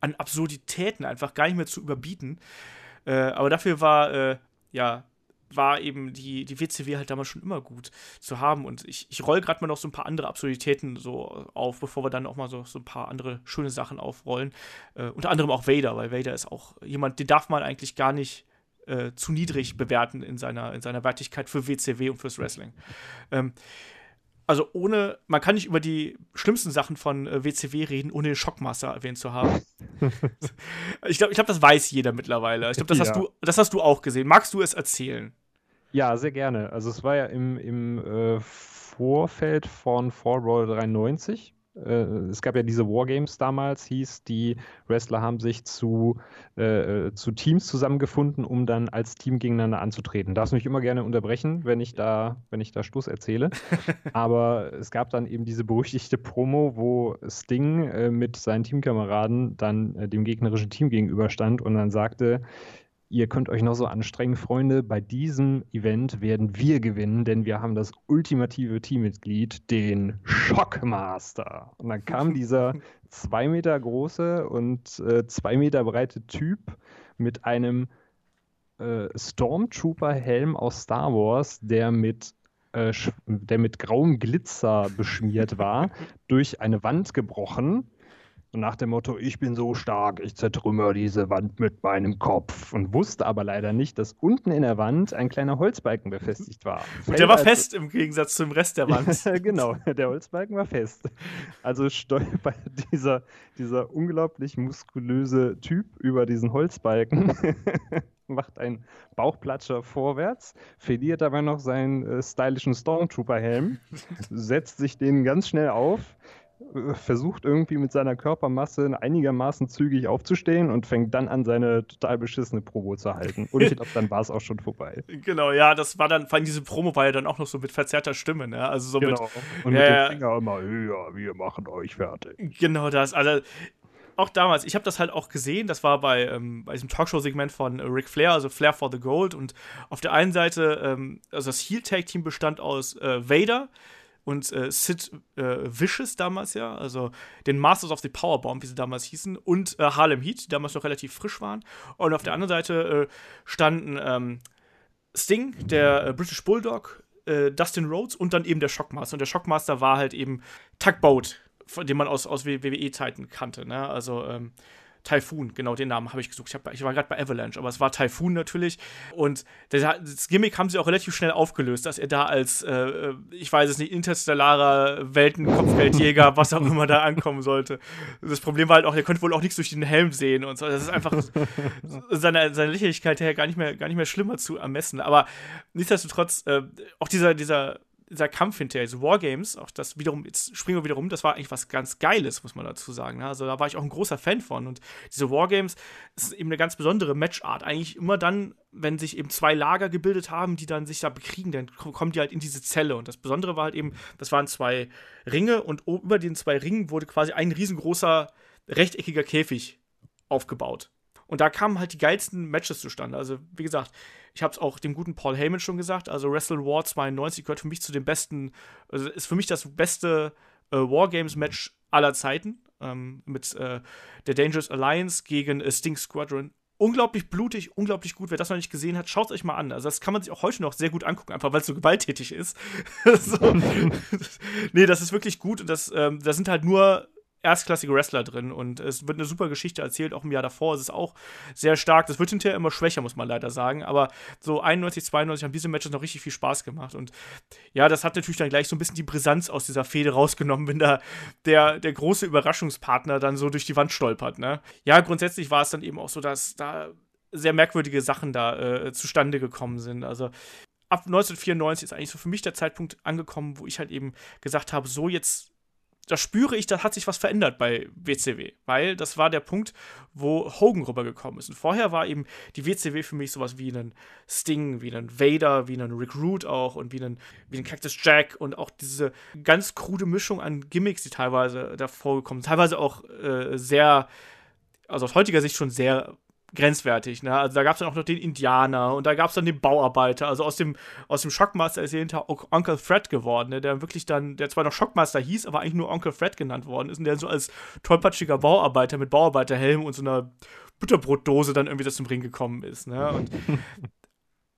an Absurditäten einfach gar nicht mehr zu überbieten. Äh, aber dafür war, äh, ja, war eben die, die WCW halt damals schon immer gut zu haben. Und ich, ich roll gerade mal noch so ein paar andere Absurditäten so auf, bevor wir dann auch mal so, so ein paar andere schöne Sachen aufrollen. Äh, unter anderem auch Vader, weil Vader ist auch jemand, den darf man eigentlich gar nicht äh, zu niedrig bewerten in seiner, in seiner Wertigkeit für WCW und fürs Wrestling. Ähm, also ohne, man kann nicht über die schlimmsten Sachen von äh, WCW reden, ohne den Schockmaster erwähnt zu haben. ich glaube, ich glaub, das weiß jeder mittlerweile. Ich glaube, das, ja. hast du, das hast du auch gesehen. Magst du es erzählen? Ja, sehr gerne. Also es war ja im, im äh, Vorfeld von Fall Brawl 93 äh, es gab ja diese Wargames damals, hieß, die Wrestler haben sich zu, äh, zu Teams zusammengefunden, um dann als Team gegeneinander anzutreten. Darfst mich immer gerne unterbrechen, wenn ich da, wenn ich da Schluss erzähle. Aber es gab dann eben diese berüchtigte Promo, wo Sting äh, mit seinen Teamkameraden dann äh, dem gegnerischen Team gegenüberstand und dann sagte, Ihr könnt euch noch so anstrengen, Freunde. Bei diesem Event werden wir gewinnen, denn wir haben das ultimative Teammitglied, den Shockmaster. Und dann kam dieser zwei Meter große und äh, zwei Meter breite Typ mit einem äh, Stormtrooper-Helm aus Star Wars, der mit äh, der mit grauem Glitzer beschmiert war, durch eine Wand gebrochen nach dem Motto, ich bin so stark, ich zertrümmer diese Wand mit meinem Kopf. Und wusste aber leider nicht, dass unten in der Wand ein kleiner Holzbalken befestigt war. Und der war also, fest im Gegensatz zum Rest der Wand. genau, der Holzbalken war fest. Also stolpert dieser, dieser unglaublich muskulöse Typ über diesen Holzbalken. macht einen Bauchplatscher vorwärts, verliert aber noch seinen äh, stylischen Stormtrooper-Helm, setzt sich den ganz schnell auf, versucht irgendwie mit seiner Körpermasse einigermaßen zügig aufzustehen und fängt dann an, seine total beschissene Promo zu halten. Und ich glaube, dann war es auch schon vorbei. Genau, ja, das war dann, vor allem diese Promo war ja dann auch noch so mit verzerrter Stimme, ne? Also so genau. mit. Und mit dem Finger immer höher, wir machen euch fertig. Genau das. Also auch damals, ich habe das halt auch gesehen, das war bei, ähm, bei diesem Talkshow-Segment von äh, Ric Flair, also Flair for the Gold. Und auf der einen Seite, ähm, also das Heel-Tag-Team bestand aus äh, Vader, und äh, Sid äh, Vicious damals ja, also den Masters of the Powerbomb, wie sie damals hießen, und äh, Harlem Heat, die damals noch relativ frisch waren. Und auf der anderen Seite äh, standen ähm, Sting, der äh, British Bulldog, äh, Dustin Rhodes und dann eben der Shockmaster. Und der Shockmaster war halt eben Tugboat, den man aus, aus WWE-Zeiten kannte. Ne? Also ähm, Typhoon, genau den Namen habe ich gesucht. Ich, hab, ich war gerade bei Avalanche, aber es war Typhoon natürlich. Und das Gimmick haben sie auch relativ schnell aufgelöst, dass er da als, äh, ich weiß es nicht, interstellarer Weltenkopfgeldjäger, was auch immer da ankommen sollte. Das Problem war halt auch, er konnte wohl auch nichts durch den Helm sehen und so. Das ist einfach seine, seine Lächerlichkeit her gar nicht, mehr, gar nicht mehr schlimmer zu ermessen. Aber nichtsdestotrotz, äh, auch dieser, dieser dieser Kampf hinterher, diese Wargames, auch das wiederum, jetzt springen wir wieder rum, das war eigentlich was ganz Geiles, muss man dazu sagen. Ne? Also da war ich auch ein großer Fan von. Und diese Wargames ist eben eine ganz besondere Matchart. Eigentlich immer dann, wenn sich eben zwei Lager gebildet haben, die dann sich da bekriegen, dann kommen die halt in diese Zelle. Und das Besondere war halt eben, das waren zwei Ringe und über den zwei Ringen wurde quasi ein riesengroßer rechteckiger Käfig aufgebaut. Und da kamen halt die geilsten Matches zustande. Also, wie gesagt, ich habe es auch dem guten Paul Heyman schon gesagt. Also, Wrestle War 92 gehört für mich zu den besten, also ist für mich das beste äh, Wargames-Match aller Zeiten. Ähm, mit äh, der Dangerous Alliance gegen äh, Sting Squadron. Unglaublich blutig, unglaublich gut. Wer das noch nicht gesehen hat, schaut es euch mal an. Also, das kann man sich auch heute noch sehr gut angucken, einfach weil es so gewalttätig ist. so. nee, das ist wirklich gut und das, ähm, da sind halt nur erstklassige Wrestler drin und es wird eine super Geschichte erzählt. Auch im Jahr davor ist es auch sehr stark. Das wird hinterher immer schwächer, muss man leider sagen. Aber so 91, 92 haben diese Matches noch richtig viel Spaß gemacht. Und ja, das hat natürlich dann gleich so ein bisschen die Brisanz aus dieser Fehde rausgenommen, wenn da der, der große Überraschungspartner dann so durch die Wand stolpert. Ne? Ja, grundsätzlich war es dann eben auch so, dass da sehr merkwürdige Sachen da äh, zustande gekommen sind. Also ab 1994 ist eigentlich so für mich der Zeitpunkt angekommen, wo ich halt eben gesagt habe, so jetzt da spüre ich, da hat sich was verändert bei WCW, weil das war der Punkt, wo Hogan rübergekommen ist. Und vorher war eben die WCW für mich sowas wie ein Sting, wie ein Vader, wie ein Rick Root auch und wie ein, wie ein Cactus Jack und auch diese ganz krude Mischung an Gimmicks, die teilweise davor gekommen sind. Teilweise auch äh, sehr, also aus heutiger Sicht schon sehr grenzwertig. Ne? Also da gab es dann auch noch den Indianer und da gab es dann den Bauarbeiter. Also aus dem, aus dem Shockmaster ist er hinter Uncle Fred geworden, ne? der wirklich dann, der zwar noch Shockmaster hieß, aber eigentlich nur Onkel Fred genannt worden ist und der so als tollpatschiger Bauarbeiter mit Bauarbeiterhelm und so einer Butterbrotdose dann irgendwie das zum Ring gekommen ist. Ne? Und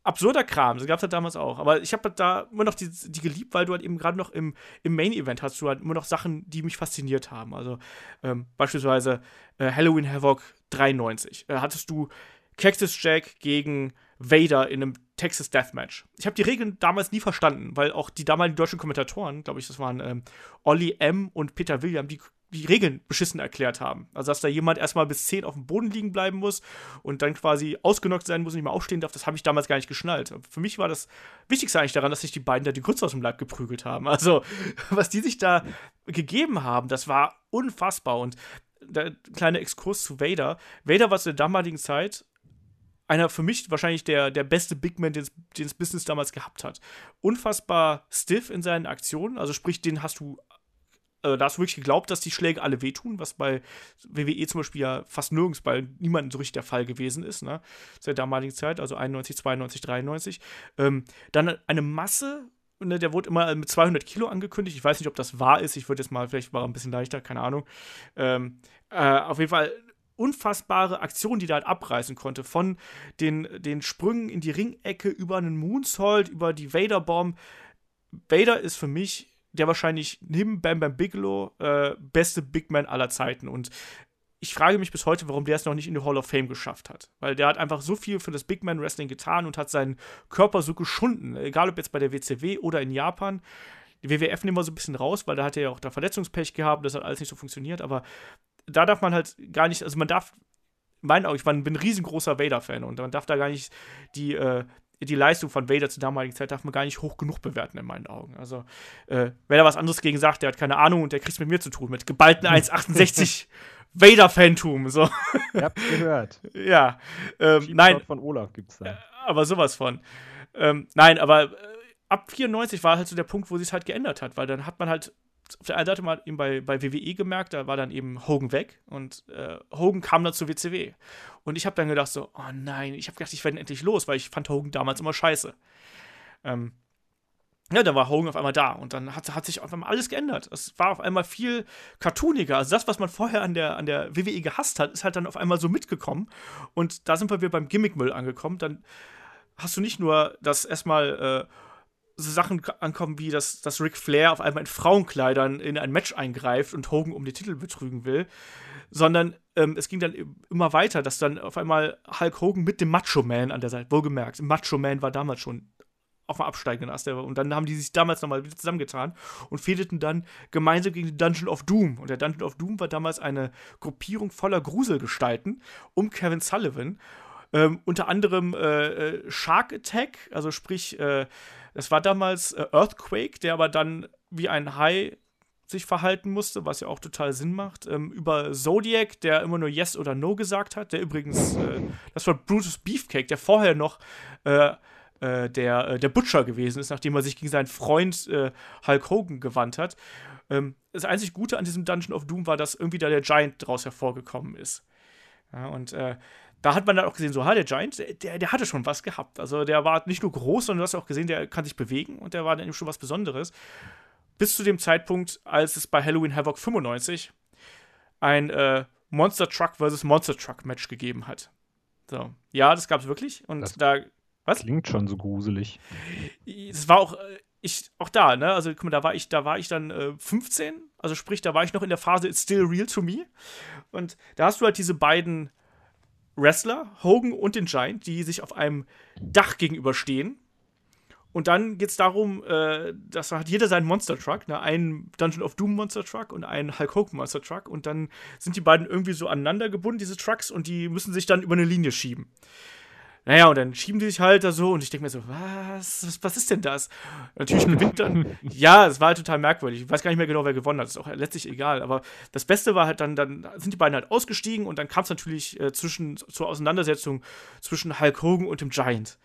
absurder Kram. Das gab es halt damals auch. Aber ich habe halt da immer noch die, die geliebt, weil du halt eben gerade noch im, im Main-Event hast du halt immer noch Sachen, die mich fasziniert haben. Also ähm, beispielsweise äh, Halloween Havoc 93. Äh, hattest du Cactus Jack gegen Vader in einem Texas Deathmatch. Ich habe die Regeln damals nie verstanden, weil auch die damaligen deutschen Kommentatoren, glaube ich, das waren ähm, Olli M. und Peter William, die die Regeln beschissen erklärt haben. Also, dass da jemand erstmal bis 10 auf dem Boden liegen bleiben muss und dann quasi ausgenockt sein muss und nicht mehr aufstehen darf, das habe ich damals gar nicht geschnallt. Für mich war das Wichtigste eigentlich daran, dass sich die beiden da die Grütze aus dem Leib geprügelt haben. Also, was die sich da gegeben haben, das war unfassbar. Und der kleine Exkurs zu Vader. Vader war zu der damaligen Zeit einer für mich wahrscheinlich der, der beste Big Man, den das Business damals gehabt hat. Unfassbar stiff in seinen Aktionen, also sprich, den hast du äh, da hast du wirklich geglaubt, dass die Schläge alle wehtun, was bei WWE zum Beispiel ja fast nirgends bei niemandem so richtig der Fall gewesen ist, ne? Seit damaligen Zeit, also 91, 92, 93. Ähm, dann eine Masse, ne, der wurde immer mit 200 Kilo angekündigt. Ich weiß nicht, ob das wahr ist. Ich würde jetzt mal, vielleicht war er ein bisschen leichter, keine Ahnung. Ähm, äh, auf jeden Fall unfassbare Aktion, die da halt abreißen konnte. Von den, den Sprüngen in die Ringecke über einen Moonsault, über die Vader-Bomb. Vader ist für mich der wahrscheinlich neben Bam Bam Bigelow äh, beste Big Man aller Zeiten. Und ich frage mich bis heute, warum der es noch nicht in die Hall of Fame geschafft hat. Weil der hat einfach so viel für das Big Man Wrestling getan und hat seinen Körper so geschunden. Egal ob jetzt bei der WCW oder in Japan. Die WWF nehmen wir so ein bisschen raus, weil da hat er ja auch da Verletzungspech gehabt, das hat alles nicht so funktioniert. Aber da darf man halt gar nicht, also man darf, in meinen Augen, ich bin ein riesengroßer Vader-Fan und man darf da gar nicht die, äh, die Leistung von Vader zur damaligen Zeit darf man gar nicht hoch genug bewerten in meinen Augen. Also, äh, wer da was anderes gegen sagt, der hat keine Ahnung und der kriegt es mit mir zu tun, mit geballten 1,68 Vader-Fantum. So. Ihr habt gehört. ja. Ähm, nein. von Olaf gibt's da. Äh, aber sowas von. Ähm, nein, aber äh, ab 94 war halt so der Punkt, wo sich halt geändert hat, weil dann hat man halt auf der einen Seite mal eben bei, bei WWE gemerkt, da war dann eben Hogan weg und äh, Hogan kam dann zur WCW. Und ich habe dann gedacht so, oh nein, ich habe gedacht, ich werde endlich los, weil ich fand Hogan damals immer scheiße. Ähm, ja, da war Hogan auf einmal da und dann hat, hat sich auf einmal alles geändert. Es war auf einmal viel cartooniger. Also das, was man vorher an der, an der WWE gehasst hat, ist halt dann auf einmal so mitgekommen. Und da sind wir wieder beim Gimmickmüll angekommen. Dann hast du nicht nur das erstmal äh, so Sachen ankommen, wie dass, dass Ric Flair auf einmal in Frauenkleidern in ein Match eingreift und Hogan um den Titel betrügen will, sondern ähm, es ging dann immer weiter, dass dann auf einmal Hulk Hogan mit dem Macho Man an der Seite, wohlgemerkt, Macho Man war damals schon auf dem absteigenden Ast. Und dann haben die sich damals nochmal wieder zusammengetan und fädeten dann gemeinsam gegen den Dungeon of Doom. Und der Dungeon of Doom war damals eine Gruppierung voller Gruselgestalten um Kevin Sullivan. Ähm, unter anderem äh, äh Shark Attack, also sprich äh, das war damals äh, Earthquake, der aber dann wie ein Hai sich verhalten musste, was ja auch total Sinn macht. Ähm, über Zodiac, der immer nur Yes oder No gesagt hat, der übrigens, äh, das war Brutus Beefcake, der vorher noch äh, äh der, äh, der Butcher gewesen ist, nachdem er sich gegen seinen Freund äh, Hulk Hogan gewandt hat. Ähm, das einzig Gute an diesem Dungeon of Doom war, dass irgendwie da der Giant draus hervorgekommen ist. Ja, und da hat man dann auch gesehen, so, ha, der Giant, der, der hatte schon was gehabt. Also der war nicht nur groß, sondern du hast auch gesehen, der kann sich bewegen und der war dann eben schon was Besonderes. Bis zu dem Zeitpunkt, als es bei Halloween Havoc 95 ein äh, Monster Truck vs. Monster Truck Match gegeben hat. So. Ja, das gab es wirklich. Und das da. Was? Klingt schon so gruselig. Es war auch. Äh, ich, auch da, ne? Also, guck mal, da war ich, da war ich dann äh, 15, also sprich, da war ich noch in der Phase It's Still Real to Me. Und da hast du halt diese beiden Wrestler, Hogan und den Giant, die sich auf einem Dach gegenüberstehen. Und dann geht es darum, äh, dass hat jeder seinen Monster Truck, ne? einen Dungeon of Doom Monster Truck und einen Hulk Hogan Monster Truck. Und dann sind die beiden irgendwie so aneinander gebunden, diese Trucks, und die müssen sich dann über eine Linie schieben. Naja, und dann schieben die sich halt da so und ich denke mir so, was, was, was ist denn das? Natürlich gewinnt dann, ja, es war halt total merkwürdig. Ich weiß gar nicht mehr genau, wer gewonnen hat, ist auch letztlich egal. Aber das Beste war halt dann, dann sind die beiden halt ausgestiegen und dann kam es natürlich äh, zwischen, zur Auseinandersetzung zwischen Hulk Hogan und dem Giant.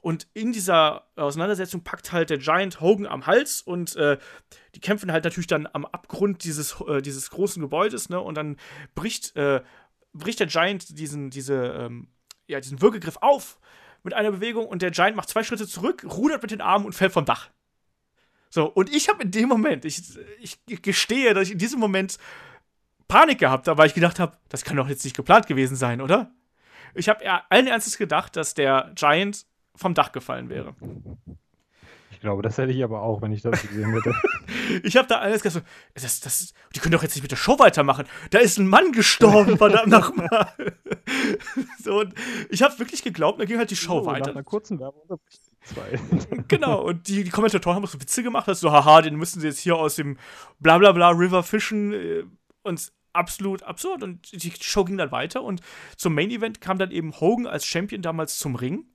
Und in dieser Auseinandersetzung packt halt der Giant Hogan am Hals und äh, die kämpfen halt natürlich dann am Abgrund dieses, äh, dieses großen Gebäudes, ne? Und dann bricht, äh, bricht der Giant diesen, diese, ähm, ja, diesen Würgegriff auf mit einer Bewegung und der Giant macht zwei Schritte zurück, rudert mit den Armen und fällt vom Dach. So, und ich habe in dem Moment, ich, ich gestehe, dass ich in diesem Moment Panik gehabt habe, weil ich gedacht habe, das kann doch jetzt nicht geplant gewesen sein, oder? Ich habe allen Ernstes gedacht, dass der Giant vom Dach gefallen wäre. Ich glaube, das hätte ich aber auch, wenn ich das gesehen hätte. ich habe da alles gesagt, das, das, die können doch jetzt nicht mit der Show weitermachen. Da ist ein Mann gestorben, verdammt nochmal. so, ich habe wirklich geglaubt, da ging halt die Show so, weiter. Nach einer kurzen Werbung zwei. genau, und die, die Kommentatoren haben so Witze gemacht, dass so, haha, den müssen sie jetzt hier aus dem Blablabla River fischen äh, und absolut absurd. Und die Show ging dann weiter und zum Main Event kam dann eben Hogan als Champion damals zum Ring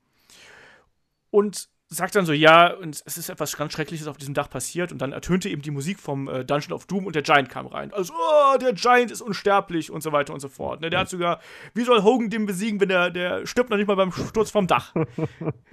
und sagt dann so, ja, und es ist etwas ganz Schreckliches auf diesem Dach passiert und dann ertönte eben die Musik vom äh, Dungeon of Doom und der Giant kam rein. Also, oh, der Giant ist unsterblich und so weiter und so fort. Ne? Der hat sogar, wie soll Hogan den besiegen, wenn der, der stirbt noch nicht mal beim Sturz vom Dach.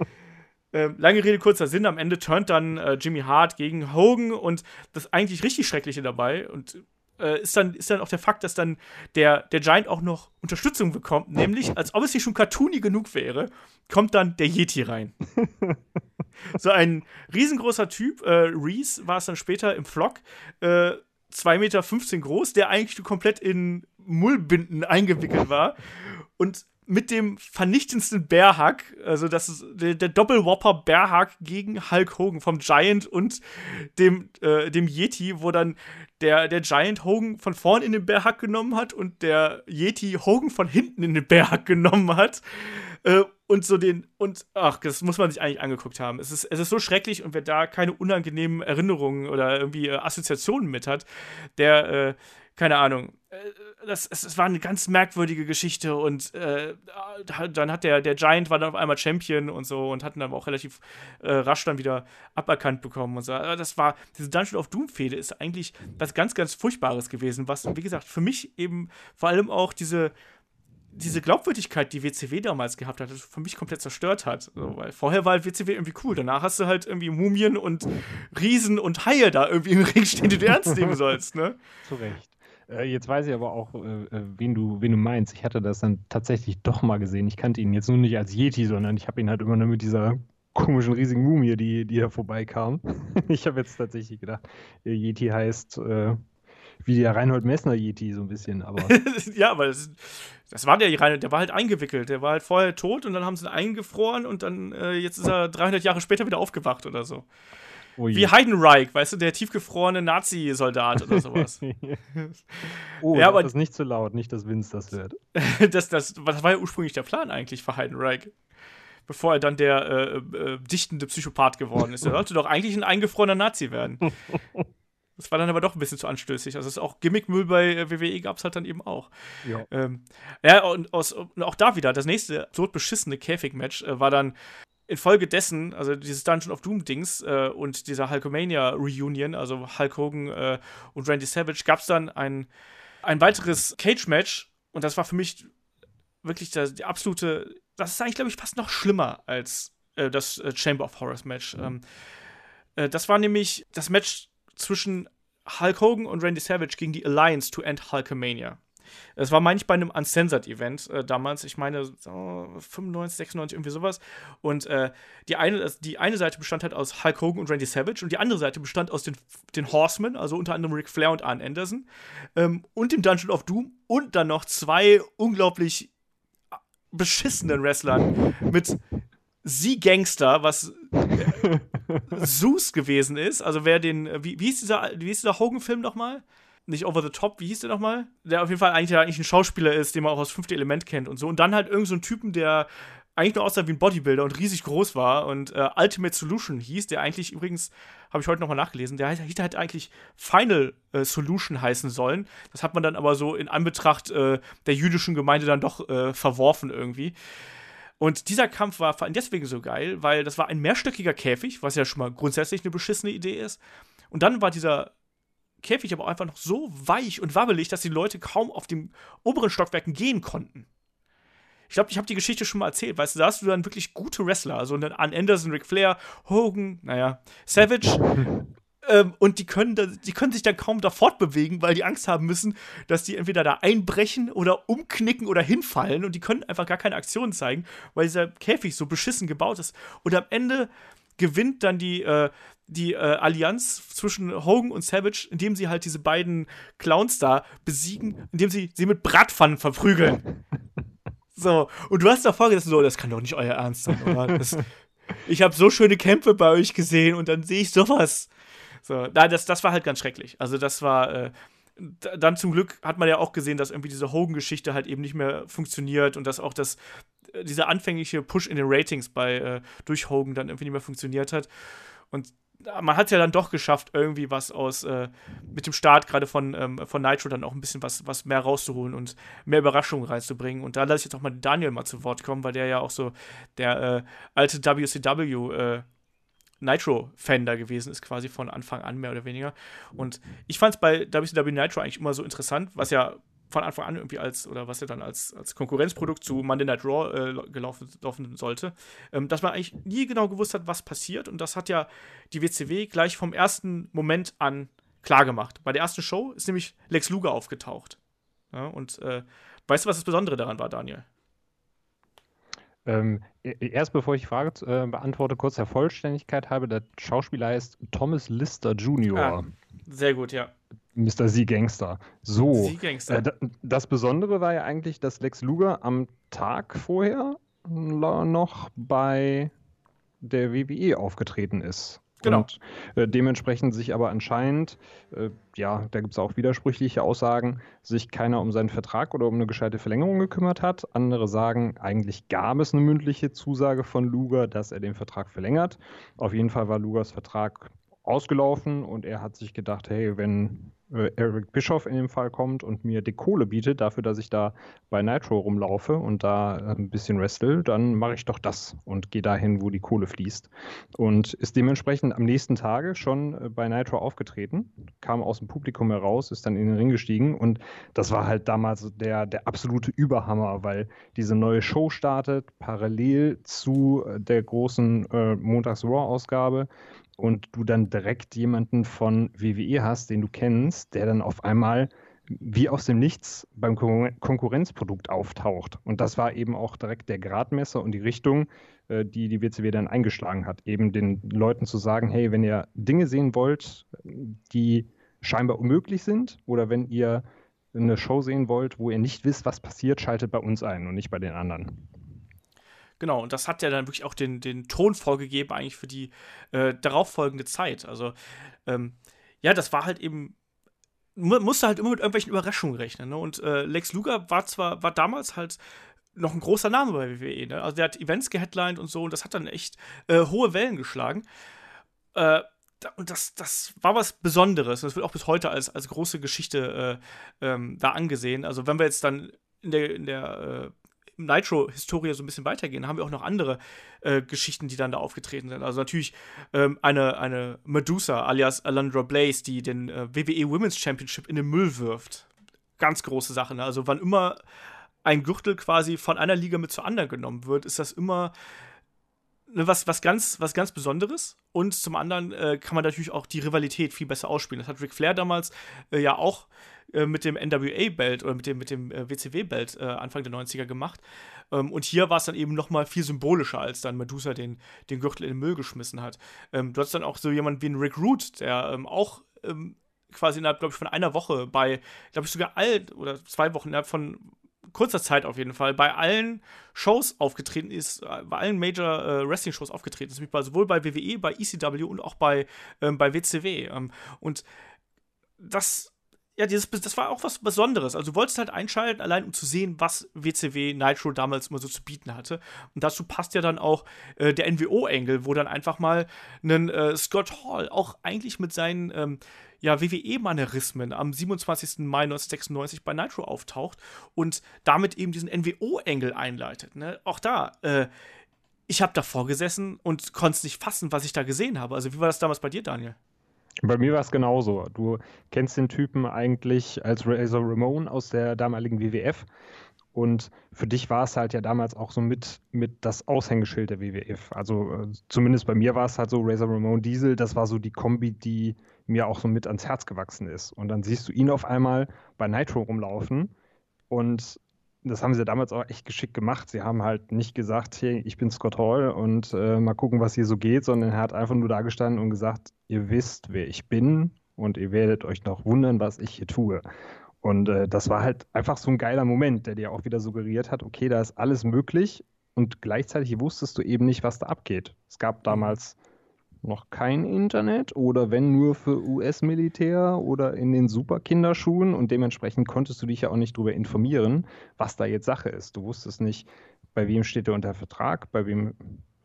ähm, lange Rede, kurzer Sinn, am Ende turnt dann äh, Jimmy Hart gegen Hogan und das eigentlich richtig Schreckliche dabei und äh, ist, dann, ist dann auch der Fakt, dass dann der, der Giant auch noch Unterstützung bekommt, nämlich, als ob es hier schon cartoony genug wäre, kommt dann der Yeti rein. so ein riesengroßer Typ, äh, Reese war es dann später im Vlog, äh, 2,15 Meter groß, der eigentlich komplett in Mullbinden eingewickelt war und mit dem vernichtendsten Bärhack, also das ist der, der Doppelwhopper Bärhack gegen Hulk Hogan vom Giant und dem, äh, dem Yeti, wo dann der, der Giant Hogan von vorn in den Bärhack genommen hat und der Yeti Hogan von hinten in den Bärhack genommen hat. Äh, und so den, und ach, das muss man sich eigentlich angeguckt haben. Es ist, es ist so schrecklich und wer da keine unangenehmen Erinnerungen oder irgendwie äh, Assoziationen mit hat, der, äh, keine Ahnung, das, es, es, war eine ganz merkwürdige Geschichte und äh, dann hat der, der Giant war dann auf einmal Champion und so und hatten dann auch relativ äh, rasch dann wieder aberkannt bekommen und so. Das war, diese Dungeon of Doom-Fehde ist eigentlich was ganz, ganz Furchtbares gewesen, was, wie gesagt, für mich eben vor allem auch diese, diese Glaubwürdigkeit, die WCW damals gehabt hat, für mich komplett zerstört hat. So, weil vorher war WCW irgendwie cool. Danach hast du halt irgendwie Mumien und Riesen und Haie da irgendwie im Ring stehen, die du ernst nehmen sollst, ne? Zu Recht. Äh, jetzt weiß ich aber auch, äh, äh, wen, du, wen du meinst. Ich hatte das dann tatsächlich doch mal gesehen. Ich kannte ihn jetzt nur nicht als Yeti, sondern ich habe ihn halt immer nur mit dieser komischen riesigen Mumie, die, die da vorbeikam. ich habe jetzt tatsächlich gedacht, Yeti heißt äh, wie der Reinhold Messner Yeti so ein bisschen, aber. ja, aber das, das, war der Reinhold, der war halt eingewickelt. Der war halt vorher tot und dann haben sie ihn eingefroren und dann äh, jetzt ist er 300 Jahre später wieder aufgewacht oder so. Oh Wie Heidenreich, weißt du, der tiefgefrorene Nazi-Soldat oder sowas. oh, ja, aber das ist nicht zu laut, nicht, dass Vince das hört. das, das, das war ja ursprünglich der Plan eigentlich für Heidenreich. Bevor er dann der äh, äh, dichtende Psychopath geworden ist. Er sollte doch eigentlich ein eingefrorener Nazi werden. Das war dann aber doch ein bisschen zu anstößig. Also es auch Gimmickmüll bei äh, WWE gab es halt dann eben auch. Ja, ähm, ja und, aus, und, auch da wieder, das nächste absurd beschissene Käfig-Match äh, war dann infolgedessen, also dieses Dungeon of Doom-Dings äh, und dieser Hulkamania-Reunion, also Hulk Hogan äh, und Randy Savage, gab es dann ein, ein weiteres Cage-Match und das war für mich wirklich das, die absolute, das ist eigentlich, glaube ich, fast noch schlimmer als äh, das äh, Chamber of Horrors Match. Mhm. Ähm, äh, das war nämlich das Match zwischen Hulk Hogan und Randy Savage gegen die Alliance to End Hulkamania. Es war, meine ich, bei einem Uncensored-Event äh, damals. Ich meine, so 95, 96, irgendwie sowas. Und äh, die, eine, die eine Seite bestand halt aus Hulk Hogan und Randy Savage und die andere Seite bestand aus den, den Horsemen, also unter anderem Ric Flair und Arn Anderson. Ähm, und dem Dungeon of Doom und dann noch zwei unglaublich beschissenen Wrestlern mit Sie Gangster, was äh, Zeus gewesen ist. Also wer den, wie, wie hieß dieser, wie hieß dieser Hogan-Film nochmal? Nicht Over the Top, wie hieß der nochmal? Der auf jeden Fall eigentlich, eigentlich ein Schauspieler ist, den man auch aus Fünfte Element kennt und so. Und dann halt irgend so Typen, der eigentlich nur aussah wie ein Bodybuilder und riesig groß war und äh, Ultimate Solution hieß, der eigentlich übrigens, habe ich heute nochmal nachgelesen, der hätte halt eigentlich Final äh, Solution heißen sollen. Das hat man dann aber so in Anbetracht äh, der jüdischen Gemeinde dann doch äh, verworfen irgendwie. Und dieser Kampf war vor allem deswegen so geil, weil das war ein mehrstöckiger Käfig, was ja schon mal grundsätzlich eine beschissene Idee ist. Und dann war dieser Käfig aber einfach noch so weich und wabbelig, dass die Leute kaum auf den oberen Stockwerken gehen konnten. Ich glaube, ich habe die Geschichte schon mal erzählt, weißt du, da hast du dann wirklich gute Wrestler, also an Anderson, Ric Flair, Hogan, naja, Savage. ähm, und die können, da, die können sich dann kaum da fortbewegen, weil die Angst haben müssen, dass die entweder da einbrechen oder umknicken oder hinfallen und die können einfach gar keine Aktionen zeigen, weil dieser Käfig so beschissen gebaut ist. Und am Ende gewinnt dann die, äh, die äh, Allianz zwischen Hogan und Savage, indem sie halt diese beiden Clowns da besiegen, indem sie sie mit Bratpfannen verprügeln. so, und du hast davor gedacht, so, das kann doch nicht euer Ernst sein, oder? Das, ich habe so schöne Kämpfe bei euch gesehen und dann sehe ich sowas. So, nein, das, das war halt ganz schrecklich. Also, das war. Äh, dann zum Glück hat man ja auch gesehen, dass irgendwie diese Hogan-Geschichte halt eben nicht mehr funktioniert und dass auch das, äh, dieser anfängliche Push in den Ratings bei äh, durch Hogan dann irgendwie nicht mehr funktioniert hat. Und man hat es ja dann doch geschafft, irgendwie was aus äh, mit dem Start gerade von, ähm, von Nitro dann auch ein bisschen was, was mehr rauszuholen und mehr Überraschungen reinzubringen. Und da lasse ich jetzt auch mal Daniel mal zu Wort kommen, weil der ja auch so der äh, alte WCW äh, Nitro-Fan da gewesen ist, quasi von Anfang an mehr oder weniger. Und ich fand es bei WCW Nitro eigentlich immer so interessant, was ja von Anfang an irgendwie als, oder was ja dann als, als Konkurrenzprodukt zu Monday Night Raw äh, gelaufen, laufen sollte, ähm, dass man eigentlich nie genau gewusst hat, was passiert. Und das hat ja die WCW gleich vom ersten Moment an klargemacht. Bei der ersten Show ist nämlich Lex Luger aufgetaucht. Ja, und äh, weißt du, was das Besondere daran war, Daniel? Ähm, e, e, erst bevor ich die Frage äh, beantworte, kurz der Vollständigkeit halber, der Schauspieler heißt Thomas Lister Jr. Ah, sehr gut, ja. Mr. Sie Gangster. So. Sie Gangster. Äh, das Besondere war ja eigentlich, dass Lex Luger am Tag vorher noch bei der WWE aufgetreten ist. Genau. Und äh, dementsprechend sich aber anscheinend, äh, ja, da gibt es auch widersprüchliche Aussagen, sich keiner um seinen Vertrag oder um eine gescheite Verlängerung gekümmert hat. Andere sagen, eigentlich gab es eine mündliche Zusage von Luger, dass er den Vertrag verlängert. Auf jeden Fall war Lugers Vertrag ausgelaufen und er hat sich gedacht, hey, wenn äh, Eric Bischoff in dem Fall kommt und mir die Kohle bietet, dafür, dass ich da bei Nitro rumlaufe und da äh, ein bisschen wrestle, dann mache ich doch das und gehe dahin, wo die Kohle fließt. Und ist dementsprechend am nächsten Tage schon äh, bei Nitro aufgetreten, kam aus dem Publikum heraus, ist dann in den Ring gestiegen und das war halt damals der, der absolute Überhammer, weil diese neue Show startet parallel zu der großen äh, Montags-Raw-Ausgabe und du dann direkt jemanden von WWE hast, den du kennst, der dann auf einmal wie aus dem Nichts beim Konkurrenzprodukt auftaucht. Und das war eben auch direkt der Gradmesser und die Richtung, äh, die die WCW dann eingeschlagen hat. Eben den Leuten zu sagen, hey, wenn ihr Dinge sehen wollt, die scheinbar unmöglich sind, oder wenn ihr eine Show sehen wollt, wo ihr nicht wisst, was passiert, schaltet bei uns ein und nicht bei den anderen. Genau, und das hat ja dann wirklich auch den, den Ton vorgegeben, eigentlich für die äh, darauffolgende Zeit. Also, ähm, ja, das war halt eben musste halt immer mit irgendwelchen Überraschungen rechnen. Ne? Und äh, Lex Luger war zwar, war damals halt noch ein großer Name bei WWE. Ne? Also der hat Events geheadlined und so und das hat dann echt äh, hohe Wellen geschlagen. Äh, und das, das war was Besonderes. Das wird auch bis heute als, als große Geschichte äh, ähm, da angesehen. Also wenn wir jetzt dann in der, in der äh, Nitro-Historie so ein bisschen weitergehen, haben wir auch noch andere äh, Geschichten, die dann da aufgetreten sind. Also natürlich ähm, eine, eine Medusa alias Alundra Blaze, die den äh, WWE Women's Championship in den Müll wirft. Ganz große Sache. Ne? Also wann immer ein Gürtel quasi von einer Liga mit zur anderen genommen wird, ist das immer ne, was, was, ganz, was ganz Besonderes. Und zum anderen äh, kann man natürlich auch die Rivalität viel besser ausspielen. Das hat Ric Flair damals äh, ja auch äh, mit dem NWA-Belt oder mit dem, mit dem äh, WCW-Belt äh, Anfang der 90er gemacht. Ähm, und hier war es dann eben noch mal viel symbolischer, als dann Medusa den, den Gürtel in den Müll geschmissen hat. Ähm, du hast dann auch so jemanden wie einen Rick Root, der ähm, auch ähm, quasi innerhalb, glaube ich, von einer Woche bei, glaube ich, sogar all oder zwei Wochen innerhalb von kurzer Zeit auf jeden Fall bei allen Shows aufgetreten ist, äh, bei allen Major äh, Wrestling Shows aufgetreten ist, sowohl bei WWE, bei ECW und auch bei, ähm, bei WCW. Ähm, und das ja, dieses, das war auch was Besonderes. Also du wolltest halt einschalten, allein um zu sehen, was WCW Nitro damals immer so zu bieten hatte. Und dazu passt ja dann auch äh, der NWO-Engel, wo dann einfach mal ein äh, Scott Hall auch eigentlich mit seinen ähm, ja, WWE-Manierismen am 27. Mai 1996 bei Nitro auftaucht und damit eben diesen NWO-Engel einleitet. Ne? Auch da, äh, ich habe davor gesessen und konnte es nicht fassen, was ich da gesehen habe. Also wie war das damals bei dir, Daniel? Bei mir war es genauso. Du kennst den Typen eigentlich als Razor Ramon aus der damaligen WWF. Und für dich war es halt ja damals auch so mit, mit das Aushängeschild der WWF. Also äh, zumindest bei mir war es halt so Razor Ramon Diesel, das war so die Kombi, die mir auch so mit ans Herz gewachsen ist. Und dann siehst du ihn auf einmal bei Nitro rumlaufen und das haben sie damals auch echt geschickt gemacht. Sie haben halt nicht gesagt, hey, ich bin Scott Hall und äh, mal gucken, was hier so geht, sondern er hat einfach nur da gestanden und gesagt, ihr wisst, wer ich bin und ihr werdet euch noch wundern, was ich hier tue. Und äh, das war halt einfach so ein geiler Moment, der dir auch wieder suggeriert hat, okay, da ist alles möglich und gleichzeitig wusstest du eben nicht, was da abgeht. Es gab damals noch kein Internet oder wenn nur für US-Militär oder in den Superkinderschuhen und dementsprechend konntest du dich ja auch nicht darüber informieren, was da jetzt Sache ist. Du wusstest nicht, bei wem steht er unter Vertrag, bei wem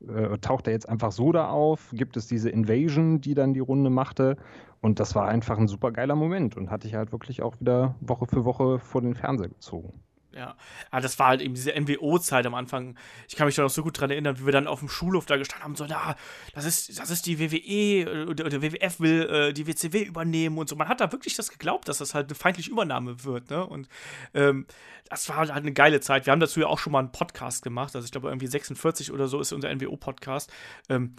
äh, taucht er jetzt einfach so da auf, gibt es diese Invasion, die dann die Runde machte und das war einfach ein super geiler Moment und hatte ich halt wirklich auch wieder Woche für Woche vor den Fernseher gezogen. Ja, aber das war halt eben diese NWO-Zeit am Anfang. Ich kann mich da noch so gut dran erinnern, wie wir dann auf dem Schulhof da gestanden haben, so, na, das ist, das ist die WWE oder, oder WWF will äh, die WCW übernehmen und so. Man hat da wirklich das geglaubt, dass das halt eine feindliche Übernahme wird, ne? Und ähm, das war halt eine geile Zeit. Wir haben dazu ja auch schon mal einen Podcast gemacht, also ich glaube irgendwie 46 oder so ist unser NWO-Podcast. Ähm,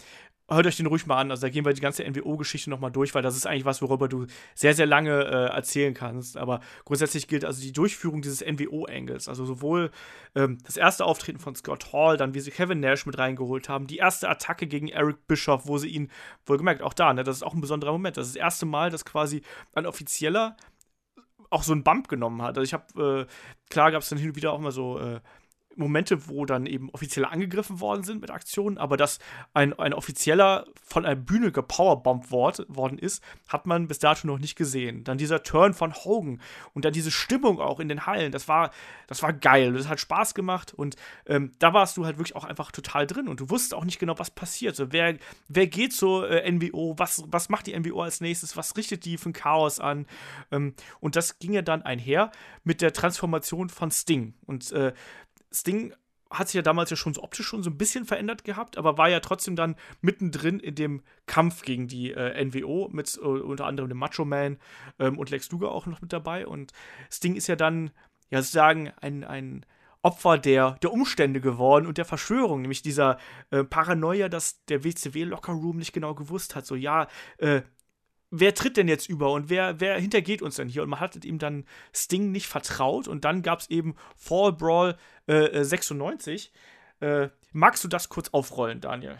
hört euch den ruhig mal an. Also da gehen wir die ganze NWO-Geschichte nochmal durch, weil das ist eigentlich was, worüber du sehr, sehr lange äh, erzählen kannst. Aber grundsätzlich gilt also die Durchführung dieses NWO-Engels. Also sowohl ähm, das erste Auftreten von Scott Hall, dann wie sie Kevin Nash mit reingeholt haben, die erste Attacke gegen Eric Bischoff, wo sie ihn, wohlgemerkt, auch da, ne, das ist auch ein besonderer Moment. Das ist das erste Mal, dass quasi ein offizieller auch so einen Bump genommen hat. Also ich habe, äh, klar gab es dann hin und wieder auch mal so äh, Momente, wo dann eben offiziell angegriffen worden sind mit Aktionen, aber dass ein, ein offizieller von einer Bühne gepowerbombt worden ist, hat man bis dato noch nicht gesehen. Dann dieser Turn von Hogan und dann diese Stimmung auch in den Hallen, das war, das war geil. Das hat Spaß gemacht und ähm, da warst du halt wirklich auch einfach total drin und du wusstest auch nicht genau, was passiert. So, wer, wer geht zur äh, NWO, was, was macht die NWO als nächstes, was richtet die für ein Chaos an? Ähm, und das ging ja dann einher mit der Transformation von Sting. Und äh, Sting hat sich ja damals ja schon so optisch schon so ein bisschen verändert gehabt, aber war ja trotzdem dann mittendrin in dem Kampf gegen die äh, NWO mit äh, unter anderem dem Macho Man ähm, und Lex Luger auch noch mit dabei. Und Sting ist ja dann, ja sozusagen, ein, ein Opfer der, der Umstände geworden und der Verschwörung, nämlich dieser äh, Paranoia, dass der WCW Locker Room nicht genau gewusst hat. So, ja, äh, wer tritt denn jetzt über und wer, wer hintergeht uns denn hier? Und man hat ihm dann Sting nicht vertraut und dann gab es eben Fall Brawl äh, 96. Äh, magst du das kurz aufrollen, Daniel?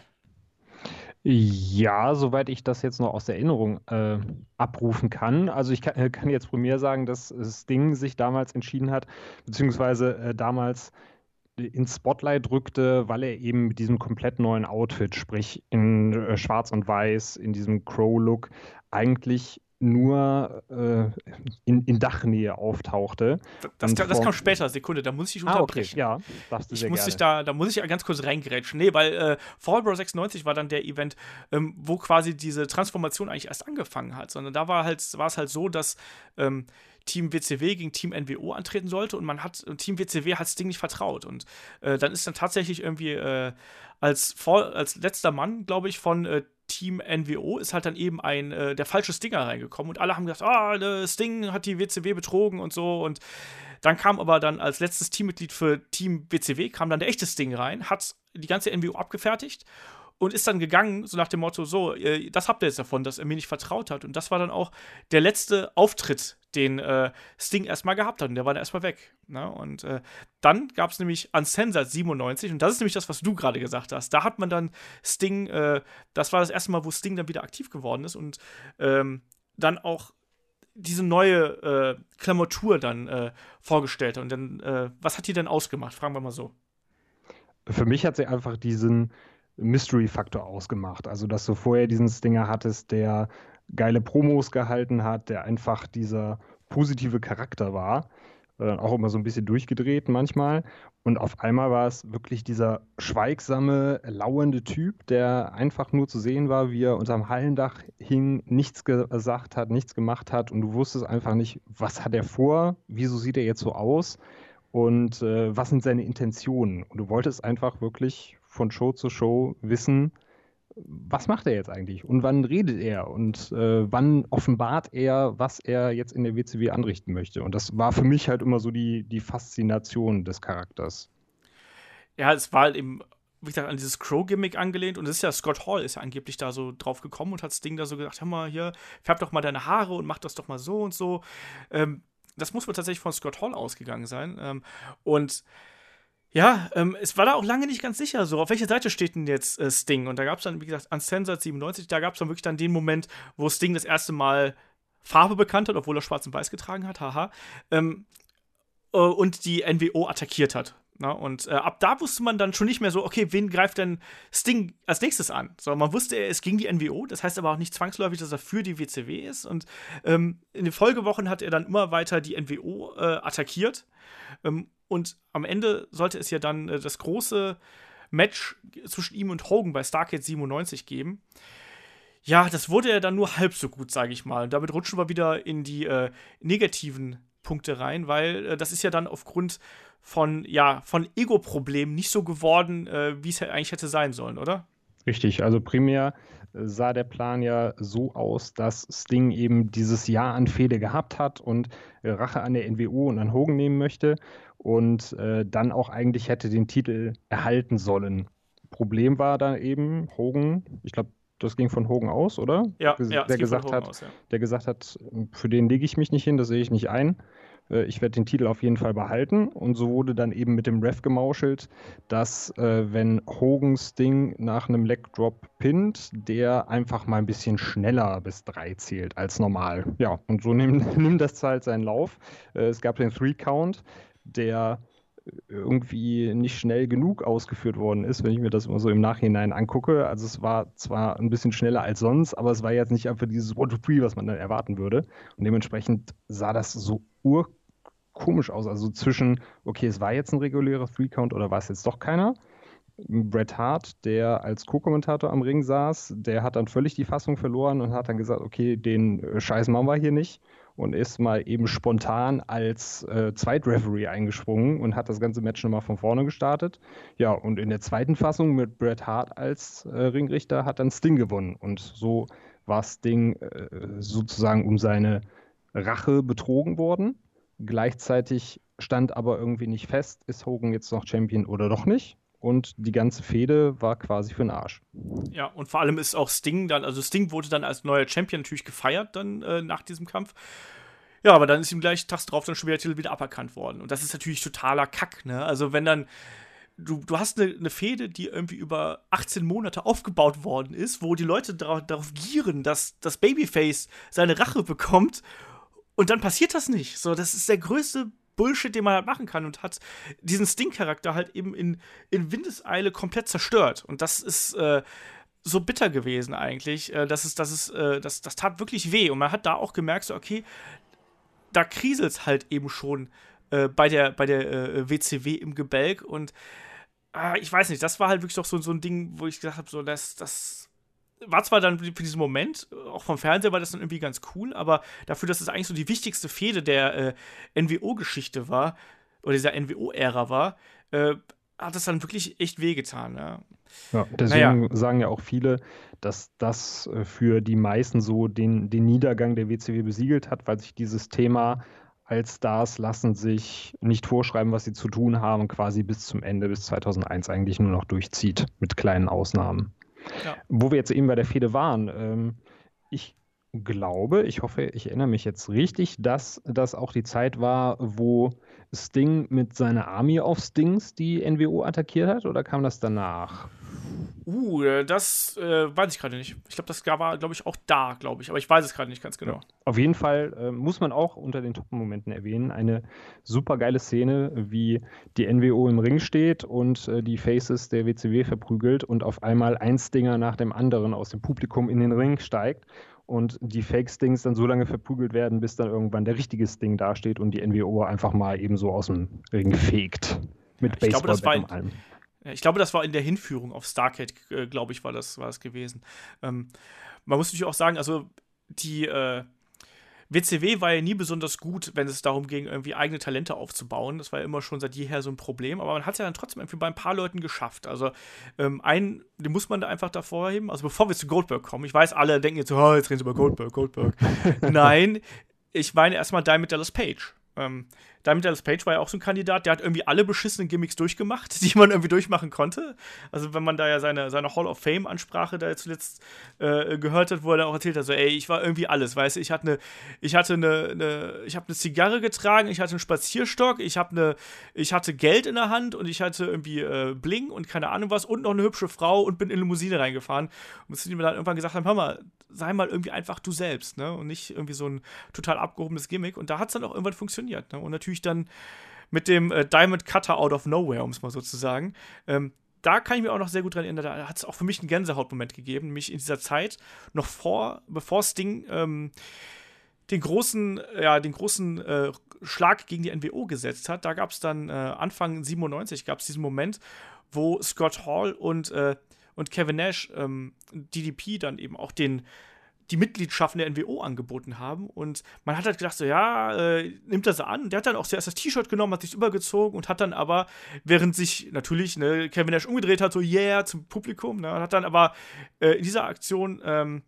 Ja, soweit ich das jetzt noch aus der Erinnerung äh, abrufen kann. Also ich kann, kann, jetzt mir sagen, dass Sting sich damals entschieden hat, beziehungsweise äh, damals ins Spotlight rückte, weil er eben mit diesem komplett neuen Outfit, sprich in äh, Schwarz und Weiß, in diesem Crow-Look, eigentlich nur äh, in, in, Dachnähe auftauchte. Das, das, das kam später, Sekunde, da muss ich dich unterbrechen. Ah, okay. Ja, darfst du ich sehr muss gerne. da, da muss ich ganz kurz reingrätschen. Nee, weil äh, Fall Bro 96 war dann der Event, ähm, wo quasi diese Transformation eigentlich erst angefangen hat. Sondern da war halt, war es halt so, dass ähm, Team WCW gegen Team NWO antreten sollte und man hat, Team WCW hat das Ding nicht vertraut. Und äh, dann ist dann tatsächlich irgendwie äh, als, vor, als letzter Mann, glaube ich, von äh, Team NWO ist halt dann eben ein äh, der falsche Stinger reingekommen und alle haben gesagt, ah, oh, Sting hat die WCW betrogen und so und dann kam aber dann als letztes Teammitglied für Team WCW kam dann der echte Sting rein, hat die ganze NWO abgefertigt und ist dann gegangen, so nach dem Motto: So, äh, das habt ihr jetzt davon, dass er mir nicht vertraut hat. Und das war dann auch der letzte Auftritt, den äh, Sting erstmal gehabt hat. Und der war dann erstmal weg. Ne? Und äh, dann gab es nämlich Uncensored 97, und das ist nämlich das, was du gerade gesagt hast. Da hat man dann Sting, äh, das war das erste Mal, wo Sting dann wieder aktiv geworden ist und ähm, dann auch diese neue äh, Klamotur dann äh, vorgestellt. Und dann, was hat die denn ausgemacht? Fragen wir mal so. Für mich hat sie einfach diesen Mystery-Faktor ausgemacht. Also, dass du vorher diesen Stinger hattest, der geile Promos gehalten hat, der einfach dieser positive Charakter war. Äh, auch immer so ein bisschen durchgedreht manchmal. Und auf einmal war es wirklich dieser schweigsame, lauernde Typ, der einfach nur zu sehen war, wie er unterm Hallendach hing, nichts gesagt hat, nichts gemacht hat und du wusstest einfach nicht, was hat er vor, wieso sieht er jetzt so aus und äh, was sind seine Intentionen. Und du wolltest einfach wirklich von Show zu Show wissen, was macht er jetzt eigentlich und wann redet er und äh, wann offenbart er, was er jetzt in der WCW anrichten möchte. Und das war für mich halt immer so die, die Faszination des Charakters. Ja, es war halt eben, wie gesagt, an dieses Crow-Gimmick angelehnt und es ist ja, Scott Hall ist ja angeblich da so drauf gekommen und hat das Ding da so gesagt, hör mal hier, färb doch mal deine Haare und mach das doch mal so und so. Ähm, das muss wohl tatsächlich von Scott Hall ausgegangen sein. Ähm, und ja, ähm, es war da auch lange nicht ganz sicher, so auf welcher Seite steht denn jetzt äh, Sting? Und da gab es dann, wie gesagt, an Censored 97, da gab es dann wirklich dann den Moment, wo Sting das erste Mal Farbe bekannt hat, obwohl er schwarz und weiß getragen hat, haha. Ähm, äh, und die NWO attackiert hat. Na, ne? und äh, ab da wusste man dann schon nicht mehr so, okay, wen greift denn Sting als nächstes an? So, man wusste, es ging die NWO, das heißt aber auch nicht zwangsläufig, dass er für die WCW ist. Und ähm, in den Folgewochen hat er dann immer weiter die NWO äh, attackiert. Ähm, und am Ende sollte es ja dann äh, das große Match zwischen ihm und Hogan bei Starcade 97 geben. Ja, das wurde ja dann nur halb so gut, sage ich mal. Und damit rutschen wir wieder in die äh, negativen Punkte rein, weil äh, das ist ja dann aufgrund von, ja, von Ego-Problemen nicht so geworden, äh, wie es eigentlich hätte sein sollen, oder? Richtig, also primär sah der Plan ja so aus, dass Sting eben dieses Jahr an Fehde gehabt hat und äh, Rache an der NWO und an Hogan nehmen möchte und äh, dann auch eigentlich hätte den Titel erhalten sollen. Problem war da eben Hogan, ich glaube, das ging von Hogan aus, oder? Ja, ja der gesagt hat, aus, ja. der gesagt hat, für den lege ich mich nicht hin, das sehe ich nicht ein. Äh, ich werde den Titel auf jeden Fall behalten. Und so wurde dann eben mit dem Ref gemauschelt, dass äh, wenn Hogan's Ding nach einem Leg Drop pinnt, der einfach mal ein bisschen schneller bis drei zählt als normal. Ja, und so nimmt, nimmt das halt seinen Lauf. Äh, es gab den Three Count, der irgendwie nicht schnell genug ausgeführt worden ist, wenn ich mir das immer so im Nachhinein angucke. Also es war zwar ein bisschen schneller als sonst, aber es war jetzt nicht einfach dieses One to Three, was man dann erwarten würde. Und dementsprechend sah das so urkomisch aus. Also zwischen, okay, es war jetzt ein regulärer Three-Count oder war es jetzt doch keiner? Bret Hart, der als Co-Kommentator am Ring saß, der hat dann völlig die Fassung verloren und hat dann gesagt, okay, den äh, Scheiß machen wir hier nicht und ist mal eben spontan als äh, Zweitreferee eingesprungen und hat das ganze Match nochmal von vorne gestartet. Ja, und in der zweiten Fassung mit Bret Hart als äh, Ringrichter hat dann Sting gewonnen und so war Sting äh, sozusagen um seine Rache betrogen worden. Gleichzeitig stand aber irgendwie nicht fest, ist Hogan jetzt noch Champion oder doch nicht. Und die ganze Fehde war quasi für den Arsch. Ja, und vor allem ist auch Sting dann, also Sting wurde dann als neuer Champion natürlich gefeiert dann äh, nach diesem Kampf. Ja, aber dann ist ihm gleich tags drauf dann schon wieder Titel wieder aberkannt worden. Und das ist natürlich totaler Kack, ne? Also wenn dann du, du hast eine, eine Fehde, die irgendwie über 18 Monate aufgebaut worden ist, wo die Leute darauf, darauf gieren, dass das Babyface seine Rache bekommt und dann passiert das nicht. So, das ist der größte Bullshit, den man halt machen kann und hat diesen Sting-Charakter halt eben in, in Windeseile komplett zerstört. Und das ist äh, so bitter gewesen eigentlich. Äh, das, ist, das, ist, äh, das, das tat wirklich weh. Und man hat da auch gemerkt, so, okay, da kriselt es halt eben schon äh, bei der, bei der WCW äh, im Gebälk. Und äh, ich weiß nicht, das war halt wirklich doch so, so ein Ding, wo ich gesagt habe, so, das, das war zwar dann für diesen Moment, auch vom Fernseher war das dann irgendwie ganz cool, aber dafür, dass es eigentlich so die wichtigste Fehde der äh, NWO-Geschichte war, oder dieser NWO-Ära war, äh, hat das dann wirklich echt wehgetan. Ja. Ja, deswegen naja. sagen ja auch viele, dass das äh, für die meisten so den, den Niedergang der WCW besiegelt hat, weil sich dieses Thema als Stars lassen sich nicht vorschreiben, was sie zu tun haben, quasi bis zum Ende, bis 2001 eigentlich nur noch durchzieht, mit kleinen Ausnahmen. Ja. Wo wir jetzt eben bei der Fehde waren, ähm, ich glaube, ich hoffe, ich erinnere mich jetzt richtig, dass das auch die Zeit war, wo Sting mit seiner Army of Stings die NWO attackiert hat, oder kam das danach? Uh, äh, das äh, weiß ich gerade nicht. Ich glaube, das war, glaube ich, auch da, glaube ich. Aber ich weiß es gerade nicht ganz genau. Ja. Auf jeden Fall äh, muss man auch unter den Top-Momenten erwähnen. Eine super geile Szene, wie die NWO im Ring steht und äh, die Faces der WCW verprügelt und auf einmal ein Stinger nach dem anderen aus dem Publikum in den Ring steigt und die Fake-Stings dann so lange verprügelt werden, bis dann irgendwann der richtige Sting dasteht und die NWO einfach mal eben so aus dem Ring fegt. Mit ja, ich glaube, das war in. Ich glaube, das war in der Hinführung auf Starcade, äh, glaube ich, war das, war das gewesen. Ähm, man muss natürlich auch sagen, also die äh, WCW war ja nie besonders gut, wenn es darum ging, irgendwie eigene Talente aufzubauen. Das war ja immer schon seit jeher so ein Problem. Aber man hat es ja dann trotzdem irgendwie bei ein paar Leuten geschafft. Also ähm, einen, den muss man da einfach davor heben. Also bevor wir zu Goldberg kommen, ich weiß, alle denken jetzt so, oh, jetzt reden sie über Goldberg, Goldberg. Nein, ich meine erstmal Diamond Dallas Page. Ähm, Diamond Dallas Page war ja auch so ein Kandidat, der hat irgendwie alle beschissenen Gimmicks durchgemacht, die man irgendwie durchmachen konnte. Also wenn man da ja seine, seine Hall of Fame-Ansprache da zuletzt äh, gehört hat, wo er dann auch erzählt hat, so, ey, ich war irgendwie alles, weißt du, ich hatte eine, ich hatte eine, eine ich habe eine Zigarre getragen, ich hatte einen Spazierstock, ich habe eine, ich hatte Geld in der Hand und ich hatte irgendwie äh, Bling und keine Ahnung was und noch eine hübsche Frau und bin in Limousine reingefahren. Und die mir dann irgendwann gesagt haben, hör mal, sei mal irgendwie einfach du selbst, ne? Und nicht irgendwie so ein total abgehobenes Gimmick. Und da hat es dann auch irgendwann funktioniert, ne? Und natürlich dann mit dem äh, Diamond Cutter out of nowhere, um es mal so zu sagen. Ähm, da kann ich mir auch noch sehr gut dran erinnern. Da hat es auch für mich einen Gänsehautmoment gegeben, nämlich in dieser Zeit, noch vor, bevor Sting ähm, den großen, ja, den großen äh, Schlag gegen die NWO gesetzt hat. Da gab es dann äh, Anfang 97 gab es diesen Moment, wo Scott Hall und, äh, und Kevin Nash ähm, DDP dann eben auch den die Mitgliedschaften der NWO angeboten haben. Und man hat halt gedacht, so, ja, äh, nimmt das an. Der hat dann auch zuerst das T-Shirt genommen, hat sich übergezogen und hat dann aber, während sich natürlich ne, Kevin Nash umgedreht hat, so, yeah, zum Publikum, ne, hat dann aber äh, in dieser Aktion ähm,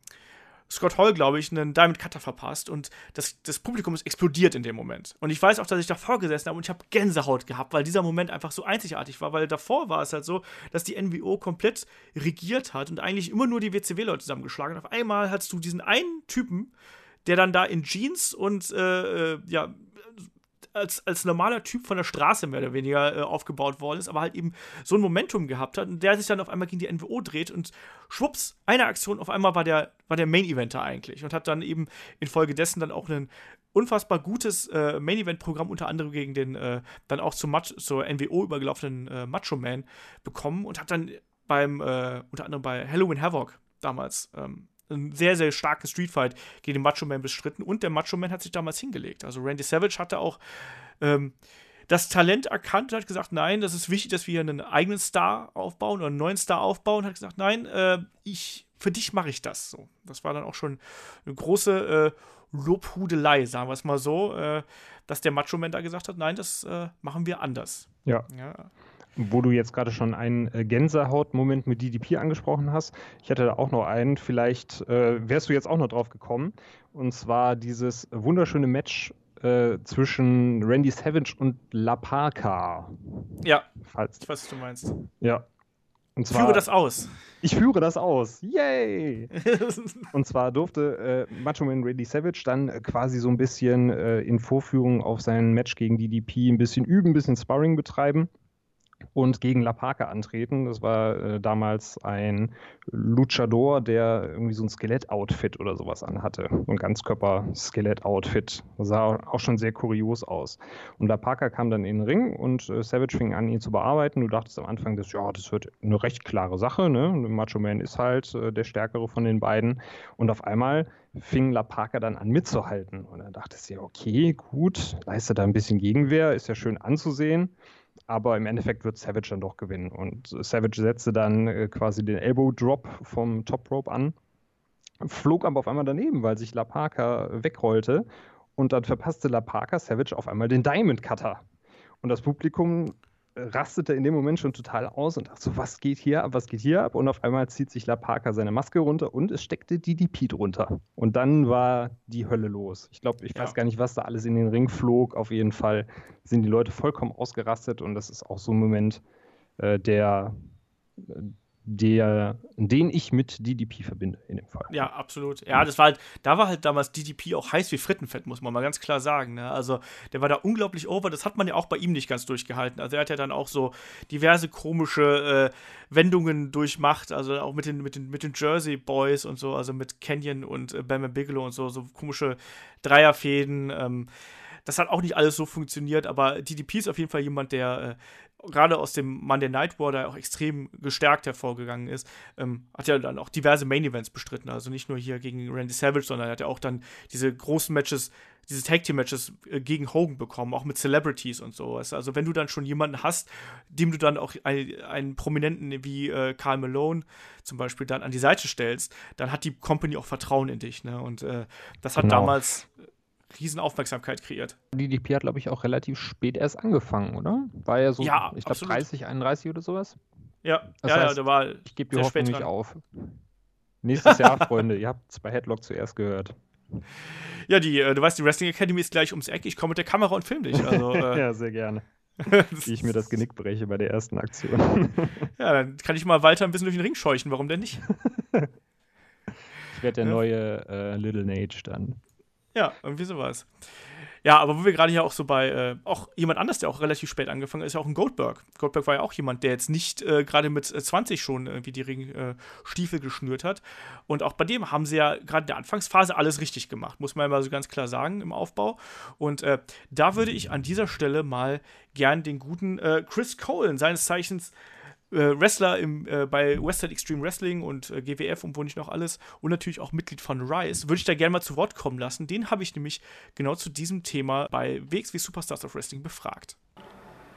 Scott Hall, glaube ich, einen Diamond Cutter verpasst und das, das Publikum ist explodiert in dem Moment. Und ich weiß auch, dass ich davor gesessen habe und ich habe Gänsehaut gehabt, weil dieser Moment einfach so einzigartig war, weil davor war es halt so, dass die NWO komplett regiert hat und eigentlich immer nur die WCW-Leute zusammengeschlagen. Auf einmal hattest du diesen einen Typen, der dann da in Jeans und äh, äh ja, als, als normaler Typ von der Straße mehr oder weniger äh, aufgebaut worden ist, aber halt eben so ein Momentum gehabt hat und der sich dann auf einmal gegen die NWO dreht und schwupps, eine Aktion, auf einmal war der, war der Main-Eventer eigentlich und hat dann eben infolgedessen dann auch ein unfassbar gutes äh, Main-Event-Programm unter anderem gegen den äh, dann auch zum Mat zur NWO übergelaufenen äh, Macho Man bekommen und hat dann beim, äh, unter anderem bei Halloween Havoc damals ähm, ein sehr, sehr starkes Streetfight gegen den Macho Man bestritten und der Macho Man hat sich damals hingelegt. Also Randy Savage hatte auch ähm, das Talent erkannt und hat gesagt, nein, das ist wichtig, dass wir hier einen eigenen Star aufbauen oder einen neuen Star aufbauen. Hat gesagt, nein, äh, ich, für dich mache ich das. So, das war dann auch schon eine große äh, Lobhudelei, sagen wir es mal so, äh, dass der Macho Man da gesagt hat, nein, das äh, machen wir anders. Ja. ja. Wo du jetzt gerade schon einen äh, Gänsehaut-Moment mit DDP angesprochen hast, ich hatte da auch noch einen, vielleicht äh, wärst du jetzt auch noch drauf gekommen, und zwar dieses wunderschöne Match äh, zwischen Randy Savage und La Parca. Ja, falls. ich weiß, was du meinst. Ja. Und zwar, führe das aus. Ich führe das aus. Yay! und zwar durfte äh, Macho Man Randy Savage dann quasi so ein bisschen äh, in Vorführung auf sein Match gegen DDP ein bisschen üben, ein bisschen Sparring betreiben und gegen La Parca antreten. Das war äh, damals ein Luchador, der irgendwie so ein Skelett-Outfit oder sowas anhatte. So ein Ganzkörper-Skelett-Outfit. Sah auch schon sehr kurios aus. Und La Parca kam dann in den Ring und äh, Savage fing an, ihn zu bearbeiten. Du dachtest am Anfang, dass, ja, das wird eine recht klare Sache. Ne? Macho Man ist halt äh, der Stärkere von den beiden. Und auf einmal fing La Parca dann an mitzuhalten. Und dann dachtest du, ja, okay, gut, leistet da ein bisschen Gegenwehr, ist ja schön anzusehen aber im Endeffekt wird Savage dann doch gewinnen. Und Savage setzte dann äh, quasi den Elbow Drop vom Top Rope an, flog aber auf einmal daneben, weil sich La Parca wegrollte. Und dann verpasste La Parca Savage auf einmal den Diamond Cutter. Und das Publikum rastete in dem Moment schon total aus und dachte so, was geht hier ab, was geht hier ab? Und auf einmal zieht sich La Parker seine Maske runter und es steckte DDP drunter. Und dann war die Hölle los. Ich glaube, ich ja. weiß gar nicht, was da alles in den Ring flog. Auf jeden Fall sind die Leute vollkommen ausgerastet und das ist auch so ein Moment, äh, der, der, den ich mit DDP verbinde in dem Fall. Ja, absolut. Ja, das war halt, da war halt damals DDP auch heiß wie Frittenfett, muss man mal ganz klar sagen. Ne? Also der war da unglaublich over. Das hat man ja auch bei ihm nicht ganz durchgehalten. Also er hat ja dann auch so diverse komische äh, Wendungen durchmacht, also auch mit den, mit den, mit den Jersey Boys und so, also mit Canyon und äh, Bam Bigelow und so, so komische Dreierfäden. Ähm, das hat auch nicht alles so funktioniert, aber DDP ist auf jeden Fall jemand, der äh, gerade aus dem Monday Night War da auch extrem gestärkt hervorgegangen ist. Ähm, hat ja dann auch diverse Main Events bestritten, also nicht nur hier gegen Randy Savage, sondern er hat ja auch dann diese großen Matches, diese Tag Team Matches äh, gegen Hogan bekommen, auch mit Celebrities und sowas. Also wenn du dann schon jemanden hast, dem du dann auch ein, einen Prominenten wie äh, Karl Malone zum Beispiel dann an die Seite stellst, dann hat die Company auch Vertrauen in dich. Ne? Und äh, das hat genau. damals Riesenaufmerksamkeit kreiert. DDP hat, glaube ich, auch relativ spät erst angefangen, oder? War ja so, ja, ich glaube, 30, 31 oder sowas. Ja, das ja, heißt, ja, da war. Ich gebe die Hoffnung nicht auf. Nächstes Jahr, Freunde, ihr habt es bei Headlock zuerst gehört. Ja, die, äh, du weißt, die Wrestling Academy ist gleich ums Eck. Ich komme mit der Kamera und film dich. Also, äh, ja, sehr gerne. Wie ich mir das Genick breche bei der ersten Aktion. ja, dann kann ich mal weiter ein bisschen durch den Ring scheuchen. Warum denn nicht? ich werde der ja. neue äh, Little Nage dann. Ja, irgendwie sowas. Ja, aber wo wir gerade ja auch so bei, äh, auch jemand anders, der auch relativ spät angefangen ist, ist ja auch ein Goldberg. Goldberg war ja auch jemand, der jetzt nicht äh, gerade mit 20 schon irgendwie die Ringstiefel äh, geschnürt hat. Und auch bei dem haben sie ja gerade in der Anfangsphase alles richtig gemacht, muss man ja mal so ganz klar sagen im Aufbau. Und äh, da würde ich an dieser Stelle mal gern den guten äh, Chris Colen, seines Zeichens äh, Wrestler im, äh, bei Western Extreme Wrestling und äh, GWF und wo nicht noch alles und natürlich auch Mitglied von Rise, würde ich da gerne mal zu Wort kommen lassen. Den habe ich nämlich genau zu diesem Thema bei WXW Superstars of Wrestling befragt.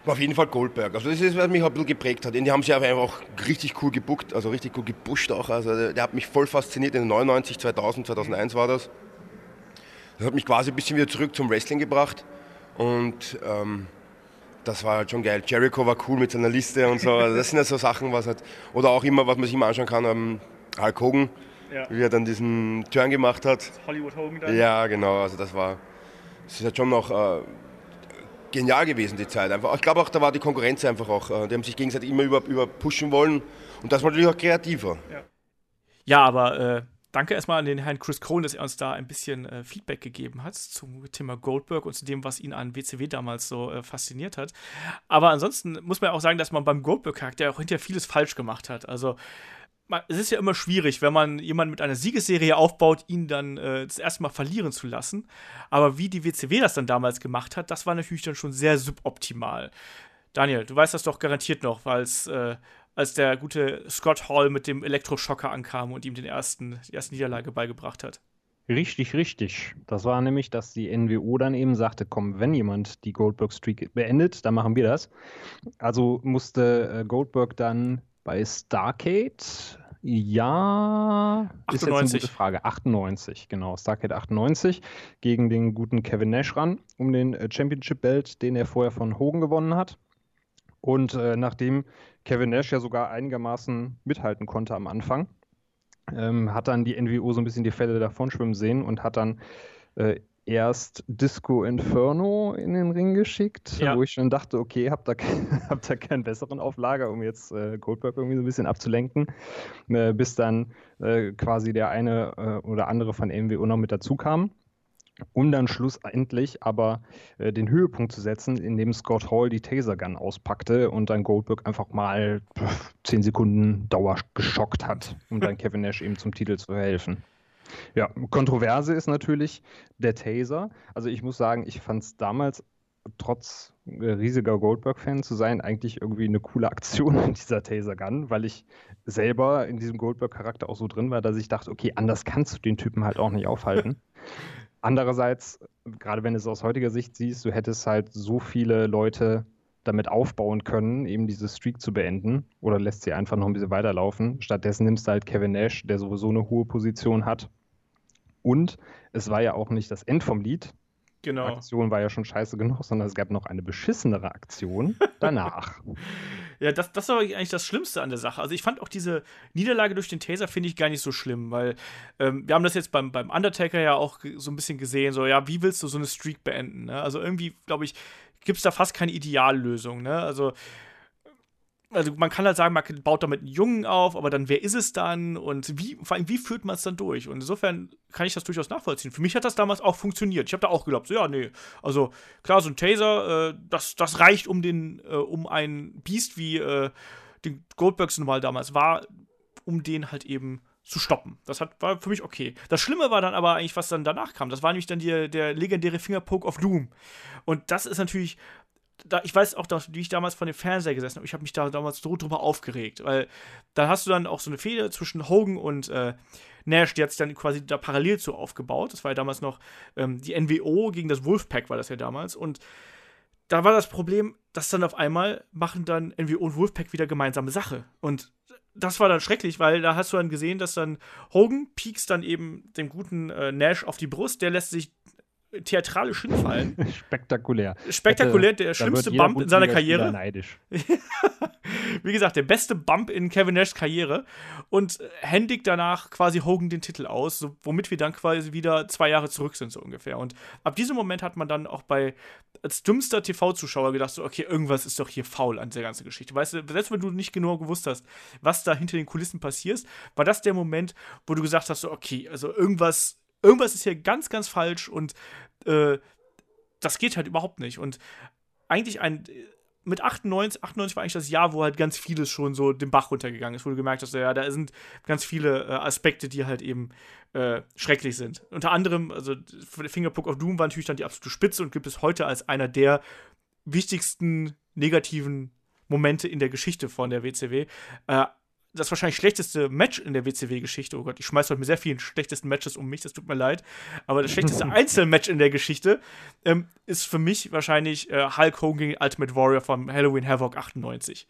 Auf jeden Fall Goldberg. Also das ist, was mich ein bisschen geprägt hat. Die haben sich einfach auch richtig cool gebuckt, also richtig cool gepusht auch. Also der, der hat mich voll fasziniert in 99, 2000, 2001 war das. Das hat mich quasi ein bisschen wieder zurück zum Wrestling gebracht und ähm, das war halt schon geil. Jericho war cool mit seiner Liste und so. Also das sind ja so Sachen, was halt, oder auch immer, was man sich immer anschauen kann, um, Hulk Hogan, ja. wie er dann diesen Turn gemacht hat. Hollywood Hogan dann? Ja, genau. Also das war, das ist halt schon noch äh, genial gewesen, die Zeit. Einfach. Ich glaube auch, da war die Konkurrenz einfach auch, äh, die haben sich gegenseitig immer über, über pushen wollen und das war natürlich auch kreativer. Ja, ja aber äh danke erstmal an den Herrn Chris Cohn, dass er uns da ein bisschen äh, Feedback gegeben hat zum Thema Goldberg und zu dem, was ihn an WCW damals so äh, fasziniert hat. Aber ansonsten muss man auch sagen, dass man beim Goldberg-Charakter auch hinterher vieles falsch gemacht hat. Also es ist ja immer schwierig, wenn man jemanden mit einer Siegesserie aufbaut, ihn dann äh, das erste Mal verlieren zu lassen. Aber wie die WCW das dann damals gemacht hat, das war natürlich dann schon sehr suboptimal. Daniel, du weißt das doch garantiert noch, weil es äh, als der gute Scott Hall mit dem Elektroschocker ankam und ihm den ersten, die erste Niederlage beigebracht hat. Richtig, richtig. Das war nämlich, dass die NWO dann eben sagte, komm, wenn jemand die Goldberg Streak beendet, dann machen wir das. Also musste äh, Goldberg dann bei Starcade, ja, 98. ist jetzt eine gute Frage. 98, genau. Starcade 98 gegen den guten Kevin Nash ran, um den äh, Championship Belt, den er vorher von Hogan gewonnen hat. Und äh, nachdem Kevin Nash ja sogar einigermaßen mithalten konnte am Anfang, ähm, hat dann die NWO so ein bisschen die Fälle davon schwimmen sehen und hat dann äh, erst Disco Inferno in den Ring geschickt, ja. wo ich schon dachte, okay, habt ihr hab da keinen besseren Auflager, um jetzt äh, Goldberg irgendwie so ein bisschen abzulenken, äh, bis dann äh, quasi der eine äh, oder andere von NWO noch mit dazu kam um dann schlussendlich aber äh, den Höhepunkt zu setzen, indem Scott Hall die Tasergun auspackte und dann Goldberg einfach mal pff, 10 Sekunden Dauer geschockt hat, um dann Kevin Nash eben zum Titel zu verhelfen. Ja, Kontroverse ist natürlich der Taser. Also ich muss sagen, ich fand es damals trotz äh, riesiger Goldberg-Fan zu sein, eigentlich irgendwie eine coole Aktion in dieser Taser-Gun, weil ich selber in diesem Goldberg-Charakter auch so drin war, dass ich dachte, okay, anders kannst du den Typen halt auch nicht aufhalten. Andererseits, gerade wenn du es aus heutiger Sicht siehst, du hättest halt so viele Leute damit aufbauen können, eben diese Streak zu beenden oder lässt sie einfach noch ein bisschen weiterlaufen. Stattdessen nimmst du halt Kevin Nash, der sowieso eine hohe Position hat. Und es war ja auch nicht das End vom Lied. Genau. Die Aktion war ja schon scheiße genug, sondern es gab noch eine beschissenere Aktion danach. Ja, das, das war eigentlich das Schlimmste an der Sache. Also ich fand auch diese Niederlage durch den Taser finde ich gar nicht so schlimm, weil ähm, wir haben das jetzt beim, beim Undertaker ja auch so ein bisschen gesehen, so ja, wie willst du so eine Streak beenden? Ne? Also irgendwie, glaube ich, gibt es da fast keine Ideallösung. Ne? Also also man kann halt sagen, man baut damit einen Jungen auf, aber dann wer ist es dann und wie, vor allem, wie führt man es dann durch? Und insofern kann ich das durchaus nachvollziehen. Für mich hat das damals auch funktioniert. Ich habe da auch geglaubt, so, ja, nee, also klar, so ein Taser, äh, das, das reicht, um den, äh, um ein Biest wie äh, den Goldbergs normal damals war, um den halt eben zu stoppen. Das hat, war für mich okay. Das Schlimme war dann aber eigentlich, was dann danach kam. Das war nämlich dann die, der legendäre Fingerpoke of Doom. Und das ist natürlich da, ich weiß auch, dass, wie ich damals vor dem Fernseher gesessen habe, ich habe mich da damals so drüber aufgeregt, weil da hast du dann auch so eine Fehde zwischen Hogan und äh, Nash, die hat sich dann quasi da parallel zu aufgebaut. Das war ja damals noch ähm, die NWO gegen das Wolfpack, war das ja damals. Und da war das Problem, dass dann auf einmal machen dann NWO und Wolfpack wieder gemeinsame Sache. Und das war dann schrecklich, weil da hast du dann gesehen, dass dann Hogan piekst dann eben dem guten äh, Nash auf die Brust, der lässt sich theatralisch hinfallen. Spektakulär. Spektakulär, der schlimmste Bump in seiner Karriere. Neidisch. Wie gesagt, der beste Bump in Kevin Nashs Karriere und händigt danach quasi Hogan den Titel aus, so, womit wir dann quasi wieder zwei Jahre zurück sind, so ungefähr. Und ab diesem Moment hat man dann auch bei als dümmster TV-Zuschauer gedacht, so, okay, irgendwas ist doch hier faul an der ganzen Geschichte. Weißt du, selbst wenn du nicht genau gewusst hast, was da hinter den Kulissen passiert, war das der Moment, wo du gesagt hast, so, okay, also irgendwas irgendwas ist hier ganz, ganz falsch und äh, das geht halt überhaupt nicht. Und eigentlich ein. Mit 98, 98 war eigentlich das Jahr, wo halt ganz vieles schon so den Bach runtergegangen ist, wo du gemerkt hast, ja, da sind ganz viele äh, Aspekte, die halt eben äh, schrecklich sind. Unter anderem, also Fingerpook of Doom war natürlich dann die absolute Spitze und gibt es heute als einer der wichtigsten negativen Momente in der Geschichte von der WCW. Äh, das wahrscheinlich schlechteste Match in der WCW-Geschichte. Oh Gott, ich schmeiße heute mit sehr vielen schlechtesten Matches um mich, das tut mir leid. Aber das schlechteste Einzelmatch in der Geschichte ähm, ist für mich wahrscheinlich äh, Hulk Hogan gegen Ultimate Warrior vom Halloween Havoc 98.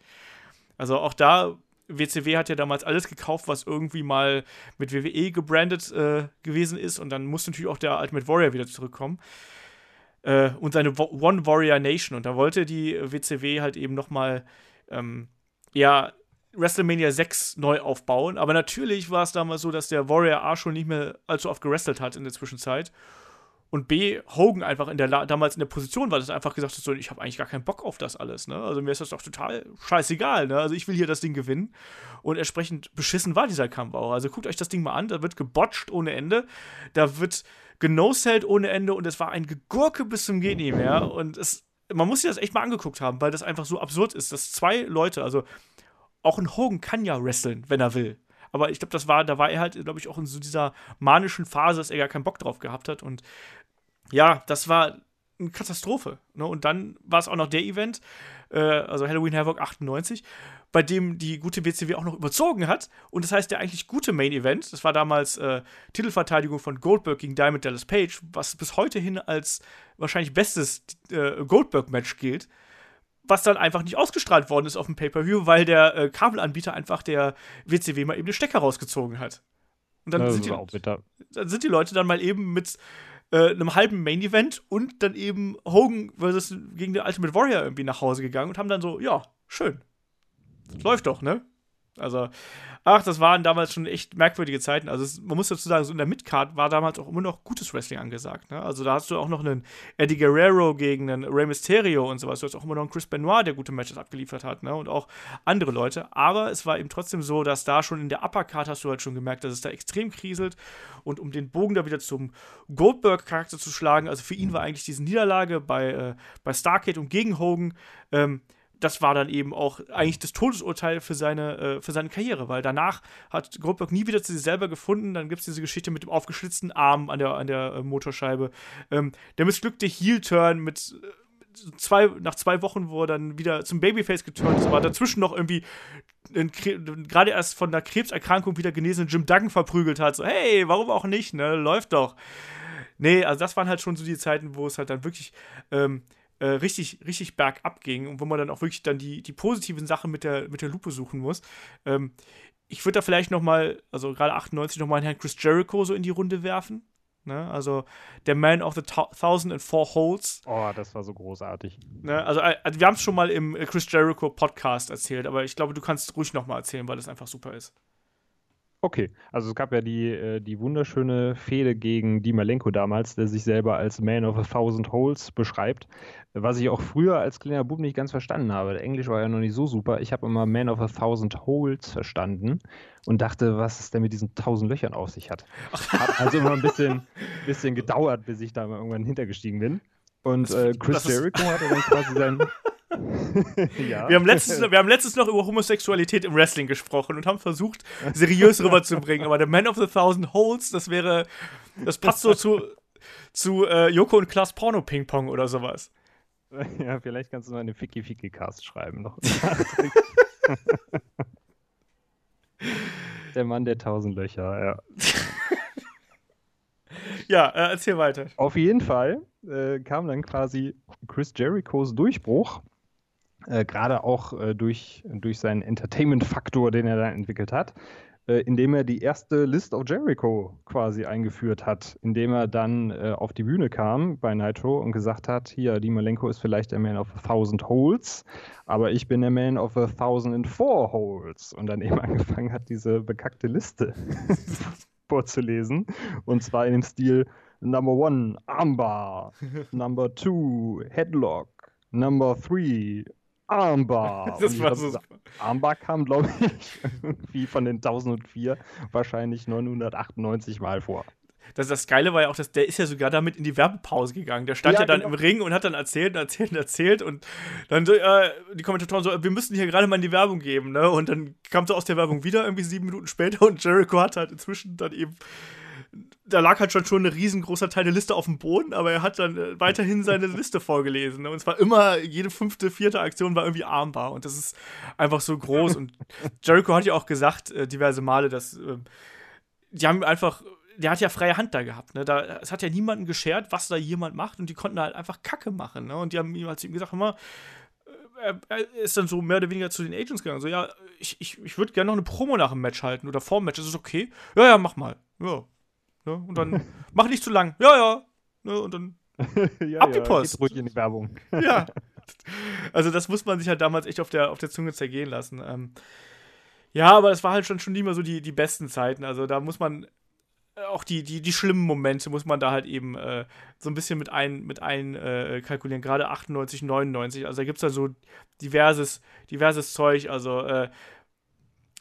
Also auch da, WCW hat ja damals alles gekauft, was irgendwie mal mit WWE gebrandet äh, gewesen ist. Und dann musste natürlich auch der Ultimate Warrior wieder zurückkommen. Äh, und seine One Warrior Nation. Und da wollte die WCW halt eben noch mal ähm, ja, WrestleMania 6 neu aufbauen. Aber natürlich war es damals so, dass der Warrior A schon nicht mehr allzu oft gewrestelt hat in der Zwischenzeit. Und B, Hogan einfach in der damals in der Position war, dass er einfach gesagt hat, so, ich habe eigentlich gar keinen Bock auf das alles. Ne? Also mir ist das doch total scheißegal. Ne? Also ich will hier das Ding gewinnen. Und entsprechend beschissen war dieser Kampf auch. Also guckt euch das Ding mal an. Da wird gebotcht ohne Ende. Da wird genosselt ohne Ende. Und es war ein Gegurke bis zum Geht mehr. Und es, man muss sich das echt mal angeguckt haben, weil das einfach so absurd ist, dass zwei Leute, also auch ein Hogan kann ja wresteln, wenn er will. Aber ich glaube, das war, da war er halt, glaube ich, auch in so dieser manischen Phase, dass er gar keinen Bock drauf gehabt hat. Und ja, das war eine Katastrophe. Ne? Und dann war es auch noch der Event, äh, also Halloween Havoc 98, bei dem die gute WCW auch noch überzogen hat. Und das heißt, der eigentlich gute Main Event, das war damals äh, Titelverteidigung von Goldberg gegen Diamond Dallas Page, was bis heute hin als wahrscheinlich bestes äh, Goldberg-Match gilt was dann einfach nicht ausgestrahlt worden ist auf dem Pay-Per-View, weil der äh, Kabelanbieter einfach der WCW mal eben den Stecker rausgezogen hat. Und dann, sind die, dann sind die Leute dann mal eben mit äh, einem halben Main-Event und dann eben Hogan versus gegen den Ultimate Warrior irgendwie nach Hause gegangen und haben dann so, ja, schön. Das läuft doch, ne? Also, ach, das waren damals schon echt merkwürdige Zeiten. Also, es, man muss dazu sagen, so in der Midcard war damals auch immer noch gutes Wrestling angesagt. Ne? Also, da hast du auch noch einen Eddie Guerrero gegen einen Rey Mysterio und sowas. Du hast auch immer noch einen Chris Benoit, der gute Matches abgeliefert hat. Ne? Und auch andere Leute. Aber es war eben trotzdem so, dass da schon in der Uppercard hast du halt schon gemerkt, dass es da extrem kriselt. Und um den Bogen da wieder zum Goldberg-Charakter zu schlagen, also für ihn war eigentlich diese Niederlage bei, äh, bei Starcade und gegen Hogan. Ähm, das war dann eben auch eigentlich das Todesurteil für seine, äh, für seine Karriere, weil danach hat Goldberg nie wieder zu sich selber gefunden. Dann gibt es diese Geschichte mit dem aufgeschlitzten Arm an der, an der äh, Motorscheibe. Ähm, der missglückte Heel-Turn mit äh, zwei, nach zwei Wochen, wo er dann wieder zum Babyface geturnt ist, aber dazwischen noch irgendwie gerade erst von der Krebserkrankung wieder genesenen Jim Duggan verprügelt hat. So, hey, warum auch nicht, ne? Läuft doch. Nee, also das waren halt schon so die Zeiten, wo es halt dann wirklich ähm, äh, richtig, richtig bergab ging und wo man dann auch wirklich dann die, die positiven Sachen mit der, mit der Lupe suchen muss. Ähm, ich würde da vielleicht noch mal, also gerade 98 noch mal einen Herrn Chris Jericho so in die Runde werfen. Ne? Also der Man of the Thousand and Four Holes. Oh, das war so großartig. Ne? Also, äh, also wir haben es schon mal im Chris Jericho Podcast erzählt, aber ich glaube, du kannst ruhig noch mal erzählen, weil das einfach super ist. Okay, also es gab ja die, äh, die wunderschöne Fehde gegen Di Malenko damals, der sich selber als Man of a Thousand Holes beschreibt, was ich auch früher als kleiner Bub nicht ganz verstanden habe. Der Englisch war ja noch nicht so super. Ich habe immer Man of a Thousand Holes verstanden und dachte, was es denn mit diesen tausend Löchern auf sich hat. Hat also immer ein bisschen, bisschen gedauert, bis ich da mal irgendwann hintergestiegen bin. Und äh, Chris Jericho hatte dann quasi sein, ja. wir, haben letztens, wir haben letztens noch über Homosexualität im Wrestling gesprochen und haben versucht, seriös rüberzubringen. Aber der Man of the Thousand Holes, das wäre, das passt so zu, zu äh, Joko und Klaas Porno Ping Pong oder sowas. Ja, vielleicht kannst du mal eine Ficky Ficky Cast schreiben noch. der Mann der tausend Löcher, ja. ja, äh, erzähl weiter. Auf jeden Fall äh, kam dann quasi Chris Jerichos Durchbruch äh, gerade auch äh, durch, durch seinen Entertainment-Faktor, den er da entwickelt hat, äh, indem er die erste List of Jericho quasi eingeführt hat, indem er dann äh, auf die Bühne kam bei Nitro und gesagt hat, hier, die Malenko ist vielleicht der Man of a Thousand Holes, aber ich bin der Man of a Thousand and Four Holes. Und dann eben angefangen hat, diese bekackte Liste vorzulesen. Und zwar in dem Stil Number One, Armbar, Number Two, Headlock, Number Three, Armbar. Das war so Armbar kam, glaube ich, irgendwie von den 1004 wahrscheinlich 998 Mal vor. Das, das Geile war ja auch, dass der ist ja sogar damit in die Werbepause gegangen. Der stand ja, ja dann genau. im Ring und hat dann erzählt, erzählt, erzählt und dann so, äh, die Kommentatoren so, wir müssten hier gerade mal in die Werbung geben, ne? Und dann kam so aus der Werbung wieder irgendwie sieben Minuten später und Jericho hat halt inzwischen dann eben da lag halt schon schon ein riesengroßer Teil der Liste auf dem Boden, aber er hat dann äh, weiterhin seine Liste vorgelesen. Und zwar immer, jede fünfte, vierte Aktion war irgendwie armbar. Und das ist einfach so groß. Und Jericho hat ja auch gesagt, äh, diverse Male, dass äh, die haben einfach, der hat ja freie Hand da gehabt. Ne? Da, es hat ja niemanden geschert, was da jemand macht. Und die konnten halt einfach Kacke machen. Ne? Und die haben ihm halt ihm gesagt, immer, äh, er ist dann so mehr oder weniger zu den Agents gegangen. So, ja, ich, ich, ich würde gerne noch eine Promo nach dem Match halten oder vor dem Match. Ist es okay? Ja, ja, mach mal. Ja, Ne? Und dann mach nicht zu lang. Ja, ja. Ne? Und dann ja, ab die Post. Geht ruhig in die Werbung. ja. Also das muss man sich halt damals echt auf der, auf der Zunge zergehen lassen. Ähm, ja, aber es war halt schon, schon nie mehr so die, die besten Zeiten. Also da muss man äh, auch die, die, die schlimmen Momente muss man da halt eben äh, so ein bisschen mit ein, mit ein äh, kalkulieren. Gerade 98, 99. Also da gibt es da so diverses, diverses Zeug. Also äh,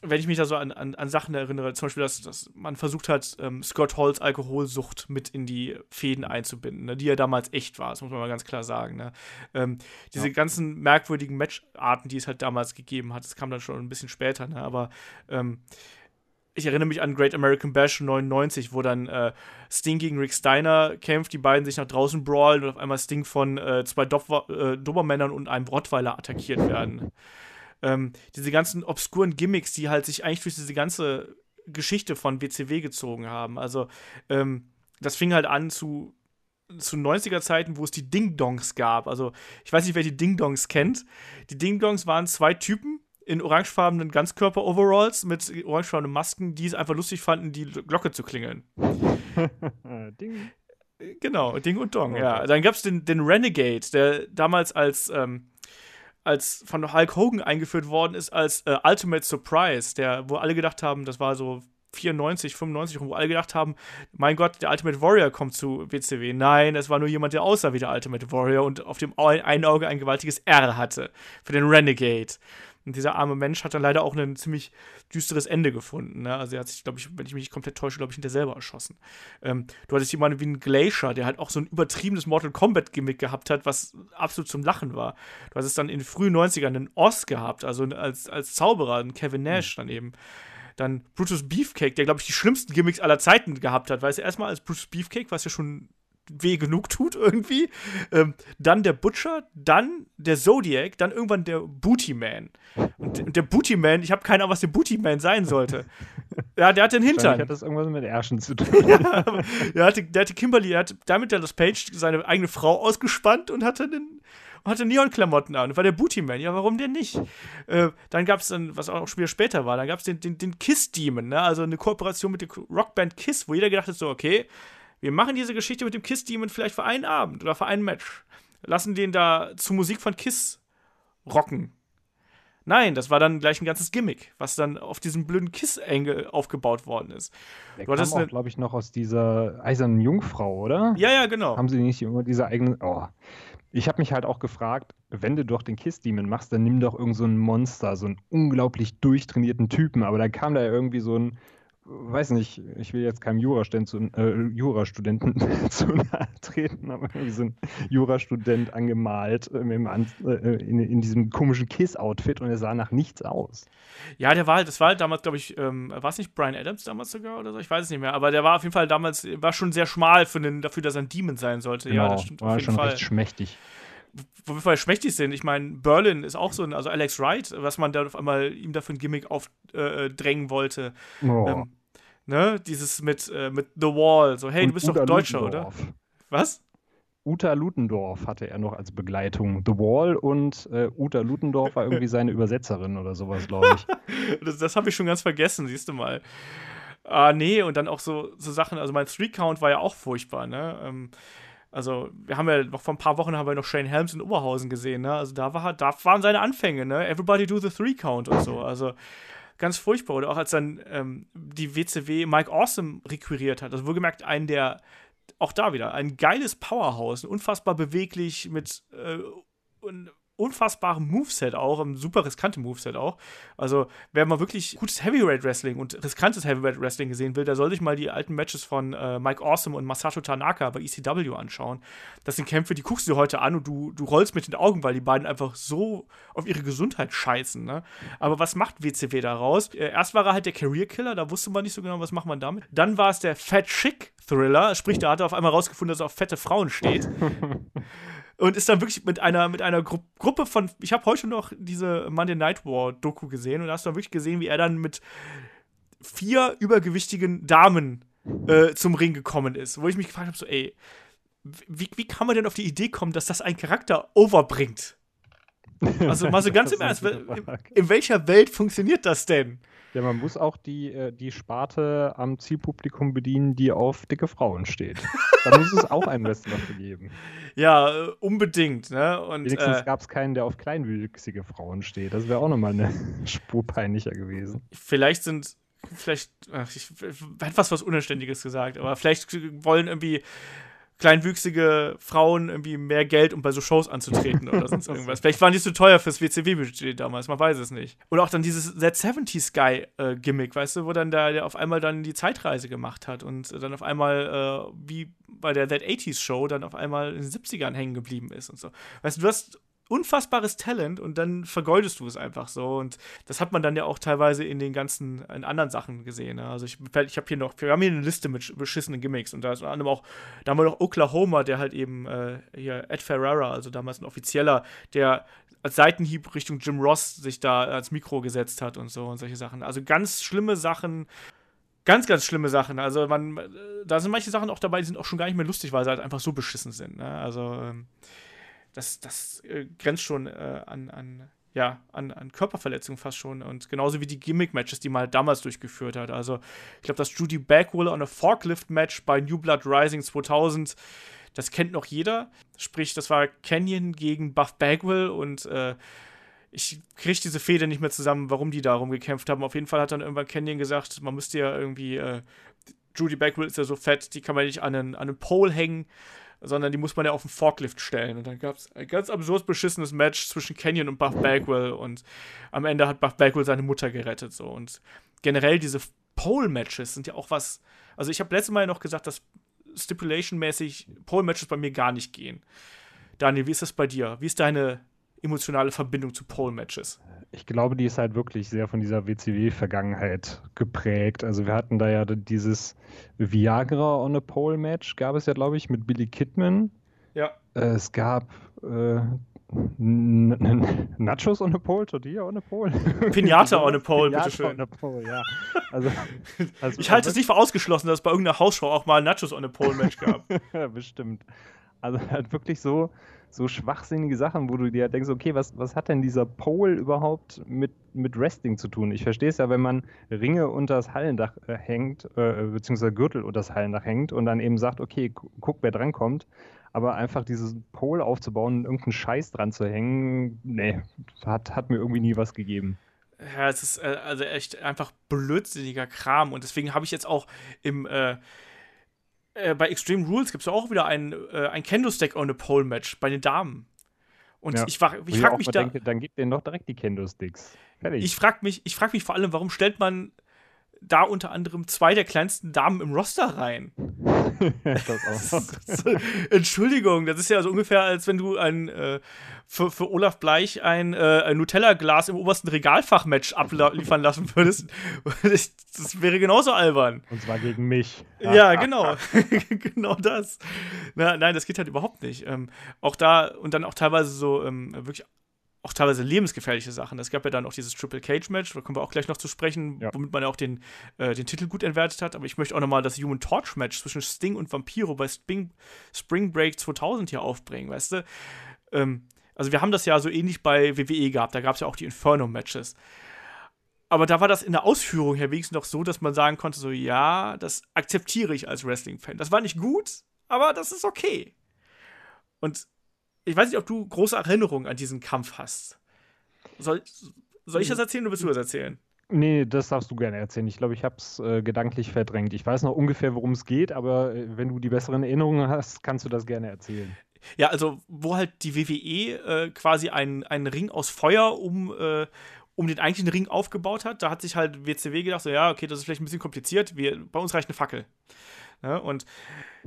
wenn ich mich da so an, an, an Sachen erinnere, zum Beispiel, dass, dass man versucht hat, ähm, Scott Halls Alkoholsucht mit in die Fäden einzubinden, ne, die ja damals echt war, das muss man mal ganz klar sagen. Ne? Ähm, diese ja. ganzen merkwürdigen Matcharten, die es halt damals gegeben hat, das kam dann schon ein bisschen später, ne? aber ähm, ich erinnere mich an Great American Bash 99, wo dann äh, Sting gegen Rick Steiner kämpft, die beiden sich nach draußen brawlen und auf einmal Sting von äh, zwei äh, Dobermännern und einem Rottweiler attackiert werden ähm, diese ganzen obskuren Gimmicks, die halt sich eigentlich durch diese ganze Geschichte von WCW gezogen haben. Also, ähm, das fing halt an zu, zu 90er Zeiten, wo es die Ding-Dongs gab. Also, ich weiß nicht, wer die Ding-Dongs kennt. Die Ding-Dongs waren zwei Typen in orangefarbenen Ganzkörper-Overalls mit orangefarbenen Masken, die es einfach lustig fanden, die Glocke zu klingeln. Ding. Genau, Ding und Dong, okay. ja. Dann gab es den, den Renegade, der damals als ähm, als von Hulk Hogan eingeführt worden ist als äh, Ultimate Surprise, der, wo alle gedacht haben, das war so 94, 95, wo alle gedacht haben, mein Gott, der Ultimate Warrior kommt zu WCW. Nein, es war nur jemand, der aussah wie der Ultimate Warrior und auf dem einen Auge ein gewaltiges R hatte für den Renegade. Und dieser arme Mensch hat dann leider auch ein ziemlich düsteres Ende gefunden. Ne? Also er hat sich, glaube ich, wenn ich mich nicht komplett täusche, glaube ich, hinter selber erschossen. Ähm, du hattest jemanden wie einen Glacier, der halt auch so ein übertriebenes Mortal Kombat-Gimmick gehabt hat, was absolut zum Lachen war. Du hattest dann in den frühen 90ern einen Oz gehabt, also als, als Zauberer, einen Kevin Nash mhm. dann eben. Dann Brutus Beefcake, der, glaube ich, die schlimmsten Gimmicks aller Zeiten gehabt hat. Weißt du, erstmal als Brutus Beefcake, was ja schon weh genug tut irgendwie. Ähm, dann der Butcher, dann der Zodiac, dann irgendwann der Booty Man. Und, und der Booty Man, ich habe keine Ahnung, was der Booty Man sein sollte. ja, der hat den Hintern. Hat das irgendwas mit Ärschen zu tun? ja, der, hatte, der hatte Kimberly, der hat damit das Page seine eigene Frau ausgespannt und hatte den hatte Neon-Klamotten an. War der Booty Man. Ja, warum denn nicht? Äh, dann gab es dann, was auch schon wieder später war, dann gab es den, den, den Kiss-Demon, ne? also eine Kooperation mit der Rockband Kiss, wo jeder gedacht hat, so, okay, wir machen diese Geschichte mit dem Kiss Demon vielleicht für einen Abend oder für ein Match. Lassen den da zu Musik von Kiss rocken. Nein, das war dann gleich ein ganzes Gimmick, was dann auf diesem blöden Kiss-Angle aufgebaut worden ist. Der Du kam auch, glaube ich, noch aus dieser eisernen Jungfrau, oder? Ja, ja, genau. Haben sie nicht immer diese eigenen. Oh. Ich habe mich halt auch gefragt, wenn du doch den Kiss Demon machst, dann nimm doch irgend so ein Monster, so einen unglaublich durchtrainierten Typen. Aber dann kam da ja irgendwie so ein, weiß nicht, ich will jetzt keinem Jurastudenten zu, äh, Jurastudenten zu nahe treten, aber irgendwie so ein Jurastudent angemalt äh, An äh, in, in diesem komischen Kiss-Outfit und er sah nach nichts aus. Ja, der war halt, das war halt damals, glaube ich, ähm, war es nicht Brian Adams damals sogar oder so? Ich weiß es nicht mehr. Aber der war auf jeden Fall damals, war schon sehr schmal für den, dafür, dass er ein Demon sein sollte. ja, das stimmt Genau, war auf jeden schon Fall. recht schmächtig. Wo wir voll schmächtig sind. Ich meine, Berlin ist auch so ein, also Alex Wright, was man da auf einmal ihm dafür ein Gimmick aufdrängen äh, drängen wollte. Oh. Ähm, ne, dieses mit, äh, mit The Wall, so, hey, du Und bist Uta doch Deutscher, Ludendorff. oder? Was? Uta Ludendorff hatte er noch als Begleitung. The Wall und äh, Uta Ludendorff war irgendwie seine Übersetzerin oder sowas, glaube ich. Das, das habe ich schon ganz vergessen, siehst du mal. Ah, nee, und dann auch so, so Sachen, also mein Three-Count war ja auch furchtbar, ne? Ähm, also, wir haben ja noch vor ein paar Wochen haben wir noch Shane Helms in Oberhausen gesehen, ne? Also da war da waren seine Anfänge, ne? Everybody do the Three-Count und so. Also ganz furchtbar. Oder auch als dann ähm, die WCW Mike Awesome requiriert hat. Also wohlgemerkt einen der, auch da wieder, ein geiles Powerhouse, unfassbar beweglich mit äh, un unfassbarem Moveset auch, ein super riskantes Moveset auch. Also, wer mal wirklich gutes Heavyweight Wrestling und riskantes Heavyweight Wrestling gesehen will, der soll sich mal die alten Matches von äh, Mike Awesome und Masato Tanaka bei ECW anschauen. Das sind Kämpfe, die guckst du dir heute an und du, du rollst mit den Augen, weil die beiden einfach so auf ihre Gesundheit scheißen. Ne? Aber was macht WCW daraus? Äh, erst war er halt der Career Killer, da wusste man nicht so genau, was macht man damit. Dann war es der Fat Chick Thriller, sprich, da hat er auf einmal rausgefunden, dass er auf fette Frauen steht. und ist dann wirklich mit einer, mit einer Gru Gruppe von, ich habe heute noch diese Monday Night War Doku gesehen und da hast du dann wirklich gesehen, wie er dann mit vier übergewichtigen Damen äh, zum Ring gekommen ist. Wo ich mich gefragt habe, so, ey, wie, wie kann man denn auf die Idee kommen, dass das ein Charakter overbringt? Also mal so ganz im Ernst, in, in welcher Welt funktioniert das denn? Ja, man muss auch die, äh, die Sparte am Zielpublikum bedienen, die auf dicke Frauen steht. Da muss es auch einen Wrestler für geben. Ja, äh, unbedingt, ne? Und Wenigstens äh, gab es keinen, der auf kleinwüchsige Frauen steht. Das wäre auch nochmal eine Spur peinlicher gewesen. vielleicht sind, vielleicht, ach, ich hätte was was Unanständiges gesagt, aber vielleicht wollen irgendwie kleinwüchsige Frauen irgendwie mehr Geld, um bei so Shows anzutreten oder sonst irgendwas. Vielleicht waren die zu teuer fürs WCW-Budget damals, man weiß es nicht. Oder auch dann dieses That 70s Guy-Gimmick, weißt du, wo dann der, der auf einmal dann die Zeitreise gemacht hat und dann auf einmal, äh, wie bei der That 80s Show, dann auf einmal in den 70ern hängen geblieben ist und so. Weißt du, du hast unfassbares Talent und dann vergeudest du es einfach so. Und das hat man dann ja auch teilweise in den ganzen, in anderen Sachen gesehen. Ne? Also ich, ich habe hier noch, wir haben hier eine Liste mit beschissenen Gimmicks und da ist unter anderem auch, da haben wir noch Oklahoma, der halt eben äh, hier Ed Ferrara, also damals ein Offizieller, der als Seitenhieb Richtung Jim Ross sich da ans Mikro gesetzt hat und so und solche Sachen. Also ganz schlimme Sachen. Ganz, ganz schlimme Sachen. Also man, äh, da sind manche Sachen auch dabei, die sind auch schon gar nicht mehr lustig, weil sie halt einfach so beschissen sind. Ne? Also ähm, das, das äh, grenzt schon äh, an, an, ja, an, an Körperverletzung fast schon. Und genauso wie die Gimmick-Matches, die man halt damals durchgeführt hat. Also, ich glaube, das Judy Bagwell on a Forklift-Match bei New Blood Rising 2000, das kennt noch jeder. Sprich, das war Canyon gegen Buff Bagwell und äh, ich kriege diese Fehde nicht mehr zusammen, warum die darum gekämpft haben. Auf jeden Fall hat dann irgendwann Canyon gesagt, man müsste ja irgendwie, äh, Judy Bagwell ist ja so fett, die kann man nicht an einen, an einen Pole hängen sondern die muss man ja auf den Forklift stellen. Und dann gab es ein ganz absurd beschissenes Match zwischen Canyon und Buff Bagwell und am Ende hat Buff Bagwell seine Mutter gerettet. So. Und generell diese Pole-Matches sind ja auch was. Also, ich habe letztes Mal noch gesagt, dass Stipulation-mäßig Pole-Matches bei mir gar nicht gehen. Daniel, wie ist das bei dir? Wie ist deine emotionale Verbindung zu Pole-Matches? Ich glaube, die ist halt wirklich sehr von dieser WCW-Vergangenheit geprägt. Also wir hatten da ja dieses Viagra on a Pole Match, gab es ja, glaube ich, mit Billy Kidman. Ja. Äh, es gab äh, Nachos on a Pole, Tortilla on a Pole. Pinata on a Pole, bitteschön. on a Pole, ja. Also, also Ich halte es nicht für ausgeschlossen, dass es bei irgendeiner Hausshow auch mal Nachos on a Pole-Match gab. Ja, bestimmt. Also halt wirklich so, so schwachsinnige Sachen, wo du dir denkst, okay, was, was hat denn dieser Pole überhaupt mit, mit Wrestling zu tun? Ich verstehe es ja, wenn man Ringe unter das Hallendach äh, hängt, äh, beziehungsweise Gürtel unter das Hallendach hängt und dann eben sagt, okay, guck, wer drankommt. Aber einfach dieses Pole aufzubauen, irgendeinen Scheiß dran zu hängen, nee, hat, hat mir irgendwie nie was gegeben. Ja, es ist äh, also echt einfach blödsinniger Kram und deswegen habe ich jetzt auch im äh, äh, bei Extreme Rules gibt es auch wieder ein, äh, ein Kendo-Stack on a Pole Match bei den Damen. Und ja. ich, ich frage mich da. Denke, dann gibt denen doch direkt die Kendo-Sticks. Ich frage mich, frag mich vor allem, warum stellt man da unter anderem zwei der kleinsten Damen im Roster rein. das Entschuldigung, das ist ja so ungefähr, als wenn du ein, äh, für, für Olaf Bleich ein, äh, ein Nutella-Glas im obersten Regalfach-Match abliefern lassen würdest. Das, wäre genauso albern. Und zwar gegen mich. Ja, genau. genau das. Na, nein, das geht halt überhaupt nicht. Ähm, auch da und dann auch teilweise so ähm, wirklich auch teilweise lebensgefährliche Sachen. Es gab ja dann auch dieses Triple Cage Match, da kommen wir auch gleich noch zu sprechen, ja. womit man ja auch den, äh, den Titel gut entwertet hat. Aber ich möchte auch nochmal das Human Torch Match zwischen Sting und Vampiro bei Spring, Spring Break 2000 hier aufbringen, weißt du? Ähm, also wir haben das ja so ähnlich bei WWE gehabt, da gab es ja auch die Inferno Matches. Aber da war das in der Ausführung her wenigstens noch so, dass man sagen konnte, so ja, das akzeptiere ich als Wrestling-Fan. Das war nicht gut, aber das ist okay. Und ich weiß nicht, ob du große Erinnerungen an diesen Kampf hast. Soll, soll ich das erzählen oder willst du das erzählen? Nee, das darfst du gerne erzählen. Ich glaube, ich habe es äh, gedanklich verdrängt. Ich weiß noch ungefähr, worum es geht, aber äh, wenn du die besseren Erinnerungen hast, kannst du das gerne erzählen. Ja, also wo halt die WWE äh, quasi einen, einen Ring aus Feuer um, äh, um den eigentlichen Ring aufgebaut hat, da hat sich halt WCW gedacht, so ja, okay, das ist vielleicht ein bisschen kompliziert, wir, bei uns reicht eine Fackel. Ja, und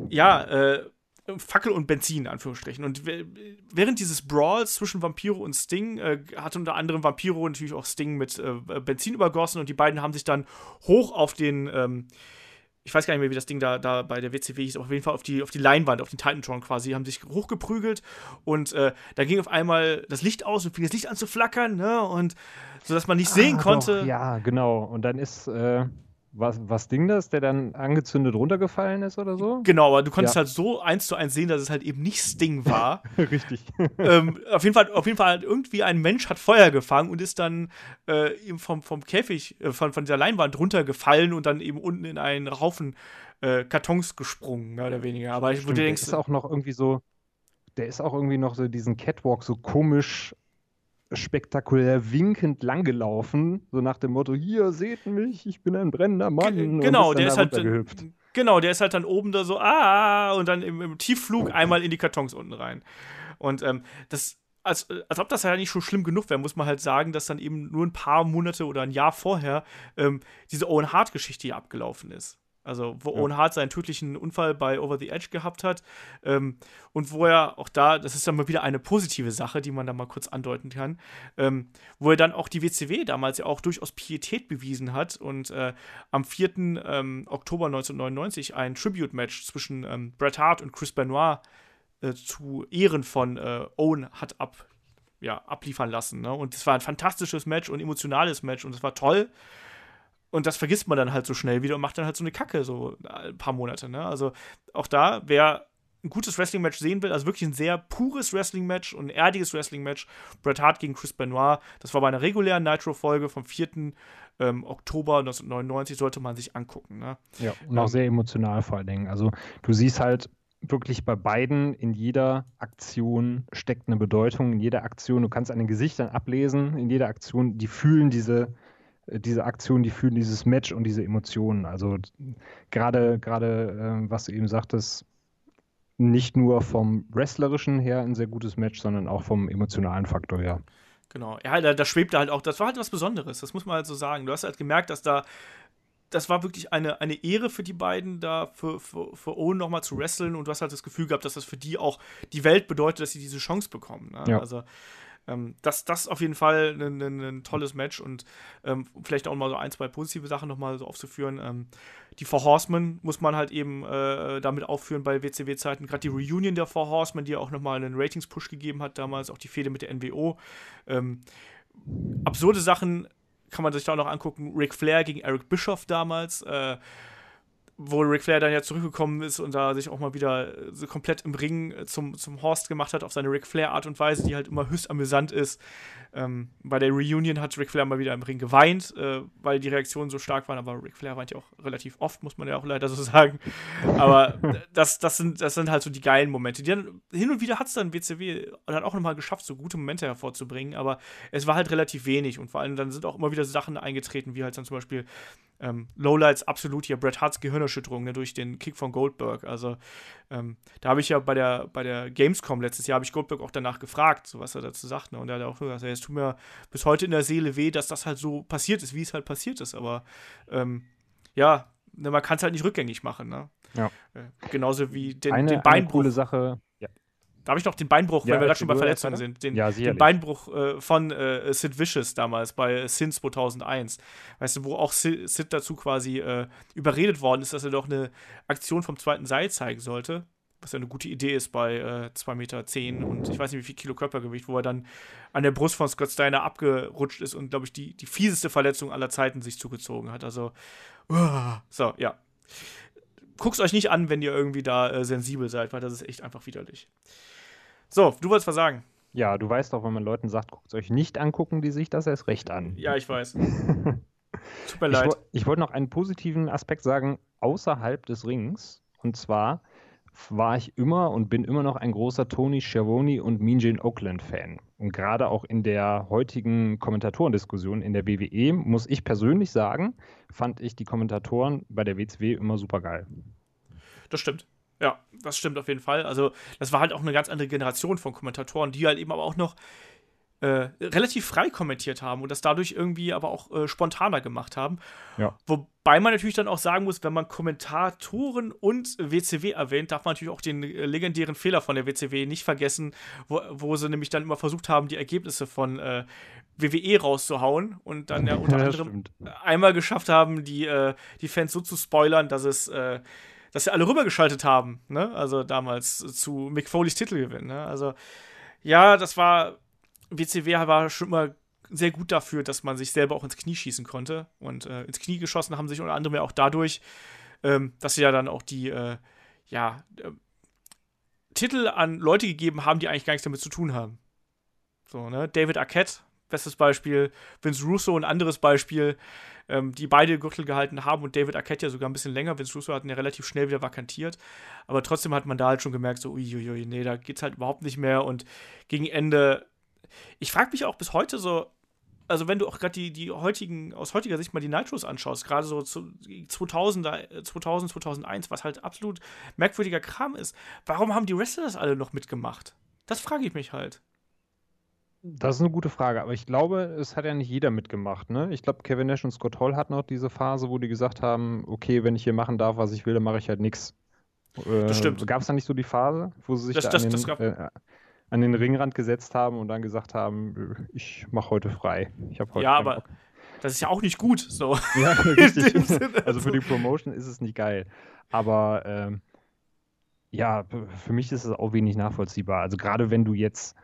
ja, äh, Fackel und Benzin, in Anführungsstrichen. Und während dieses Brawls zwischen Vampiro und Sting äh, hat unter anderem Vampiro natürlich auch Sting mit äh, Benzin übergossen und die beiden haben sich dann hoch auf den, ähm, ich weiß gar nicht mehr, wie das Ding da, da bei der WCW hieß, aber auf jeden Fall auf die, auf die Leinwand, auf den Titantron quasi, haben sich hochgeprügelt und äh, da ging auf einmal das Licht aus und fing das Licht an zu flackern, ne? Und so dass man nicht ah, sehen konnte. Doch, ja, genau. Und dann ist äh, was, was Ding das, der dann angezündet runtergefallen ist oder so? Genau, aber du konntest ja. halt so eins zu eins sehen, dass es halt eben nicht Sting war. Richtig. ähm, auf jeden Fall, auf jeden Fall hat irgendwie ein Mensch hat Feuer gefangen und ist dann äh, eben vom, vom Käfig, äh, von, von dieser Leinwand runtergefallen und dann eben unten in einen Haufen äh, Kartons gesprungen, mehr oder weniger. Aber ich, du denkst. Der ist auch noch irgendwie so, der ist auch irgendwie noch so diesen Catwalk so komisch spektakulär winkend langgelaufen, so nach dem Motto, hier seht mich, ich bin ein brennender Mann. Genau, der ist halt dann, genau, der ist halt dann oben da so, ah, und dann im, im Tiefflug einmal in die Kartons unten rein. Und ähm, das, als, als ob das ja nicht schon schlimm genug wäre, muss man halt sagen, dass dann eben nur ein paar Monate oder ein Jahr vorher ähm, diese Owen Hart-Geschichte hier abgelaufen ist. Also, wo ja. Owen Hart seinen tödlichen Unfall bei Over the Edge gehabt hat. Ähm, und wo er auch da, das ist dann mal wieder eine positive Sache, die man da mal kurz andeuten kann, ähm, wo er dann auch die WCW damals ja auch durchaus Pietät bewiesen hat und äh, am 4. Ähm, Oktober 1999 ein Tribute-Match zwischen ähm, Bret Hart und Chris Benoit äh, zu Ehren von äh, Owen hat ab, ja, abliefern lassen. Ne? Und es war ein fantastisches Match und emotionales Match und es war toll. Und das vergisst man dann halt so schnell wieder und macht dann halt so eine Kacke, so ein paar Monate. Ne? Also auch da, wer ein gutes Wrestling-Match sehen will, also wirklich ein sehr pures Wrestling-Match und ein erdiges Wrestling-Match, Bret Hart gegen Chris Benoit, das war bei einer regulären Nitro-Folge vom 4. Ähm, Oktober 1999, sollte man sich angucken. Ne? Ja, und auch ähm, sehr emotional vor allen Dingen. Also du siehst halt wirklich bei beiden in jeder Aktion steckt eine Bedeutung, in jeder Aktion, du kannst an den Gesichtern ablesen, in jeder Aktion, die fühlen diese äh, diese Aktionen, die fühlen dieses Match und diese Emotionen. Also gerade, gerade, äh, was du eben sagtest, nicht nur vom wrestlerischen her ein sehr gutes Match, sondern auch vom emotionalen Faktor her. Genau. Ja, da, da schwebte halt auch, das war halt was Besonderes, das muss man halt so sagen. Du hast halt gemerkt, dass da, das war wirklich eine, eine Ehre für die beiden, da für, für, für Owen nochmal zu wresteln und du hast halt das Gefühl gehabt, dass das für die auch die Welt bedeutet, dass sie diese Chance bekommen. Ne? Ja. Also ähm, das, das auf jeden Fall ein, ein, ein tolles Match und ähm, vielleicht auch mal so ein, zwei positive Sachen nochmal so aufzuführen. Ähm, die Four Horsemen muss man halt eben äh, damit aufführen bei WCW-Zeiten. Gerade die Reunion der Four Horsemen, die ja auch nochmal einen Ratings-Push gegeben hat damals, auch die Fehde mit der NWO. Ähm, absurde Sachen kann man sich da auch noch angucken. Ric Flair gegen Eric Bischoff damals. Äh, wo Ric Flair dann ja zurückgekommen ist und da sich auch mal wieder so komplett im Ring zum, zum Horst gemacht hat auf seine Ric Flair Art und Weise, die halt immer höchst amüsant ist. Ähm, bei der Reunion hat Ric Flair mal wieder im Ring geweint, äh, weil die Reaktionen so stark waren, aber Ric Flair weint ja auch relativ oft, muss man ja auch leider so sagen. Aber das, das, sind, das sind halt so die geilen Momente. Die dann, hin und wieder hat es dann WCW dann auch nochmal geschafft, so gute Momente hervorzubringen, aber es war halt relativ wenig und vor allem dann sind auch immer wieder Sachen eingetreten, wie halt dann zum Beispiel ähm, Lowlights absolut hier Bret Harts Gehirnerschütterung ne, durch den Kick von Goldberg. Also ähm, da habe ich ja bei der, bei der Gamescom letztes Jahr, habe ich Goldberg auch danach gefragt, so was er dazu sagt. Ne? Und er hat auch gesagt, es tut mir bis heute in der Seele weh, dass das halt so passiert ist, wie es halt passiert ist. Aber ähm, ja, ne, man kann es halt nicht rückgängig machen. Ne? Ja. Äh, genauso wie den, eine, den Beinbruch. Eine coole Sache, da habe ich noch den Beinbruch, Ja, wenn wir gerade schon bei Verletzungen sind. Den, Ja, den. Beinbruch äh, von äh, Sid Vicious damals bei Sin 2001. Weißt du, wo auch Sid, Sid dazu quasi äh, überredet worden ist, dass er doch eine Aktion vom zweiten Seil zeigen sollte. Was ja eine gute Idee ist bei äh, 2,10 Meter zehn und ich weiß nicht, wie viel Kilo Körpergewicht, wo er dann an der Brust von Scott Steiner abgerutscht ist und, glaube ich, die, die fieseste Verletzung aller Zeiten sich zugezogen hat. Also, uah. so, ja. Guckt euch nicht an, wenn ihr irgendwie da äh, sensibel seid, weil das ist echt einfach widerlich. So, du wolltest was sagen. Ja, du weißt doch, wenn man Leuten sagt, guckt es euch nicht angucken, die sich das erst recht an. Ja, ich weiß. Tut mir Ich, leid. wo- ich wollte noch einen positiven Aspekt sagen, außerhalb des Rings. Und zwar war ich immer und bin immer noch ein großer Tony Schiavone und Mean Gene Oakland Fan. Und gerade auch in der heutigen Kommentatorendiskussion in der WWE, muss ich persönlich sagen, fand ich die Kommentatoren bei der WCW immer super geil. Das stimmt. Ja, das stimmt auf jeden Fall. Also, das war halt auch eine ganz andere Generation von Kommentatoren, die halt eben aber auch noch äh, relativ frei kommentiert haben und das dadurch irgendwie aber auch äh, spontaner gemacht haben. Ja. Wobei man natürlich dann auch sagen muss, wenn man Kommentatoren und WCW erwähnt, darf man natürlich auch den äh, legendären Fehler von der WCW nicht vergessen, wo, wo sie nämlich dann immer versucht haben, die Ergebnisse von äh, WWE rauszuhauen und dann ja unter Ja, anderem stimmt. einmal geschafft haben, die, äh, die Fans so zu spoilern, dass es, dass sie alle rübergeschaltet haben, ne? Also damals zu Mick Foleys Titelgewinn, ne? Also, ja, das war, WCW war schon immer sehr gut dafür, dass man sich selber auch ins Knie schießen konnte. Und äh, ins Knie geschossen haben sich unter anderem ja auch dadurch, ähm, dass sie ja dann auch die, äh, ja, äh, Titel an Leute gegeben haben, die eigentlich gar nichts damit zu tun haben. So, ne? David Arquette, bestes Beispiel, Vince Russo, ein anderes Beispiel, ähm, die beide Gürtel gehalten haben und David Arquette ja sogar ein bisschen länger. Vince Russo hat ihn ja relativ schnell wieder vakantiert. Aber trotzdem hat man da halt schon gemerkt, so, uiuiui, nee, da geht's halt überhaupt nicht mehr. Und gegen Ende, ich frage mich auch bis heute so, also wenn du auch gerade die, die heutigen, aus heutiger Sicht mal die Nitros anschaust, gerade so zu 2000er, äh, 2000, 2001, was halt absolut merkwürdiger Kram ist, warum haben die Wrestler das alle noch mitgemacht? Das frage ich mich halt. Das ist eine gute Frage, aber ich glaube, es hat ja nicht jeder mitgemacht. Ne? Ich glaube, Kevin Nash und Scott Hall hatten auch diese Phase, wo die gesagt haben, okay, wenn ich hier machen darf, was ich will, dann mache ich halt nichts. Das stimmt. Gab es da nicht so die Phase, wo sie sich Das- da das- an, das den, gab- äh, an den Ringrand gesetzt haben und dann gesagt haben, äh, ich mache heute frei. Ich habe heute ja, aber Bock. das ist ja auch nicht gut. So. Ja, richtig. Also für die Promotion ist es nicht geil. Aber ähm, ja, für mich ist es auch wenig nachvollziehbar. Also gerade wenn du jetzt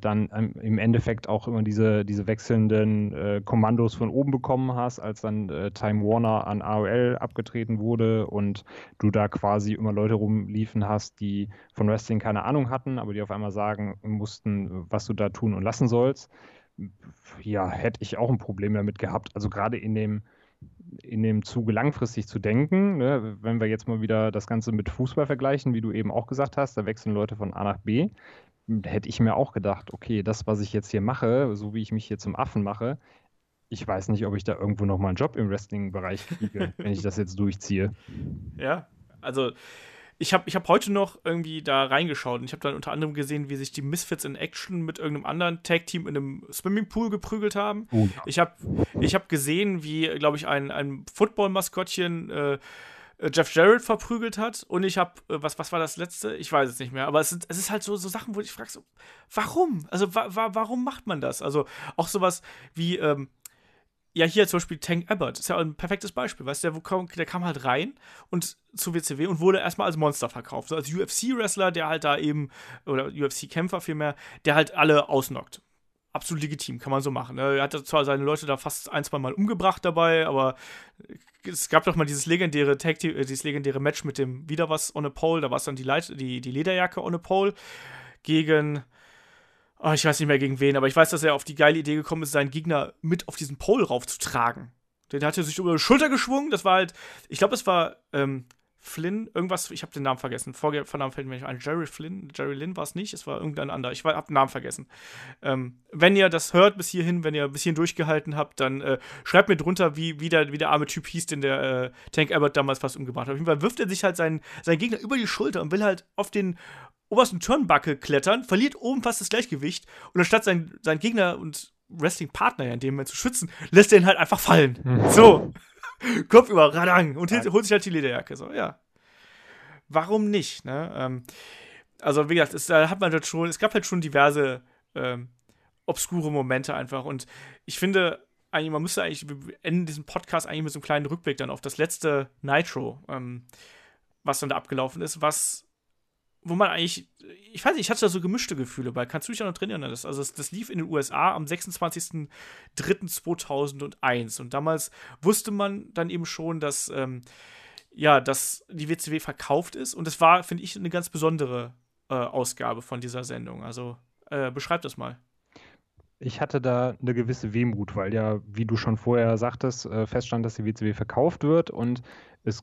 dann ähm, im Endeffekt auch immer diese, diese wechselnden äh, Kommandos von oben bekommen hast, als dann äh, Time Warner an AOL abgetreten wurde und du da quasi immer Leute rumliefen hast, die von Wrestling keine Ahnung hatten, aber die auf einmal sagen mussten, was du da tun und lassen sollst. Ja, hätte ich auch ein Problem damit gehabt. Also gerade in dem in dem Zuge langfristig zu denken, ne, wenn wir jetzt mal wieder das Ganze mit Fußball vergleichen, wie du eben auch gesagt hast, da wechseln Leute von A nach B, hätte ich mir auch gedacht, okay, das, was ich jetzt hier mache, so wie ich mich hier zum Affen mache, ich weiß nicht, ob ich da irgendwo nochmal einen Job im Wrestling-Bereich kriege, wenn ich das jetzt durchziehe. Ja, also ich habe ich hab heute noch irgendwie da reingeschaut und ich habe dann unter anderem gesehen, wie sich die Misfits in Action mit irgendeinem anderen Tag-Team in einem Swimmingpool geprügelt haben. Oh, Ich habe ich hab gesehen, wie, glaube ich, ein, ein Football-Maskottchen äh, Jeff Jarrett verprügelt hat. Und ich habe, äh, was, was war das letzte? Ich weiß es nicht mehr. Aber es, sind, es ist halt so, so Sachen, wo ich frage, so, warum? Also, wa wa warum macht man das? Also, auch sowas wie, ähm, ja, hier zum Beispiel Tank Abbott, ist ja ein perfektes Beispiel, weißt du, der, kam- der kam halt rein und zu WCW und wurde erstmal als Monster verkauft. So als UFC-Wrestler, der halt da eben, oder UFC-Kämpfer vielmehr, der halt alle ausnockt. Absolut legitim, kann man so machen. Ne? Er hat zwar seine Leute da fast ein, zwei Mal umgebracht dabei, aber es gab doch mal dieses legendäre Tag äh, dieses legendäre Match mit dem wieder was on a pole, da war es dann die, Leit die, die Lederjacke on a pole gegen oh, ich weiß nicht mehr gegen wen, aber ich weiß, dass er auf die geile Idee gekommen ist, seinen Gegner mit auf diesen Pole raufzutragen. Den hat er sich über die Schulter geschwungen, das war halt, ich glaube, es war ähm, Flynn, irgendwas, ich habe den Namen vergessen. Vornamen fällt mir nicht ein. Jerry Flynn, Jerry Lynn war es nicht, es war irgendein anderer. Ich habe den Namen vergessen. Ähm, wenn ihr das hört bis hierhin, wenn ihr bis hierhin durchgehalten habt, dann äh, schreibt mir drunter, wie, wie, der, wie der arme Typ hieß, den der äh, Tank Abbott damals fast umgebracht hat. Auf jeden Fall wirft er sich halt seinen, seinen Gegner über die Schulter und will halt auf den obersten Turnbuckle klettern, verliert oben fast das Gleichgewicht und anstatt sein, sein Gegner und Wrestling-Partner ja in dem Moment zu schützen, lässt er ihn halt einfach fallen. Mhm. So. Kopf über Radang und holt, sich halt die Lederjacke. So, ja. Warum nicht, ne? Ähm, also, wie gesagt, es, da hat man halt schon, es gab halt schon diverse ähm, obskure Momente einfach. Und ich finde, eigentlich, man müsste eigentlich, wir enden diesen Podcast eigentlich mit so einem kleinen Rückblick dann auf das letzte Nitro, ähm, was dann da abgelaufen ist, was wo man eigentlich, ich weiß nicht, ich hatte da so gemischte Gefühle bei. Kannst du dich auch noch erinnern? Das, also, das, das lief in den USA am 26.03.2001. Und damals wusste man dann eben schon, dass, ähm, ja, dass die WCW verkauft ist. Und es war, finde ich, eine ganz besondere äh, Ausgabe von dieser Sendung. Also, äh, beschreib das mal. Ich hatte da eine gewisse Wehmut, weil ja, wie du schon vorher sagtest, äh, feststand, dass die WCW verkauft wird. Und es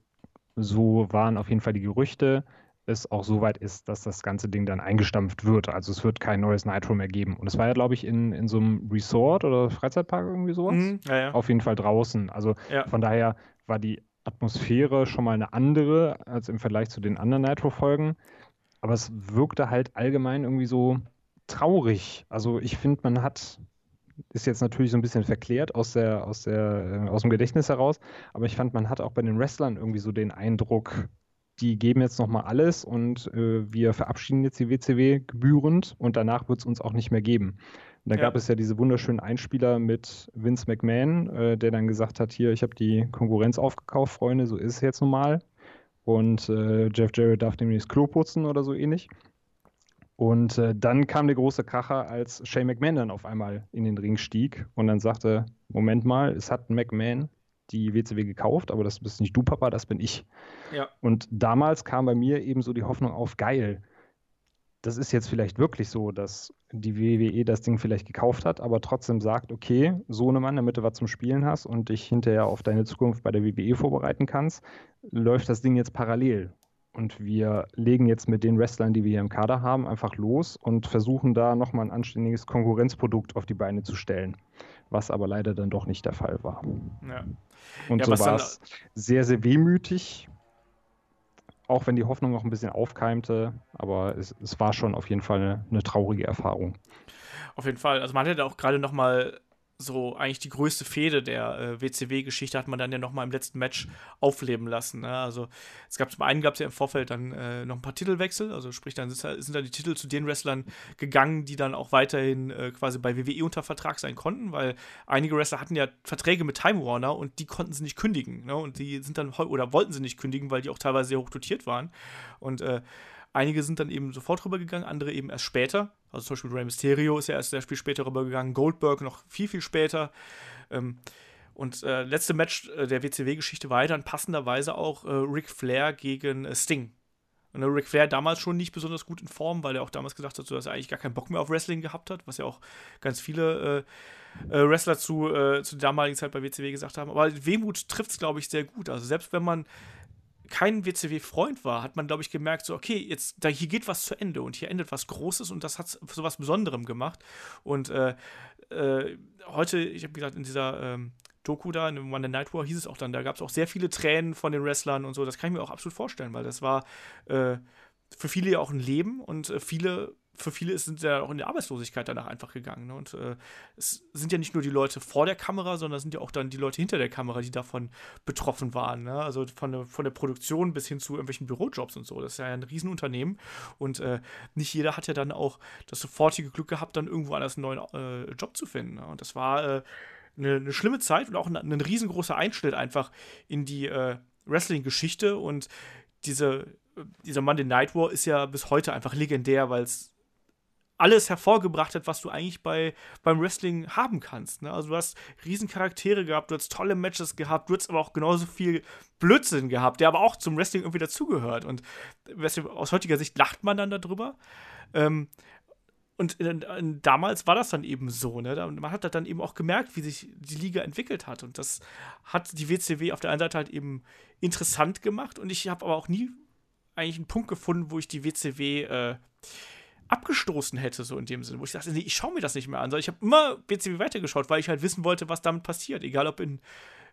so waren auf jeden Fall die Gerüchte, es auch so weit ist, dass das ganze Ding dann eingestampft wird. Also es wird kein neues Nitro mehr geben. Und es war ja, glaube ich, in, in so einem Resort oder Freizeitpark irgendwie sowas. Mhm, ja, ja. Auf jeden Fall draußen. Also ja. von daher war die Atmosphäre schon mal eine andere als im Vergleich zu den anderen Nitro-Folgen. Aber es wirkte halt allgemein irgendwie so traurig. Also ich finde, man hat, ist jetzt natürlich so ein bisschen verklärt aus, der, aus, der, äh, aus dem Gedächtnis heraus, aber ich fand, man hat auch bei den Wrestlern irgendwie so den Eindruck, die geben jetzt nochmal alles und äh, wir verabschieden jetzt die WCW gebührend und danach wird es uns auch nicht mehr geben. Und da ja. gab es ja diese wunderschönen Einspieler mit Vince McMahon, äh, der dann gesagt hat, hier, ich habe die Konkurrenz aufgekauft, Freunde, so ist es jetzt nun mal. Und äh, Jeff Jarrett darf demnächst Klo putzen oder so ähnlich. Und äh, dann kam der große Kracher, als Shane McMahon dann auf einmal in den Ring stieg und dann sagte, Moment mal, es hat McMahon die WCW gekauft, aber das bist nicht du, Papa, das bin ich. Ja. Und damals kam bei mir eben so die Hoffnung auf, geil, das ist jetzt vielleicht wirklich so, dass die WWE das Ding vielleicht gekauft hat, aber trotzdem sagt, okay, Sohnemann, damit du was zum Spielen hast und dich hinterher auf deine Zukunft bei der WWE vorbereiten kannst, läuft das Ding jetzt parallel. Und wir legen jetzt mit den Wrestlern, die wir hier im Kader haben, einfach los und versuchen da nochmal ein anständiges Konkurrenzprodukt auf die Beine zu stellen. Was aber leider dann doch nicht der Fall war. Ja. Und ja, so war es sehr, sehr wehmütig. Auch wenn die Hoffnung noch ein bisschen aufkeimte, aber es, es war schon auf jeden Fall eine, eine traurige Erfahrung. Auf jeden Fall. Also man hätte auch gerade noch mal so eigentlich die größte Fehde der äh, WCW-Geschichte hat man dann ja noch mal im letzten Match aufleben lassen. Ne? Also es gab zum einen gab es ja im Vorfeld dann äh, noch ein paar Titelwechsel, also sprich dann sind, sind dann die Titel zu den Wrestlern gegangen, die dann auch weiterhin äh, quasi bei WWE unter Vertrag sein konnten, weil einige Wrestler hatten ja Verträge mit Time Warner und die konnten sie nicht kündigen. Ne? Und die sind dann oder wollten sie nicht kündigen, weil die auch teilweise sehr hoch dotiert waren. Und äh, Einige sind dann eben sofort rübergegangen, andere eben erst später. Also zum Beispiel Rey Mysterio ist ja erst sehr viel später rübergegangen, Goldberg noch viel, viel später. Ähm, und äh, letzte Match äh, der WCW-Geschichte war dann passenderweise auch äh, Ric Flair gegen äh, Sting. Und äh, Ric Flair damals schon nicht besonders gut in Form, weil er auch damals gesagt hat, dass er eigentlich gar keinen Bock mehr auf Wrestling gehabt hat, was ja auch ganz viele äh, äh, Wrestler zu, äh, zu der damaligen Zeit bei WCW gesagt haben. Aber Wehmut trifft es, glaube ich, sehr gut. Also selbst wenn man kein WCW-Freund war, hat man, glaube ich, gemerkt, so, okay, jetzt, da, hier geht was zu Ende und hier endet was Großes und das hat so was Besonderem gemacht. Und äh, äh, heute, ich habe gesagt, in dieser ähm, Doku da, in Monday Night War, hieß es auch dann, da gab es auch sehr viele Tränen von den Wrestlern und so. Das kann ich mir auch absolut vorstellen, weil das war äh, für viele ja auch ein Leben und äh, viele für viele sind ja auch in die Arbeitslosigkeit danach einfach gegangen. Ne? Und äh, es sind ja nicht nur die Leute vor der Kamera, sondern es sind ja auch dann die Leute hinter der Kamera, die davon betroffen waren. Ne? Also von der, von der Produktion bis hin zu irgendwelchen Bürojobs und so. Das ist ja ein Riesenunternehmen. Und äh, nicht jeder hat ja dann auch das sofortige Glück gehabt, dann irgendwo anders einen neuen äh, Job zu finden. Ne? Und das war äh, eine, eine, schlimme Zeit und auch ein, ein riesengroßer Einschnitt einfach in die äh, Wrestling-Geschichte. Und diese, dieser Monday Night War ist ja bis heute einfach legendär, weil es alles hervorgebracht hat, was du eigentlich bei, beim Wrestling haben kannst. Ne? Also du hast riesen Charaktere gehabt, du hast tolle Matches gehabt, du hast aber auch genauso viel Blödsinn gehabt, der aber auch zum Wrestling irgendwie dazugehört. Und aus heutiger Sicht lacht man dann darüber. Ähm, und in, damals war das dann eben so, ne? Man hat dann eben auch gemerkt, wie sich die Liga entwickelt hat. Und das hat die WCW auf der einen Seite halt eben interessant gemacht. Und ich habe aber auch nie eigentlich einen Punkt gefunden, wo ich die WCW äh, abgestoßen hätte, so in dem Sinne, wo ich dachte, nee, ich schaue mir das nicht mehr an. ich habe immer WCW weitergeschaut, weil ich halt wissen wollte, was damit passiert. Egal ob in,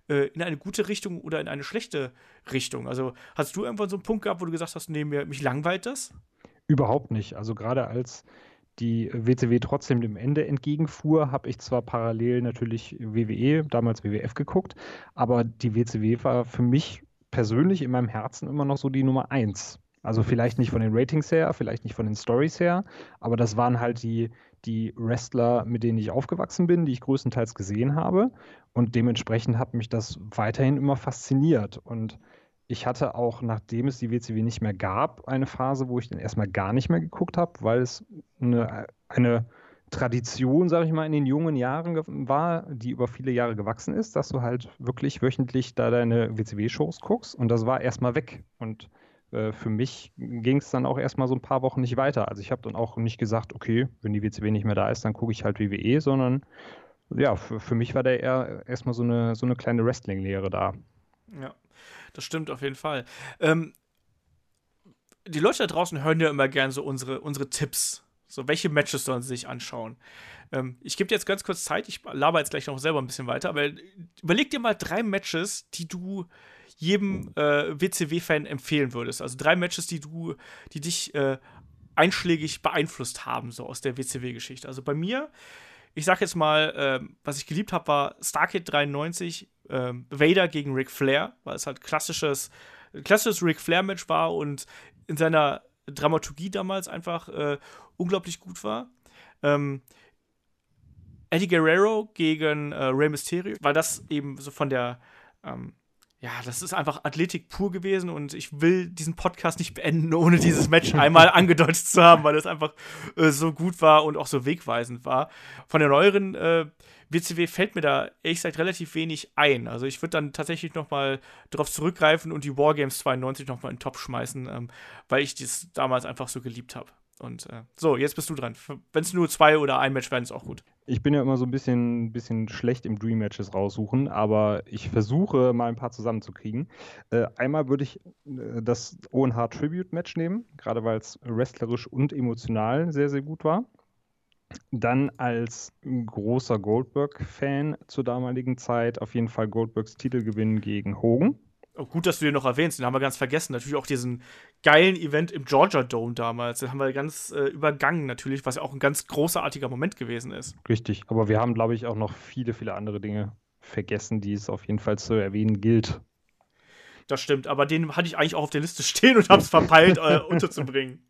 äh, in eine gute Richtung oder in eine schlechte Richtung. Also hast du irgendwann so einen Punkt gehabt, wo du gesagt hast, nee, mir, mich langweilt das? Überhaupt nicht. Also gerade als die WCW trotzdem dem Ende entgegenfuhr, habe ich zwar parallel natürlich WWE, damals WWF geguckt, aber die WCW war für mich persönlich in meinem Herzen immer noch so die Nummer eins. Also vielleicht nicht von den Ratings her, vielleicht nicht von den Stories her, aber das waren halt die, die Wrestler, mit denen ich aufgewachsen bin, die ich größtenteils gesehen habe. Und dementsprechend hat mich das weiterhin immer fasziniert. Und ich hatte auch, nachdem es die WCW nicht mehr gab, eine Phase, wo ich dann erstmal gar nicht mehr geguckt habe, weil es eine, eine Tradition, sage ich mal, in den jungen Jahren war, die über viele Jahre gewachsen ist, dass du halt wirklich wöchentlich da deine WCW-Shows guckst und das war erstmal weg. Und für mich ging es dann auch erstmal so ein paar Wochen nicht weiter. Also ich habe dann auch nicht gesagt, okay, wenn die WCW nicht mehr da ist, dann gucke ich halt WWE, sondern ja, für, für mich war da eher erstmal so eine, so eine kleine Wrestling-Lehre da. Ja das stimmt auf jeden Fall. Ähm, die Leute da draußen hören ja immer gern so unsere, unsere Tipps. So, welche Matches sollen sie sich anschauen? Ähm, ich gebe dir jetzt ganz kurz Zeit, ich laber jetzt gleich noch selber ein bisschen weiter, aber überleg dir mal drei Matches, die du jedem äh, WCW-Fan empfehlen würdest. Also drei Matches, die du, die dich äh, einschlägig beeinflusst haben, so aus der WCW-Geschichte. Also bei mir, ich sag jetzt mal, äh, was ich geliebt habe, war Starkid 93, ähm, Vader gegen Ric Flair, weil es halt klassisches, klassisches Ric Flair-Match war und in seiner Dramaturgie damals einfach äh, unglaublich gut war. Ähm, Eddie Guerrero gegen äh, Rey Mysterio, weil das eben so von der ähm, ja, das ist einfach Athletik pur gewesen und ich will diesen Podcast nicht beenden, ohne dieses Match einmal angedeutet zu haben, weil es einfach äh, so gut war und auch so wegweisend war. Von der neueren äh, WCW fällt mir da ehrlich gesagt relativ wenig ein. Also ich würde dann tatsächlich noch mal darauf zurückgreifen und die Wargames 92 noch mal in den Top schmeißen, ähm, weil ich das damals einfach so geliebt habe. Und äh, so, jetzt bist du dran. Wenn es nur zwei oder ein Match wären, ist auch gut. Ich bin ja immer so ein bisschen, bisschen schlecht im Dream Matches raussuchen, aber ich versuche mal ein paar zusammenzukriegen. Äh, einmal würde ich äh, das ONH Tribute Match nehmen, gerade weil es wrestlerisch und emotional sehr, sehr gut war. Dann als großer Goldberg-Fan zur damaligen Zeit auf jeden Fall Goldbergs Titelgewinn gegen Hogan. Oh, gut, dass du den noch erwähnst, den haben wir ganz vergessen. Natürlich auch diesen geilen Event im Georgia Dome damals. Den haben wir ganz äh, übergangen, natürlich, was ja auch ein ganz großartiger Moment gewesen ist. Richtig, aber wir haben, glaube ich, auch noch viele, viele andere Dinge vergessen, die es auf jeden Fall zu erwähnen gilt. Das stimmt, aber den hatte ich eigentlich auch auf der Liste stehen und habe es verpeilt, äh, unterzubringen.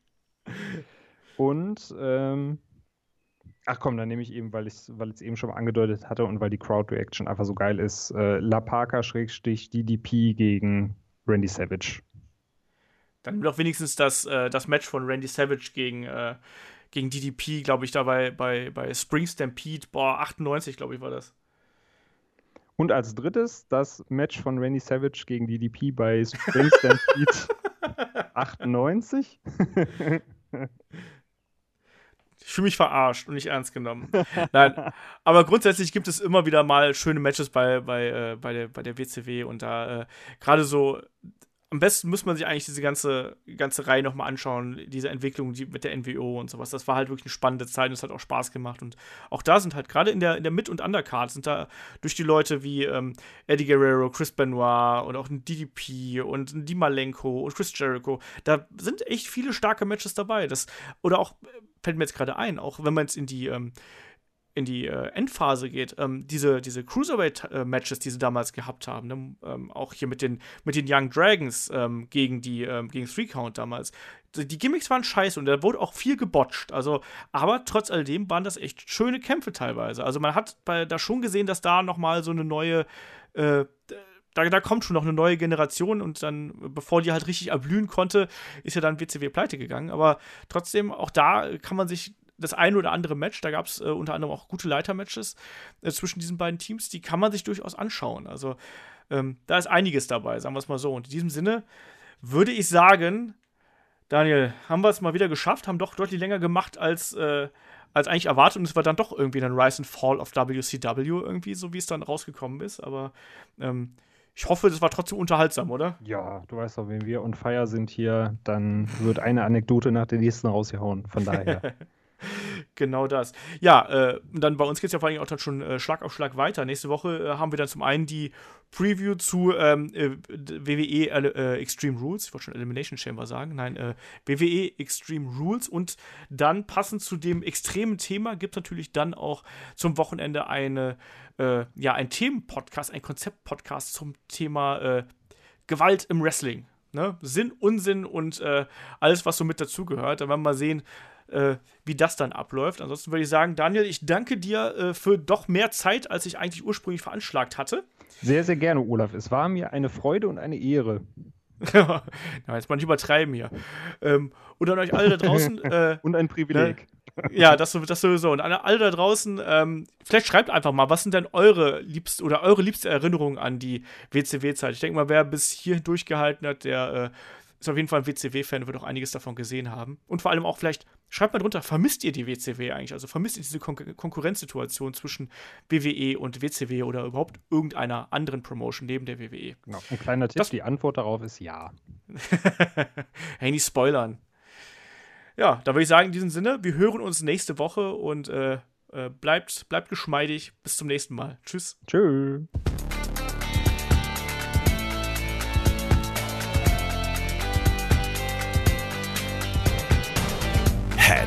Und ähm, Ach komm, dann nehme ich eben, weil ich es weil eben schon mal angedeutet hatte und weil die Crowd Reaction einfach so geil ist, äh, La Parka-DDP gegen Randy Savage. Dann doch wenigstens das, äh, das Match von Randy Savage gegen, äh, gegen DDP, glaube ich, dabei bei, bei Spring Stampede, boah, 98, glaube ich, war das. Und als drittes das Match von Randy Savage gegen DDP bei Spring Stampede 98. Ich fühle mich verarscht und nicht ernst genommen. Nein, aber grundsätzlich gibt es immer wieder mal schöne Matches bei, bei, äh, bei, der, bei der WCW und da äh, gerade so am besten muss man sich eigentlich diese ganze, ganze Reihe nochmal anschauen, diese Entwicklung die, mit der NWO und sowas. Das war halt wirklich eine spannende Zeit und es hat auch Spaß gemacht. Und auch da sind halt gerade in der, in der Mid- und Undercard sind da durch die Leute wie ähm, Eddie Guerrero, Chris Benoit und auch ein DDP und ein Di Malenko und Chris Jericho. Da sind echt viele starke Matches dabei. Das, oder auch, fällt mir jetzt gerade ein, auch wenn man jetzt in die ähm, in die äh, Endphase geht, ähm, diese, diese Cruiserweight-Matches, die sie damals gehabt haben, ne? ähm, auch hier mit den, mit den Young Dragons ähm, gegen die ähm, gegen Three Count damals, die Gimmicks waren scheiße und da wurde auch viel gebotcht. Also, aber trotz alledem waren das echt schöne Kämpfe teilweise. Also man hat bei, da schon gesehen, dass da noch mal so eine neue äh, da, da, kommt schon noch eine neue Generation und dann, bevor die halt richtig erblühen konnte, ist ja dann WCW pleite gegangen. Aber trotzdem, auch da kann man sich das eine oder andere Match, da gab es äh, unter anderem auch gute Leitermatches äh, zwischen diesen beiden Teams, die kann man sich durchaus anschauen. Also ähm, da ist einiges dabei, sagen wir es mal so. Und in diesem Sinne würde ich sagen, Daniel, haben wir es mal wieder geschafft, haben doch deutlich länger gemacht als, äh, als eigentlich erwartet und es war dann doch irgendwie ein Rise and Fall of WCW irgendwie, so wie es dann rausgekommen ist. Aber ähm, ich hoffe, das war trotzdem unterhaltsam, oder? Ja, du weißt doch, wenn wir on fire sind hier, dann wird eine Anekdote nach der nächsten rausgehauen. Von daher. genau das. Ja, äh, dann bei uns geht es ja vor allem auch dann schon äh, Schlag auf Schlag weiter. Nächste Woche äh, haben wir dann zum einen die Preview zu ähm, äh, WWE äh, Extreme Rules. Ich wollte schon Elimination Chamber sagen. Nein, äh, WWE Extreme Rules. Und dann passend zu dem extremen Thema gibt es natürlich dann auch zum Wochenende eine, ja, ein Themenpodcast, ein Konzeptpodcast zum Thema Gewalt im Wrestling. Ne? Sinn, Unsinn und alles, was so mit dazugehört. Da werden wir mal sehen, äh, wie das dann abläuft. Ansonsten würde ich sagen, Daniel, ich danke dir äh, für doch mehr Zeit, als ich eigentlich ursprünglich veranschlagt hatte. Sehr, sehr gerne, Olaf. Es war mir eine Freude und eine Ehre. ja, jetzt mal nicht übertreiben hier. Ähm, und an euch alle da draußen. Äh, und ein Privileg. Ne? Ja, das, das sowieso. Und an alle da draußen, ähm, vielleicht schreibt einfach mal, was sind denn eure liebste oder eure liebste Erinnerungen an die WCW-Zeit? Ich denke mal, wer bis hier durchgehalten hat, der äh, ist auf jeden Fall ein WCW-Fan, wird auch einiges davon gesehen haben. Und vor allem auch vielleicht, schreibt mal drunter, vermisst ihr die WCW eigentlich? Also vermisst ihr diese Kon Konkurrenzsituation zwischen WWE und WCW oder überhaupt irgendeiner anderen Promotion neben der WWE? Genau. Ein kleiner Tipp, das, die Antwort darauf ist ja. hey, nicht spoilern. Ja, da würde ich sagen, in diesem Sinne, wir hören uns nächste Woche und äh, äh, bleibt, bleibt geschmeidig. Bis zum nächsten Mal. Tschüss. Tschüss.